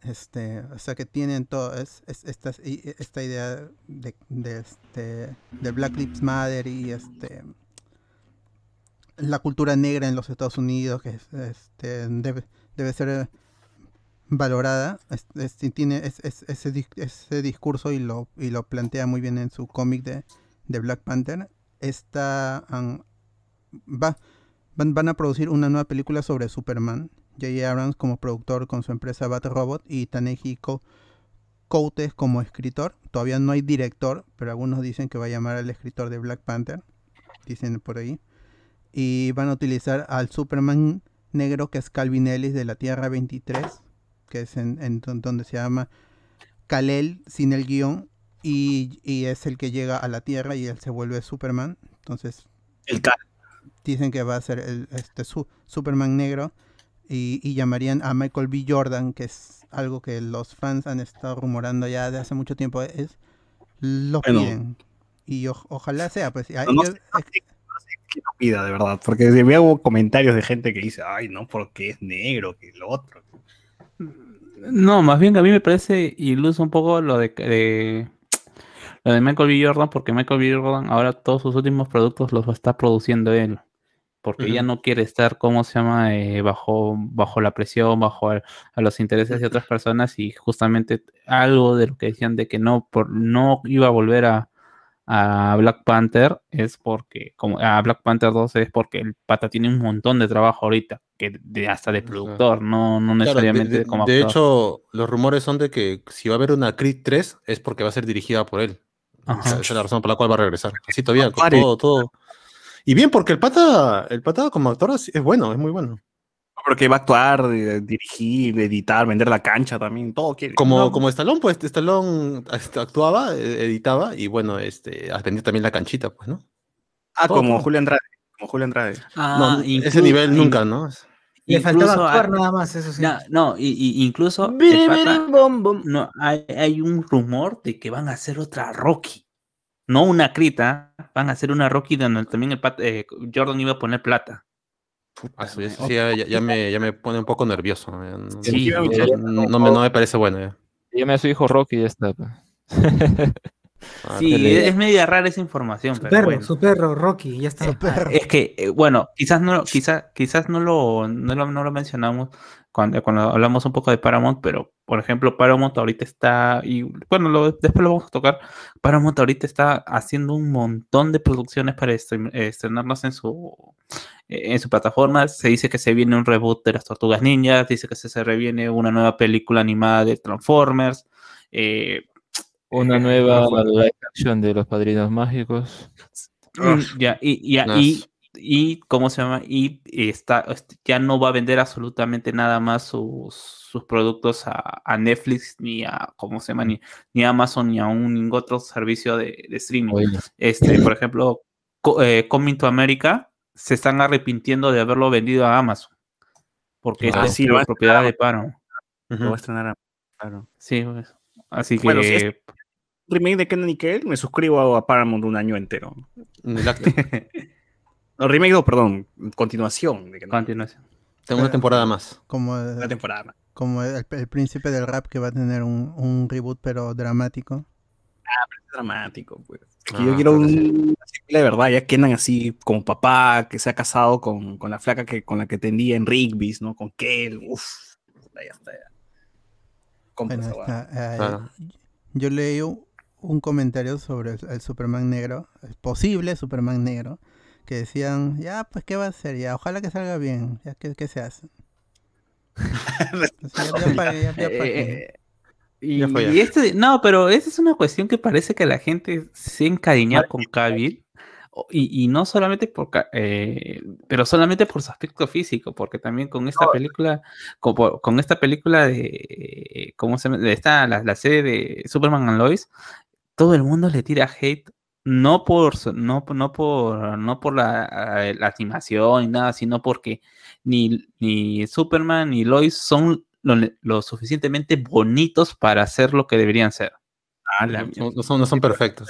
Este, o sea que tienen todo es, es- esta, esta idea de, de, este, de Black Lives Matter y este la cultura negra en los Estados Unidos que es- este, debe, debe ser valorada tiene es- es- ese, ese discurso y lo, y lo plantea muy bien en su cómic de, de Black Panther está an- va, van, a producir una nueva película sobre Superman. J.J. Abrams como productor con su empresa Bat Robot y Taneji Coates como escritor. Todavía no hay director pero algunos dicen que va a llamar al escritor de Black Panther dicen por ahí. Y van a utilizar al Superman negro que es Calvin Ellis de la Tierra 23, que es en, en don- donde se llama Kalel sin el guion y, y es el que llega a la Tierra y él se vuelve Superman. Entonces El Cal. dicen que va a ser el este su- Superman negro y, y llamarían a Michael B. Jordan, que es algo que los fans han estado rumorando ya de hace mucho tiempo. Es lo Bueno. piden y o- ojalá sea pues. No, no yo- sé, no sé qué lo pida, de verdad. Porque veo comentarios de gente que dice, ay, no, porque es negro, que lo otro. No, más bien a mí me parece iluso un poco lo de, de- lo de Michael B. Jordan, porque Michael B. Jordan ahora todos sus últimos productos los está produciendo él. Porque ya Ujú. no quiere estar, ¿cómo se llama? Eh, bajo, bajo la presión, bajo el- a los intereses de otras personas y justamente algo de lo que decían de que no, por, no iba a volver a, a Black Panther es porque, como a Black Panther 2 es porque el pata tiene un montón de trabajo ahorita, que de, hasta de productor, no, no Claro, de- necesariamente de, como de actor. hecho, los rumores son de que si va a haber una Creed 3 es porque va a ser dirigida por él. Ajá. Esa esa es la razón por la cual va a regresar. Así todavía, con todo, todo. Y bien, porque el pata, el pata como actor es bueno, es muy bueno. Porque va a actuar, dirigir, editar, vender la cancha también, todo quiere. Como, No, como Stallone, pues Stallone este, actuaba, eh, editaba y bueno, este, vendía también la canchita, pues, ¿no? ah, todo, como todo. Julio Andrade. Como Julio Andrade. No, ese nivel nunca, ¿no? Le faltaba actuar hay- nada más, eso sí. No, no, y, y incluso Biri, pata- biri, bom, bom. no, hay, hay un rumor de que van a hacer otra Rocky. No una crita, van a hacer una Rocky donde también el pata- eh, Jordan iba a poner plata. Eso, eso sí, ya, ya- ya me, ya me pone un poco nervioso. No, Sí, no- ya- no me, no me parece bueno. ya. Llame a su hijo Rocky y ya está. pues. Ah, Sí, le- es media rara esa información, Su pero perro, bueno. su perro, Rocky, ya está. Ah, Es que, eh, bueno, quizás no, quizás, quizás no lo, no lo, no lo mencionamos cuando, cuando hablamos un poco de Paramount, pero por ejemplo, Paramount ahorita está, y bueno, lo- después lo vamos a tocar. Paramount ahorita está haciendo un montón de producciones para estren- estrenarlas en su, en su plataforma. Se dice que se viene un reboot de las Tortugas Ninjas, dice que se, se reviene una nueva película animada de Transformers. eh, Una eh, nueva live action de los padrinos mágicos. Mm, Ya, y, y, y, y, ¿cómo se llama? Y está, este, ya no va a vender absolutamente nada más sus, sus productos a, a Netflix, ni a, ¿cómo se llama? Ni, ni a Amazon, ni a un ningún otro servicio de, de streaming. Oye, Este, por ejemplo, Co- eh, Coming to America se están arrepintiendo de haberlo vendido a Amazon. Porque Ah, es sí, lo va a propiedad de Paramount. Lo va a estrenar a-. Sí, pues. Así que. Si es- Remake de Kenan y Kel, me suscribo a Paramount un año entero. No, remake, no, perdón, continuación de Kenan. continuación. Tengo una temporada más. como La el, temporada. como el, el príncipe del rap que va a tener un, un reboot pero dramático. Es dramático, pues. Es que Ah, yo quiero sí. un- una secuela de verdad, ya Kenan así como papá, que se ha casado con, con la flaca que, con la que tendía en Rigby's, ¿no? Con Kel, uff. Ya está, ya. Bueno, está, eh. Yo leí un, un comentario sobre el, el Superman negro, el posible Superman negro, que decían, ya, pues, ¿qué va a hacer? Ya, ojalá que salga bien, ya, ¿qué, qué se hace? Eh, Y, este, no, pero esa es una cuestión que parece que la gente se encariña con Cavill. Y, y, no solamente por, eh, pero solamente por su aspecto físico, porque también con esta película, con, con, esta película de, ¿cómo se llama? De esta, la, la, serie de Superman and Lois, todo el mundo le tira hate, no por, no, no por, no por la, eh, la animación ni nada, sino porque ni, ni Superman ni Lois son lo, suficientemente bonitos para ser lo que deberían ser. Ah, no, son, no son perfectos.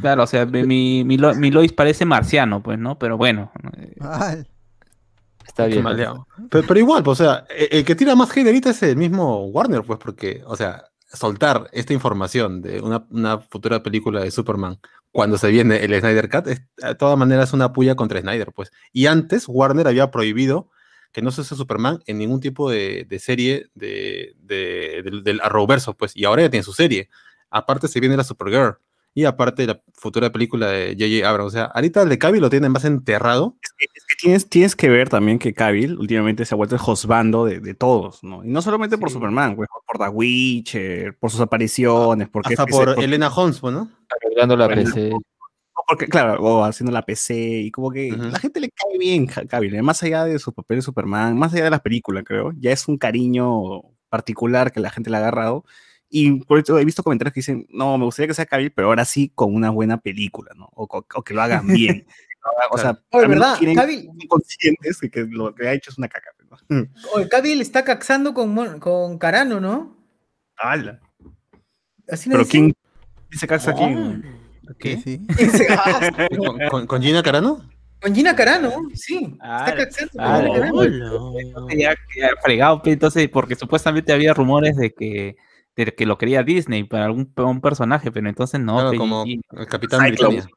Claro, o sea, mi, mi, Lois parece marciano, pues, ¿no? Pero bueno. Está bien. Pero, pero, igual, pues, o sea, e, el, que tira más hate ahorita es el mismo Warner, pues, porque, o sea, soltar esta información de una, una, futura película de Superman cuando se viene el Snyder Cut, es, de todas maneras una puya contra Snyder, pues. Y antes Warner había prohibido que no se use Superman en ningún tipo de, serie de, del, del pues, y ahora ya tiene su serie. Aparte se viene la Supergirl, y aparte la futura película de J.J. Abrams. O sea, ahorita el de Cavill lo tienen más enterrado. Es que, tienes, tienes, que ver también que Cavill últimamente se ha vuelto el hosbando de, de todos, ¿no? Y no solamente por Superman, pues, por The Witcher, por sus apariciones, porque hasta por Elena Holmes, ¿no? Arreglando la PC porque, claro, o haciendo la PC, y como que la gente le cae bien Cavill, ¿eh? más allá de su papel de Superman, más allá de las películas, creo, ya es un cariño particular que la gente le ha agarrado. Y por eso he visto comentarios que dicen, no, me gustaría que sea Cavill, pero ahora sí con una buena película, ¿no? O, que lo hagan bien. o sea, Oye, ¿verdad? Cavill... conscientes de que lo que ha hecho es una caca. ¿no? Oye, Cavill está caxando con, con Carano, ¿no? ¡Hala! Así pero ¿quién dice caxa aquí? ¿Qué? Sí. ¿Con, Gina Carano? Con Gina Carano, sí. está cachando. ya, fregado, pues, entonces, porque supuestamente había rumores de que, de que lo quería Disney para algún un personaje, pero entonces no. Claro, como el Capitán Britannia.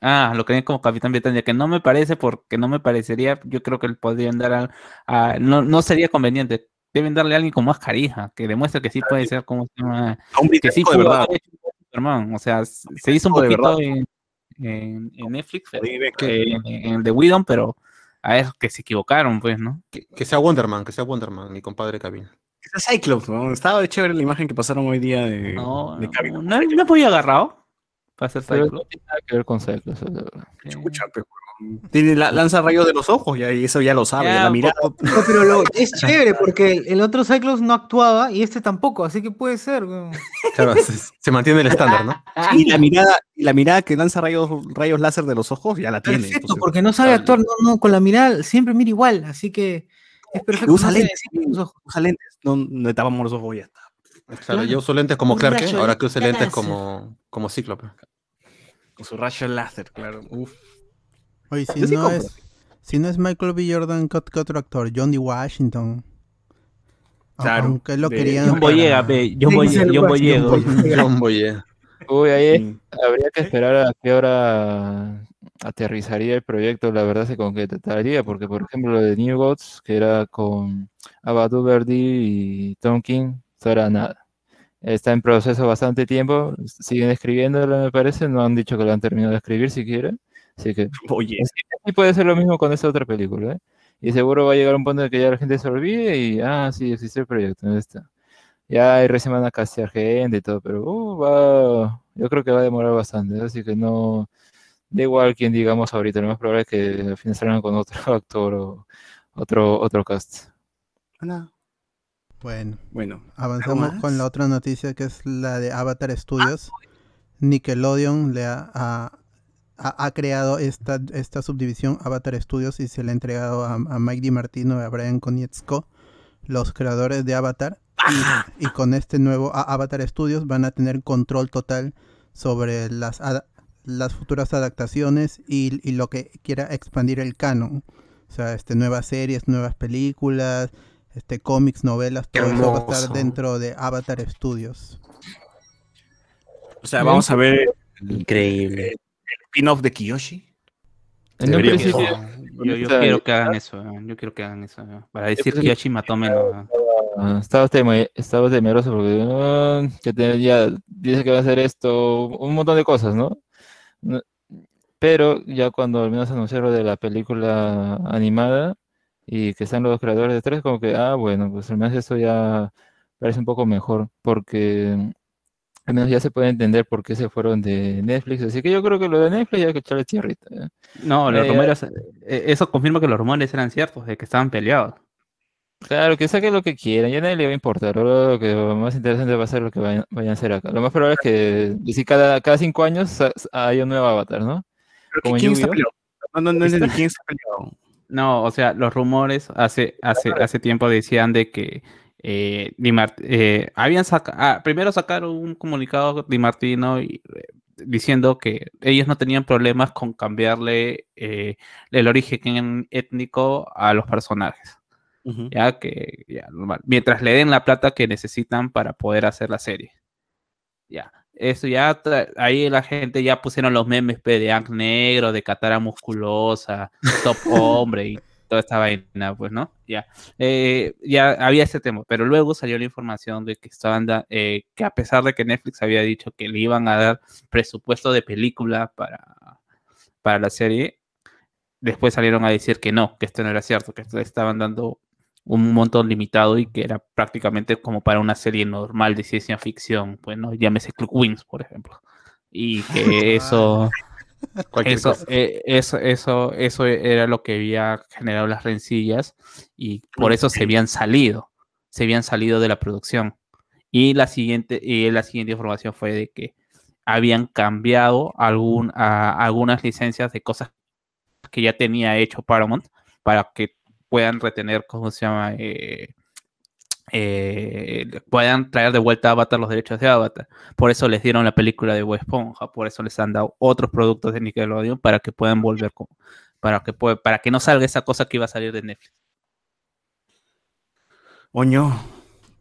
Ah, lo querían como Capitán Britannia, que no me parece, porque no me parecería, yo creo que podrían dar a, no, no sería conveniente. Deben darle a alguien con más carija, que demuestre que sí puede ser como se llama, que sí de verdad. O sea, se hizo un poquito en, en, Netflix, en, el de Widom, pero a ver, que se equivocaron, pues, ¿no? Que, sea Wonderman, que sea Wonderman, mi compadre Kevin. Sea Cyclops, ¿no? Estaba de chévere la imagen que pasaron hoy día de, no, de No, no, no agarrado para hacer Cyclops. No tiene nada que ver con Cyclops. Escucha, pero tiene la, lanza rayos de los ojos, y eso ya lo sabe, la mirada. pero es chévere porque el otro Cyclops no actuaba y este tampoco, así que puede ser. Claro, se, mantiene el estándar, ¿no? Y la mirada, la mirada que lanza rayos, rayos láser de los ojos ya la tiene. Perfecto, porque no sabe actuar, no, no, con la mirada siempre mira igual, así que es perfecto. Usa lentes, usa lentes, no, no tapamos los ojos y ya está. Claro, yo uso lentes como Clark, ahora que use lentes como, como Cíclope. Con su rayo láser, claro. Uf. Oye, si no, es, si no es Michael B. Jordan, ¿qué, otro actor? Johnny Washington. Claro. Aunque lo querían. John Boyega, ve. John Boyega. John Boyega. Uy, ahí habría que esperar a qué hora aterrizaría el proyecto, la verdad se concretaría, porque por ejemplo lo de New Gods, que era con Abadu Verdi y Tom King, eso era nada. Está en proceso bastante tiempo, siguen escribiéndolo me parece, no han dicho que lo han terminado de escribir siquiera. Así que Oye. sí puede ser lo mismo con esta otra película, ¿eh? Y seguro va a llegar un punto en que ya la gente se olvide y, ah, sí, existe el proyecto, ¿dónde está? Ya recién van a castear gente y todo, pero uh, va, yo creo que va a demorar bastante, así que no, da igual quién digamos ahorita, lo más probable es que al final salgan con otro actor o otro, otro cast. Bueno, bueno, avanzamos con la otra noticia que es la de Avatar Studios. Nickelodeon le ha, ha, creado esta, esta subdivisión Avatar Studios y se le ha entregado a, Mike DiMartino y a Brian Konietzko, los creadores de Avatar. Y, con este nuevo Avatar Studios van a tener control total sobre las, las futuras adaptaciones y, lo que quiera expandir el canon. O sea, este, nuevas series, nuevas películas, este, cómics, novelas, todo eso va a estar dentro de Avatar Studios. O sea, vamos a ver. Increíble spin-off de Kiyoshi? yo, quiero que hagan eso, yo quiero que hagan eso, para decir que Kiyoshi mató menos. Ah, estaba, estaba temeroso porque que ya dice que va a hacer esto, un montón de cosas, ¿no? Pero ya cuando al menos anunciaron de la película animada y que están los creadores de tres, como que, ah, bueno, pues al menos eso ya parece un poco mejor, porque al menos ya se puede entender por qué se fueron de Netflix. Así que yo creo que lo de Netflix ya hay que echarle tierrita. ¿eh? No, los Eh, rumores, eh, eso confirma que los rumores eran ciertos, de que estaban peleados. Claro, que saquen lo que quieran, ya nadie le va a importar. Lo que más interesante va a ser lo que vayan, vayan a hacer acá. Lo más probable es que si cada, cada cinco años haya un nuevo avatar, ¿no? Como en ¿Quién está peleado? No, no, no entendí, ¿quién está peleado? No, o sea, los rumores hace, hace, hace tiempo decían de que eh, Di Mart- eh, habían sacado, primero sacaron un comunicado Di Martino y, eh, diciendo que ellos no tenían problemas con cambiarle eh, el origen étnico a los personajes. Ya que, ya, normal. Mientras le den la plata que necesitan para poder hacer la serie. Ya. Eso ya, ahí la gente ya pusieron los memes de Ang Negro, de Katara musculosa, Top Hombre y toda esta vaina, pues, ¿no? Ya. Eh, ya había ese tema, pero luego salió la información de que estaban, eh, que a pesar de que Netflix había dicho que le iban a dar presupuesto de película para, para la serie, después salieron a decir que no, que esto no era cierto, que esto estaban dando un montón limitado y que era prácticamente como para una serie normal de ciencia ficción, pues, ¿no? Llámese Club Wings, por ejemplo. Y que eso, eso, eh, eso, eso, eso era lo que había generado las rencillas y por eso se habían salido, se habían salido de la producción. Y la siguiente, y la siguiente información fue de que habían cambiado algún, a- algunas licencias de cosas que ya tenía hecho Paramount para que puedan retener, ¿cómo se llama? Eh, eh, puedan traer de vuelta a Avatar los derechos de Avatar. Por eso les dieron la película de Bob Esponja, por eso les han dado otros productos de Nickelodeon para que puedan volver con, para que para que no salga esa cosa que iba a salir de Netflix. Oño.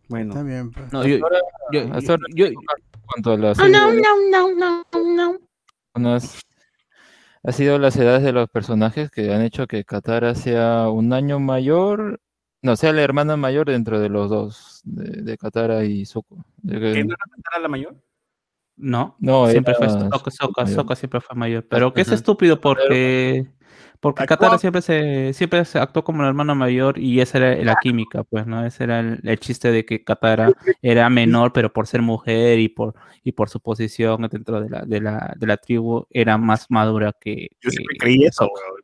Bueno. Está bien, pues. No, yo, yo- Hasta ahora, yo- en cuanto a la serie no, no, no, no, no. unas- ha sido las edades de los personajes que han hecho que Katara sea un año mayor, no, sea la hermana mayor dentro de los dos, de, de Katara y Zuko. De que- ¿Que no era Katara la mayor? No, No, siempre fue era Sokka, mayor. Sokka siempre fue mayor. Pero que es estúpido porque, porque Katara siempre se, siempre se actuó como la hermana mayor y esa era la química, pues, ¿no? Ese era el, el chiste de que Katara era menor, pero por ser mujer y por, y por su posición dentro de la, de la, de la tribu era más madura que. Yo que siempre creí eso, weón.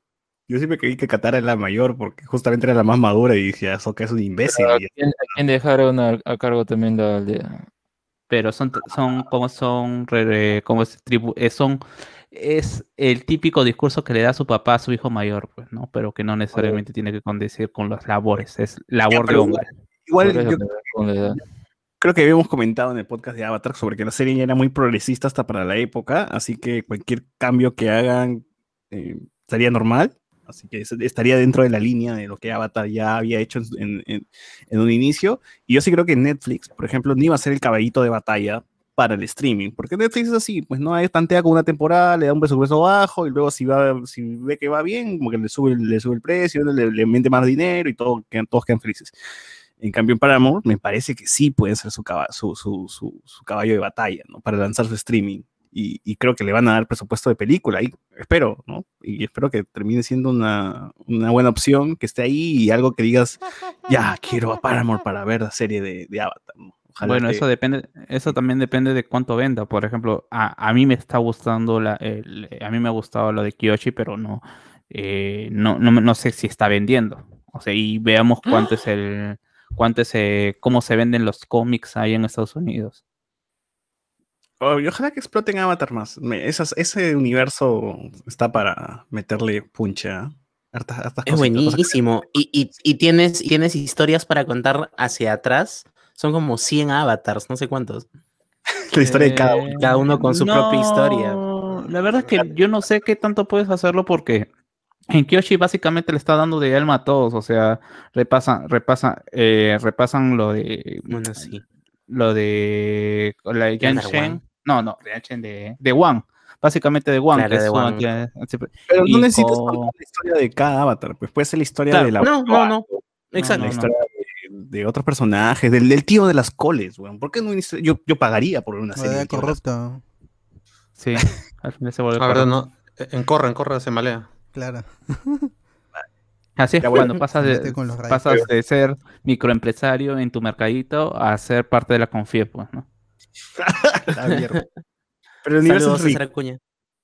Yo siempre creí que Katara era la mayor porque justamente era la más madura y dije, eso que es un imbécil. ¿A quién, a quién dejaron a, a cargo también la aldea? pero son, son como son, como es, tribu, eh, son, es el típico discurso que le da su papá a su hijo mayor, pues, ¿no? Pero que no necesariamente tiene que condecir con las labores, es labor de hombre. Igual yo creo que habíamos comentado en el podcast de Avatar sobre que la serie ya era muy progresista hasta para la época, así que cualquier cambio que hagan eh, estaría normal. Así que es- estaría dentro de la línea de lo que Avatar ya había hecho en, su- en- en- en un inicio. Y yo sí creo que Netflix, por ejemplo, no iba a ser el caballito de batalla para el streaming, porque Netflix es así, pues no hay tantea con una temporada, le da un presupuesto bajo y luego si va, si ve que va bien, como que le sube, le sube el precio, le, le mete más dinero y todo, quedan, todos quedan felices. En cambio, en Paramount me parece que sí puede ser su, caba- su, caballo de batalla, ¿no? Para lanzar su streaming. Y, creo que le van a dar presupuesto de película, y espero, ¿no? Y espero que termine siendo una, buena opción, que esté ahí y algo que digas, ya, quiero a Paramount para ver la serie de, Avatar. Ojalá Bueno, que- eso depende, eso también depende de cuánto venda. Por ejemplo, a, a mí me está gustando la, el- a mí me ha gustado lo de Kiyoshi, pero no, eh, no, no, no sé si está vendiendo. O sea, y veamos cuánto es el, cuánto es, eh, cómo se venden los cómics ahí en Estados Unidos. Oh, y ojalá que exploten Avatar más. Me- esas- ese universo está para meterle puncha. Hartas, hartas Es cositas, cosas que- buenísimo. Y, y, y tienes, y tienes historias para contar hacia atrás. Son como 100 avatars, no sé cuántos. La historia de cada uno. Eh, Cada uno con su propia historia. La verdad es que yo no sé qué tanto puedes hacerlo porque en Kyoshi básicamente le está dando de alma a todos, o sea, repasan, repasan, eh, repasan lo de Bueno, sí. lo de la de Yanshen. Wang. No, no, de Yanshen de, de Wang. Básicamente de Wang, Claro, que es de Pero no necesitas con- contar la historia de cada avatar, pues puede ser la historia Claro. de la No, no, no. Exacto. la no. historia de, otros personajes, del, del tío de las coles, weón. ¿Por qué no inicia- yo, yo pagaría por una serie de las- corrupto. Sí, al final se vuelve La verdad, no. En Corra, en Corra se malea. Claro. Así es cuando pasas de, pasas de ser microempresario en tu mercadito a ser parte de la confía, pues, ¿no? Pero el universo es rico.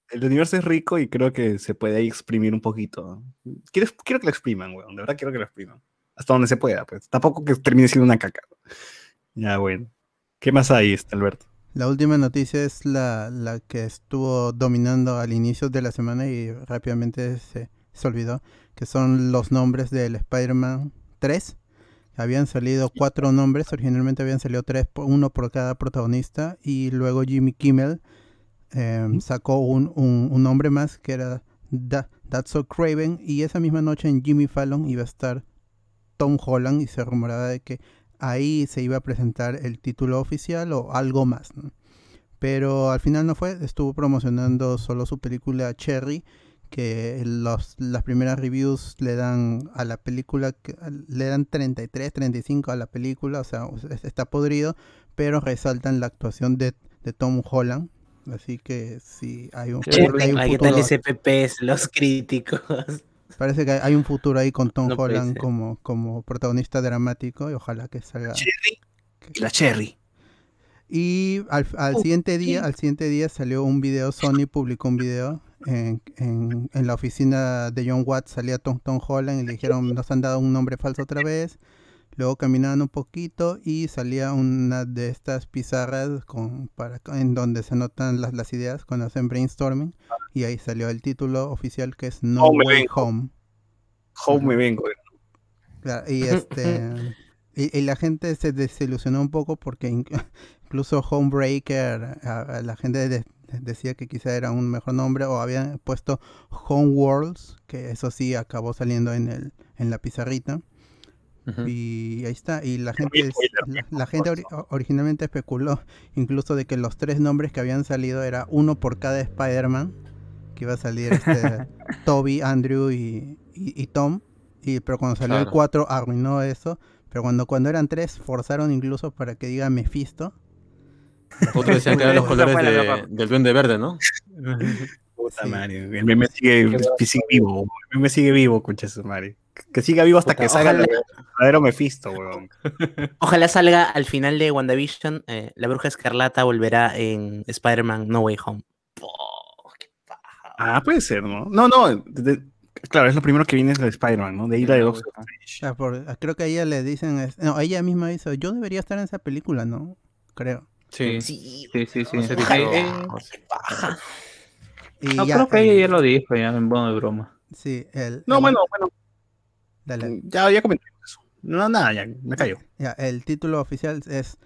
El universo es rico y creo que se puede ahí exprimir un poquito. Quiero, quiero que lo expriman, weón. De verdad quiero que lo expriman. Hasta donde se pueda, pues. Tampoco que termine siendo una caca. Ya, bueno. ¿Qué más hay, este, Alberto? La última noticia es la, la, que estuvo dominando al inicio de la semana y rápidamente se, se olvidó, que son los nombres del Spider-Man 3. Habían salido cuatro nombres, originalmente habían salido tres, uno por cada protagonista, y luego Jimmy Kimmel em, sacó un, un, nombre más que era That's So Craven, y esa misma noche en Jimmy Fallon iba a estar Tom Holland y se rumoraba de que ahí se iba a presentar el título oficial o algo más. Pero al final no fue, estuvo promocionando solo su película Cherry que los, las primeras reviews le dan a la película, le dan 33, 35 a la película, o sea, está podrido, pero resaltan la actuación de, de Tom Holland. Así que sí, hay un, hay un futuro. los críticos? Parece que hay un futuro ahí con Tom Holland como, como protagonista dramático y ojalá que salga. La Cherry. Y al, al siguiente día, al siguiente día salió un video, Sony publicó un video en, en, la oficina de John Watts salía Tom, Tom Holland y le dijeron nos han dado un nombre falso otra vez. Luego caminaban un poquito y salía una de estas pizarras con, para, en donde se anotan las, las ideas cuando hacen brainstorming. Y ahí salió el título oficial que es No Way Home. Home me vengo. y, este, y, la gente se desilusionó un poco porque incluso Homebreaker, a, la gente de, decía que quizá era un mejor nombre o habían puesto Homeworlds, que eso sí acabó saliendo en el en la pizarrita. Y ahí está, y la gente la, gente originalmente especuló incluso de que los tres nombres que habían salido era uno por cada Spider-Man, que iba a salir este, Toby, Andrew y, y, Tom, y pero cuando salió el 4 arruinó eso, pero cuando, cuando eran tres forzaron incluso para que diga Mephisto, otros decían que eran los colores del duende verde, ¿no? Puta Mario. El meme sigue, vivo. El meme sigue vivo, concha su Mario. Que siga vivo hasta que salga el verdadero Mephisto, weón. Ojalá salga al final de WandaVision. Eh, la bruja escarlata volverá en Spider-Man No Way Home. Ah, puede ser, ¿no? No, no. claro, es lo primero que viene de Spider-Man, ¿no? De ir a Doctor Creo que a ella le dicen. No, ella misma dice: Yo debería estar en esa película, ¿no? Creo. Sí, sí, sí. sí, sí. Y no, creo que ella ya lo dijo, ya en modo de broma. Sí, el, No, bueno, bueno. Dale. Ya, ya comenté eso. No, nada, ya, me cayó. Ya, el título oficial es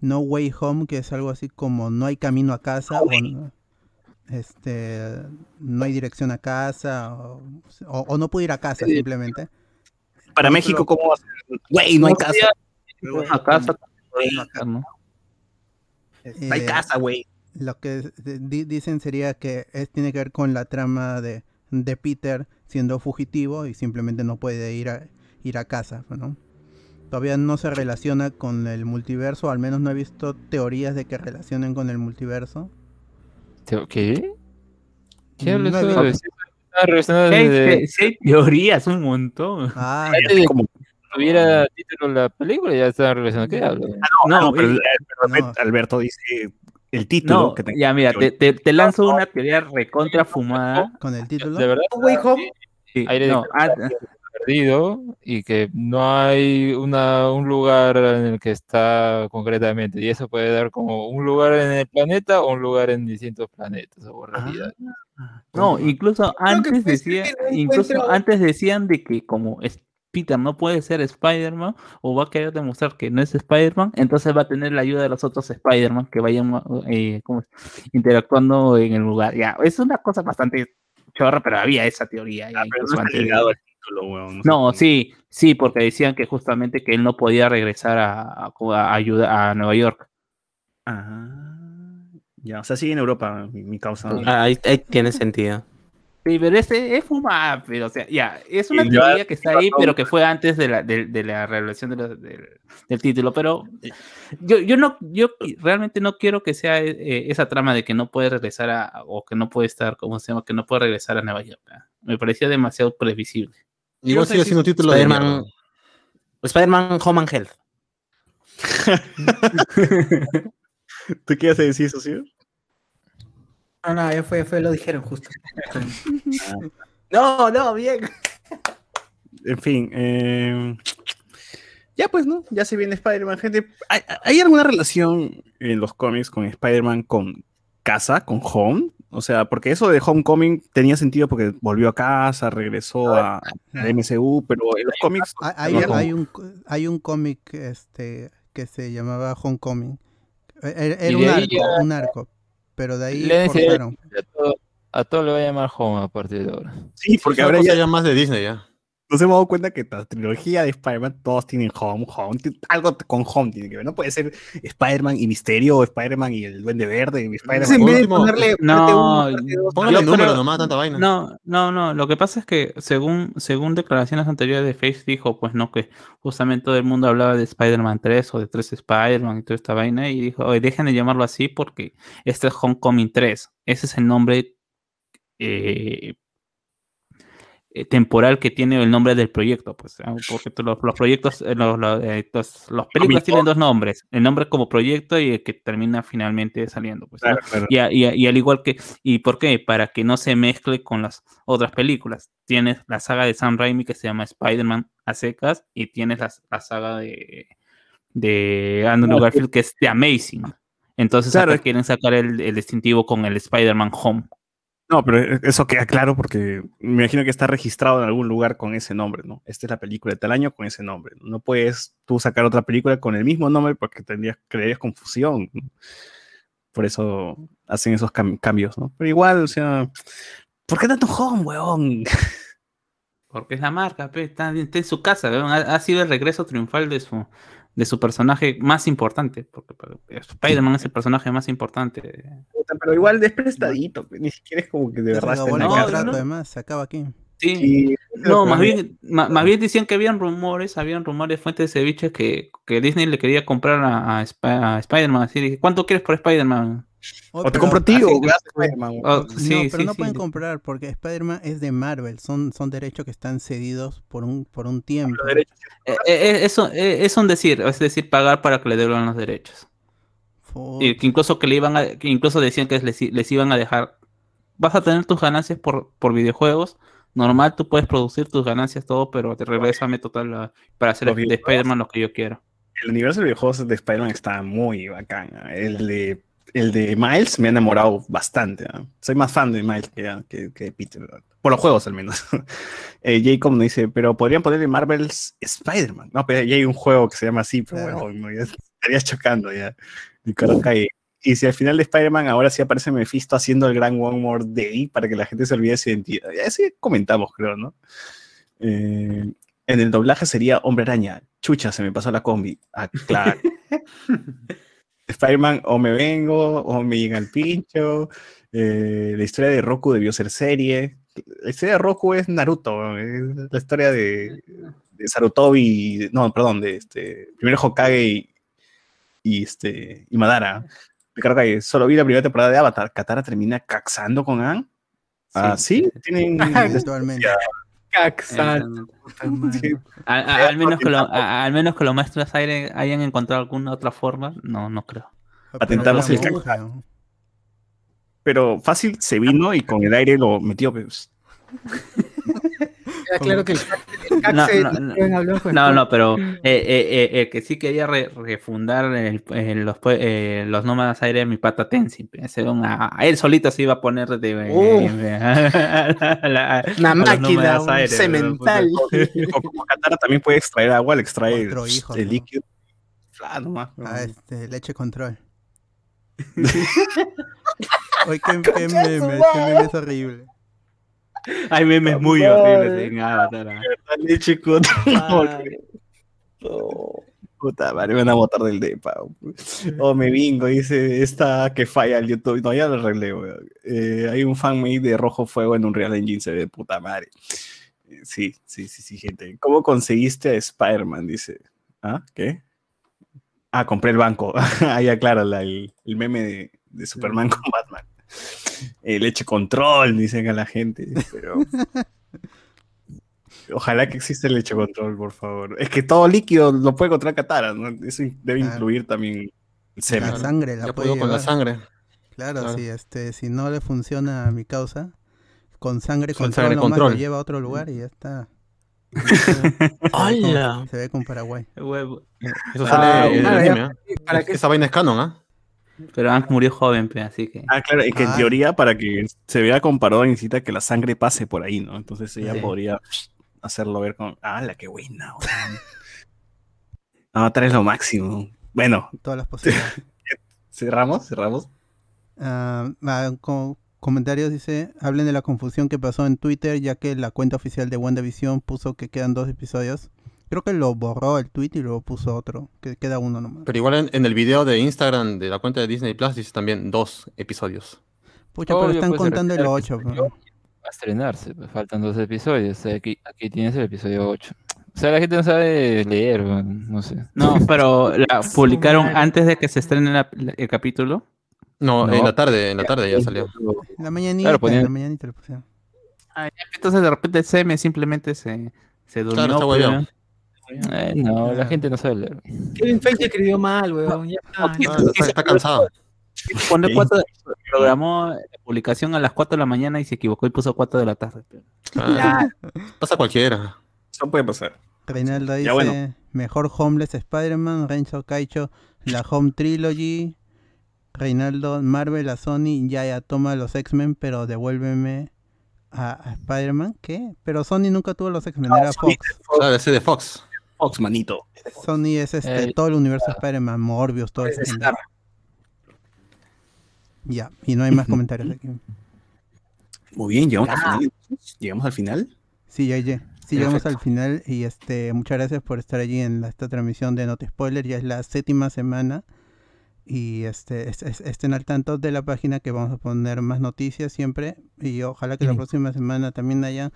No Way Home, que es algo así como No hay camino a casa. o, este, no hay dirección a casa, o, o, no puedo ir a casa simplemente. Para México, ¿cómo va a ser? Güey, no hay casa. A casa, ¿no? hay eh, casa, güey. Lo que dicen sería que es, tiene que ver con la trama de, de Peter siendo fugitivo y simplemente no puede ir a, ir a casa, ¿no? Todavía no se relaciona con el multiverso, al menos no he visto teorías de que relacionen con el multiverso. ¿Qué? ¿Qué hablas de Sí, hay teorías, un montón. Ah, como tuviera título la película, ya está relacionado. ¿Qué hablo? Ah, no, no, pero, Alberto dice el título. que ya, mira, te, te, lanzo una teoría recontra fumada. ¿Con el título? ¿De verdad? Way Home. Sí, Aire no, ah, perdido y que no hay una, un lugar en el que está concretamente. Y eso puede dar como un lugar en el planeta o un lugar en distintos planetas o realidad. Ah, no, incluso antes decía, incluso antes decían de que como Peter no puede ser Spider-Man o va a querer demostrar que no es Spider-Man, entonces va a tener la ayuda de los otros Spider-Man que vayan eh, interactuando en el lugar. Ya, es una cosa bastante chorra, pero había esa teoría. Ah, no, sí, sí, porque decían que justamente que él no podía regresar a, a, a Nueva York. Ah, ya, o sea, sigue en Europa mi, causa. Ah, ahí tiene sentido. Sí, pero ese es fumada, pero o sea, ya, es una teoría que está ahí, pero que fue antes de la, de, de la revelación del título. Pero yo, yo no, yo realmente no quiero que sea eh, esa trama de que no puede regresar a, o que no puede estar, ¿cómo se llama? Que no puede regresar a Nueva York. Me parecía demasiado previsible. Igual sigue siendo título de Spider-Man. Spider-Man Home and Health. ¿Tú qué ibas a decir, socio? No, no, ya fue, fue, lo dijeron justo. No, no, bien. En fin, eh, ya pues, ¿no? Ya se viene Spider-Man, gente. ¿Hay, hay alguna relación en los cómics con Spider-Man con casa, con Home? O sea, porque eso de Homecoming tenía sentido porque volvió a casa, regresó a, a MCU, pero en los cómics... Hay, no, hay- un, hay un cómic este, que se llamaba Homecoming. E- Era, Y un arco, un arco. Pero de ahí Le a, todo, a todo le va a llamar Home a partir de ahora. Sí, porque ahora ya, ya más de Disney ya. Nos hemos dado cuenta que la trilogía de Spider-Man todos tienen Home, Home, algo con Home tiene que ver. No puede ser Spider-Man y Misterio, o Spider-Man y el Duende Verde, y Spider-Man. en vez de último, ponerle No, uno, Yo número nomás, tanta vaina. No, no, no. Lo que pasa es que según, según declaraciones anteriores de Face dijo, pues no, que justamente todo el mundo hablaba de Spider-Man 3 o de 3 Spider-Man y toda esta vaina y dijo, oye, dejen de llamarlo así porque este es Homecoming 3. Ese es el nombre eh, eh, temporal que tiene el nombre del proyecto, pues, ah, porque los, los proyectos, eh, los, los, eh, los- películas tienen dos nombres, el nombre como proyecto y el que termina finalmente saliendo, pues, ¿no? Claro, claro. Y, a- y a- y al igual que, ¿y por qué? Para que no se mezcle con las otras películas. Tienes la saga de Sam Raimi que se llama Spider-Man a secas y tienes la, la saga de, de Andrew Garfield que es The Amazing. Entonces es- quieren sacar el, el distintivo con el Spider-Man Home. No, pero e, eso queda claro porque me imagino que está registrado en algún lugar con ese nombre, ¿no? Esta es la película de tal año con ese nombre. No puedes tú sacar otra película con el mismo nombre porque tendrías, crearías confusión. Por eso hacen esos cam- cambios, ¿no? Pero igual, o sea, ¿por qué tanto home, weón? Porque es la marca, pe, está, en su casa, weón. ha sido el regreso triunfal de su, de su personaje más importante. Porque pero, Spider-Man es el personaje más importante. Pero igual desprestadito, pues, ni siquiera es como que de verdad no, se acaba aquí. Sí. Y- No, más bien, más bien decían que habían rumores, habían rumores, fuentes de ceviche que, que Disney le quería comprar a, a Sp- a Spider-Man. Así dije, ¿cuánto quieres por Spider-Man? O te compro a ti o Spider-Man. Oh, No, sí, pero sí, no sí. pueden comprar porque Spider-Man es de Marvel. Son, son derechos que están cedidos por un, por un tiempo. Derechos. Eh, eh, eso eh, es un decir, es decir, pagar para que le devuelvan los derechos. Y que incluso que le iban a, que incluso decían que les, les iban a dejar, vas a tener tus ganancias por, por videojuegos. Normal, tú puedes producir tus ganancias todo, pero te regrésame total la- para hacer Los de. Spider-Man lo que yo quiero. El universo de videojuegos de Spider-Man está muy bacán. ¿ah? El de, el de Miles me ha enamorado bastante. ¿ah? Soy más fan de Miles que, que, que de Peter. ¿ah? Por los juegos, al menos. Eh, Jacob me dice, pero podrían ponerle Marvel's Spider-Man. No, pero ya hay un juego que se llama así, pero bueno, ya estaría chocando ya. Mi corazón cae. Y si al final de Spider-Man ahora sí aparece Mephisto haciendo el gran One More Day para que la gente se olvide de su identidad. Sí comentamos, creo, ¿no? Eh, en el doblaje sería Hombre Araña. Chucha, se me pasó la combi. Ah, claro. Spider-Man, o me vengo, o me llega el pincho. Eh, la historia de Roku debió ser serie. La historia de Roku es Naruto. Es la historia de, de Sarutobi. No, perdón, de este. Primero Hokage y, y este, y Madara. Ricardo Calle, solo vi la primera temporada de Avatar. Katara termina caxando con Aang. Ah, sí, tienen. Actualmente. Caxan. Sí. A- a- al, menos que lo- a- al menos que los maestros aire hayan encontrado alguna otra forma, no, no creo. Patentamos Pero el monja, Pero fácil se vino y con el aire lo metió. pues. Queda claro que el, el No, no, no. No, no, pero eh, eh, eh, el que sí quería re- refundar el- el- los, eh, los nómadas aéreos mi pata Tenzin. pe. Ese don A, a él solito se iba a poner de. A Una máquina, un aéreos, cemental. O como Katara también puede extraer agua, le extrae Otro hijo, el ¿no? líquido. Claro, nomás. Ah, este, leche control. Oye, qué, qué meme, qué meme es horrible. Hay memes muy horribles en Avatar. ah. Leche con... Puta madre, me van a botar del depa. O me bingo, dice esta que falla el YouTube. No, ya lo arreglé, weón. Eh, hay un fanmade de Rojo Fuego en un Real Engine, se ve puta madre. Sí, sí, sí, sí, gente. ¿Cómo conseguiste a Spider-Man? Dice. ¿Ah? ¿Qué? Ah, compré el banco. Ah, ya, claro, la- el, el meme de, de Superman con Batman. Eh, leche control, dicen a la gente. Pero Ojalá que exista el leche control, por favor. Es que todo líquido lo puede controlar Katara, ¿no? Eso debe incluir también el semen. La sangre la Ya puedo con la sangre. Claro, Claro. sí, este, si no le funciona a mi causa, con sangre Con control sangre nomás control. lo lleva a otro lugar y ya está. ¡Hala! Se ve con Paraguay. Eso Ah, sale. ¿ah? ¿Para qué? Esa vaina es canon, ¿ah? Pero Hank murió joven, así que. Ah, claro, es que en Ah. teoría para que se vea comparado necesita que la sangre pase por ahí, ¿no? Entonces ella Sí. podría hacerlo ver con, ah, la que buena. weón". Avatar es lo máximo. Bueno, Todas las posibilidades. cerramos, cerramos. Ah, co- comentarios dice, hablen de la confusión que pasó en Twitter, ya que la cuenta oficial de WandaVision puso que quedan dos episodios. Creo que lo borró el tweet y luego puso otro, que queda uno nomás. Pero igual en, en el video de Instagram de la cuenta de Disney Plus dice también dos episodios. Pucha, pero están pues, contando el refiere a 8. que salió a estrenarse, pues, faltan dos episodios. o sea, aquí, aquí tienes el episodio 8. O sea, la gente no sabe leer, no sé. No, pero la publicaron antes de que se estrene la- la- el capítulo. No, No. en la tarde, en la tarde ya salió. La mañanita, Claro, ponían- la mañanita lo pusieron. Ah, Entonces de repente el CM simplemente se, se durmió. Claro, está pues. ¿no? Eh, no, la gente no sabe leer. Kevin Feige escribió mal, weón. Ya está, Ah, ya. está, está cansado. Pone cuatro- programó la publicación a las 4 de la mañana y se equivocó y puso 4 de la tarde. Ah, pasa cualquiera. Eso puede pasar. Reinaldo dice, bueno. mejor Homeless Spider-Man, Renzo Caicho, la Home Trilogy, Reinaldo, Marvel, a Sony, ya ya toma los X-Men, pero devuélveme a, a Spider-Man. ¿Qué? Pero Sony nunca tuvo los X-Men, era Sony Fox. Claro, ese de Fox. Fox, manito. Sony es este, Eh, todo el universo Spider-Man, Morbius, todo eso. Ya, y no hay más comentarios aquí. Muy bien, llegamos al final. Llegamos al final. Sí, ya, ya. Sí, llegamos Perfecto. al final y este muchas gracias por estar allí en la- esta transmisión de Not Spoiler. Ya es la séptima semana y este es- es- estén al tanto de la página que vamos a poner más noticias siempre y ojalá que la próxima semana también haya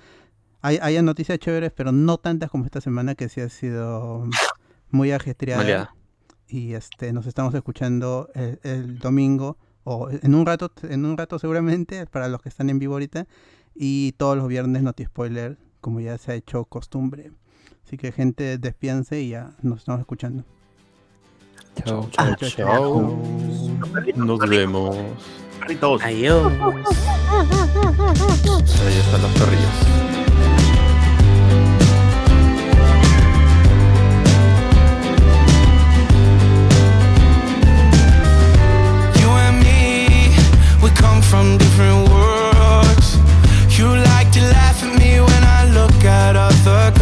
hay, haya noticias chéveres, pero no tantas como esta semana que sí ha sido muy ajetreada. Y este nos estamos escuchando el, el domingo o en un rato en un rato seguramente para los que están en vivo ahorita y todos los viernes Noti Spoiler, como ya se ha hecho costumbre. Así que gente, despiense y ya nos estamos escuchando. Chao. Chao, chao. Nos vemos. Adiós. Ahí están los perrillos. You laugh at me when I look at other girls?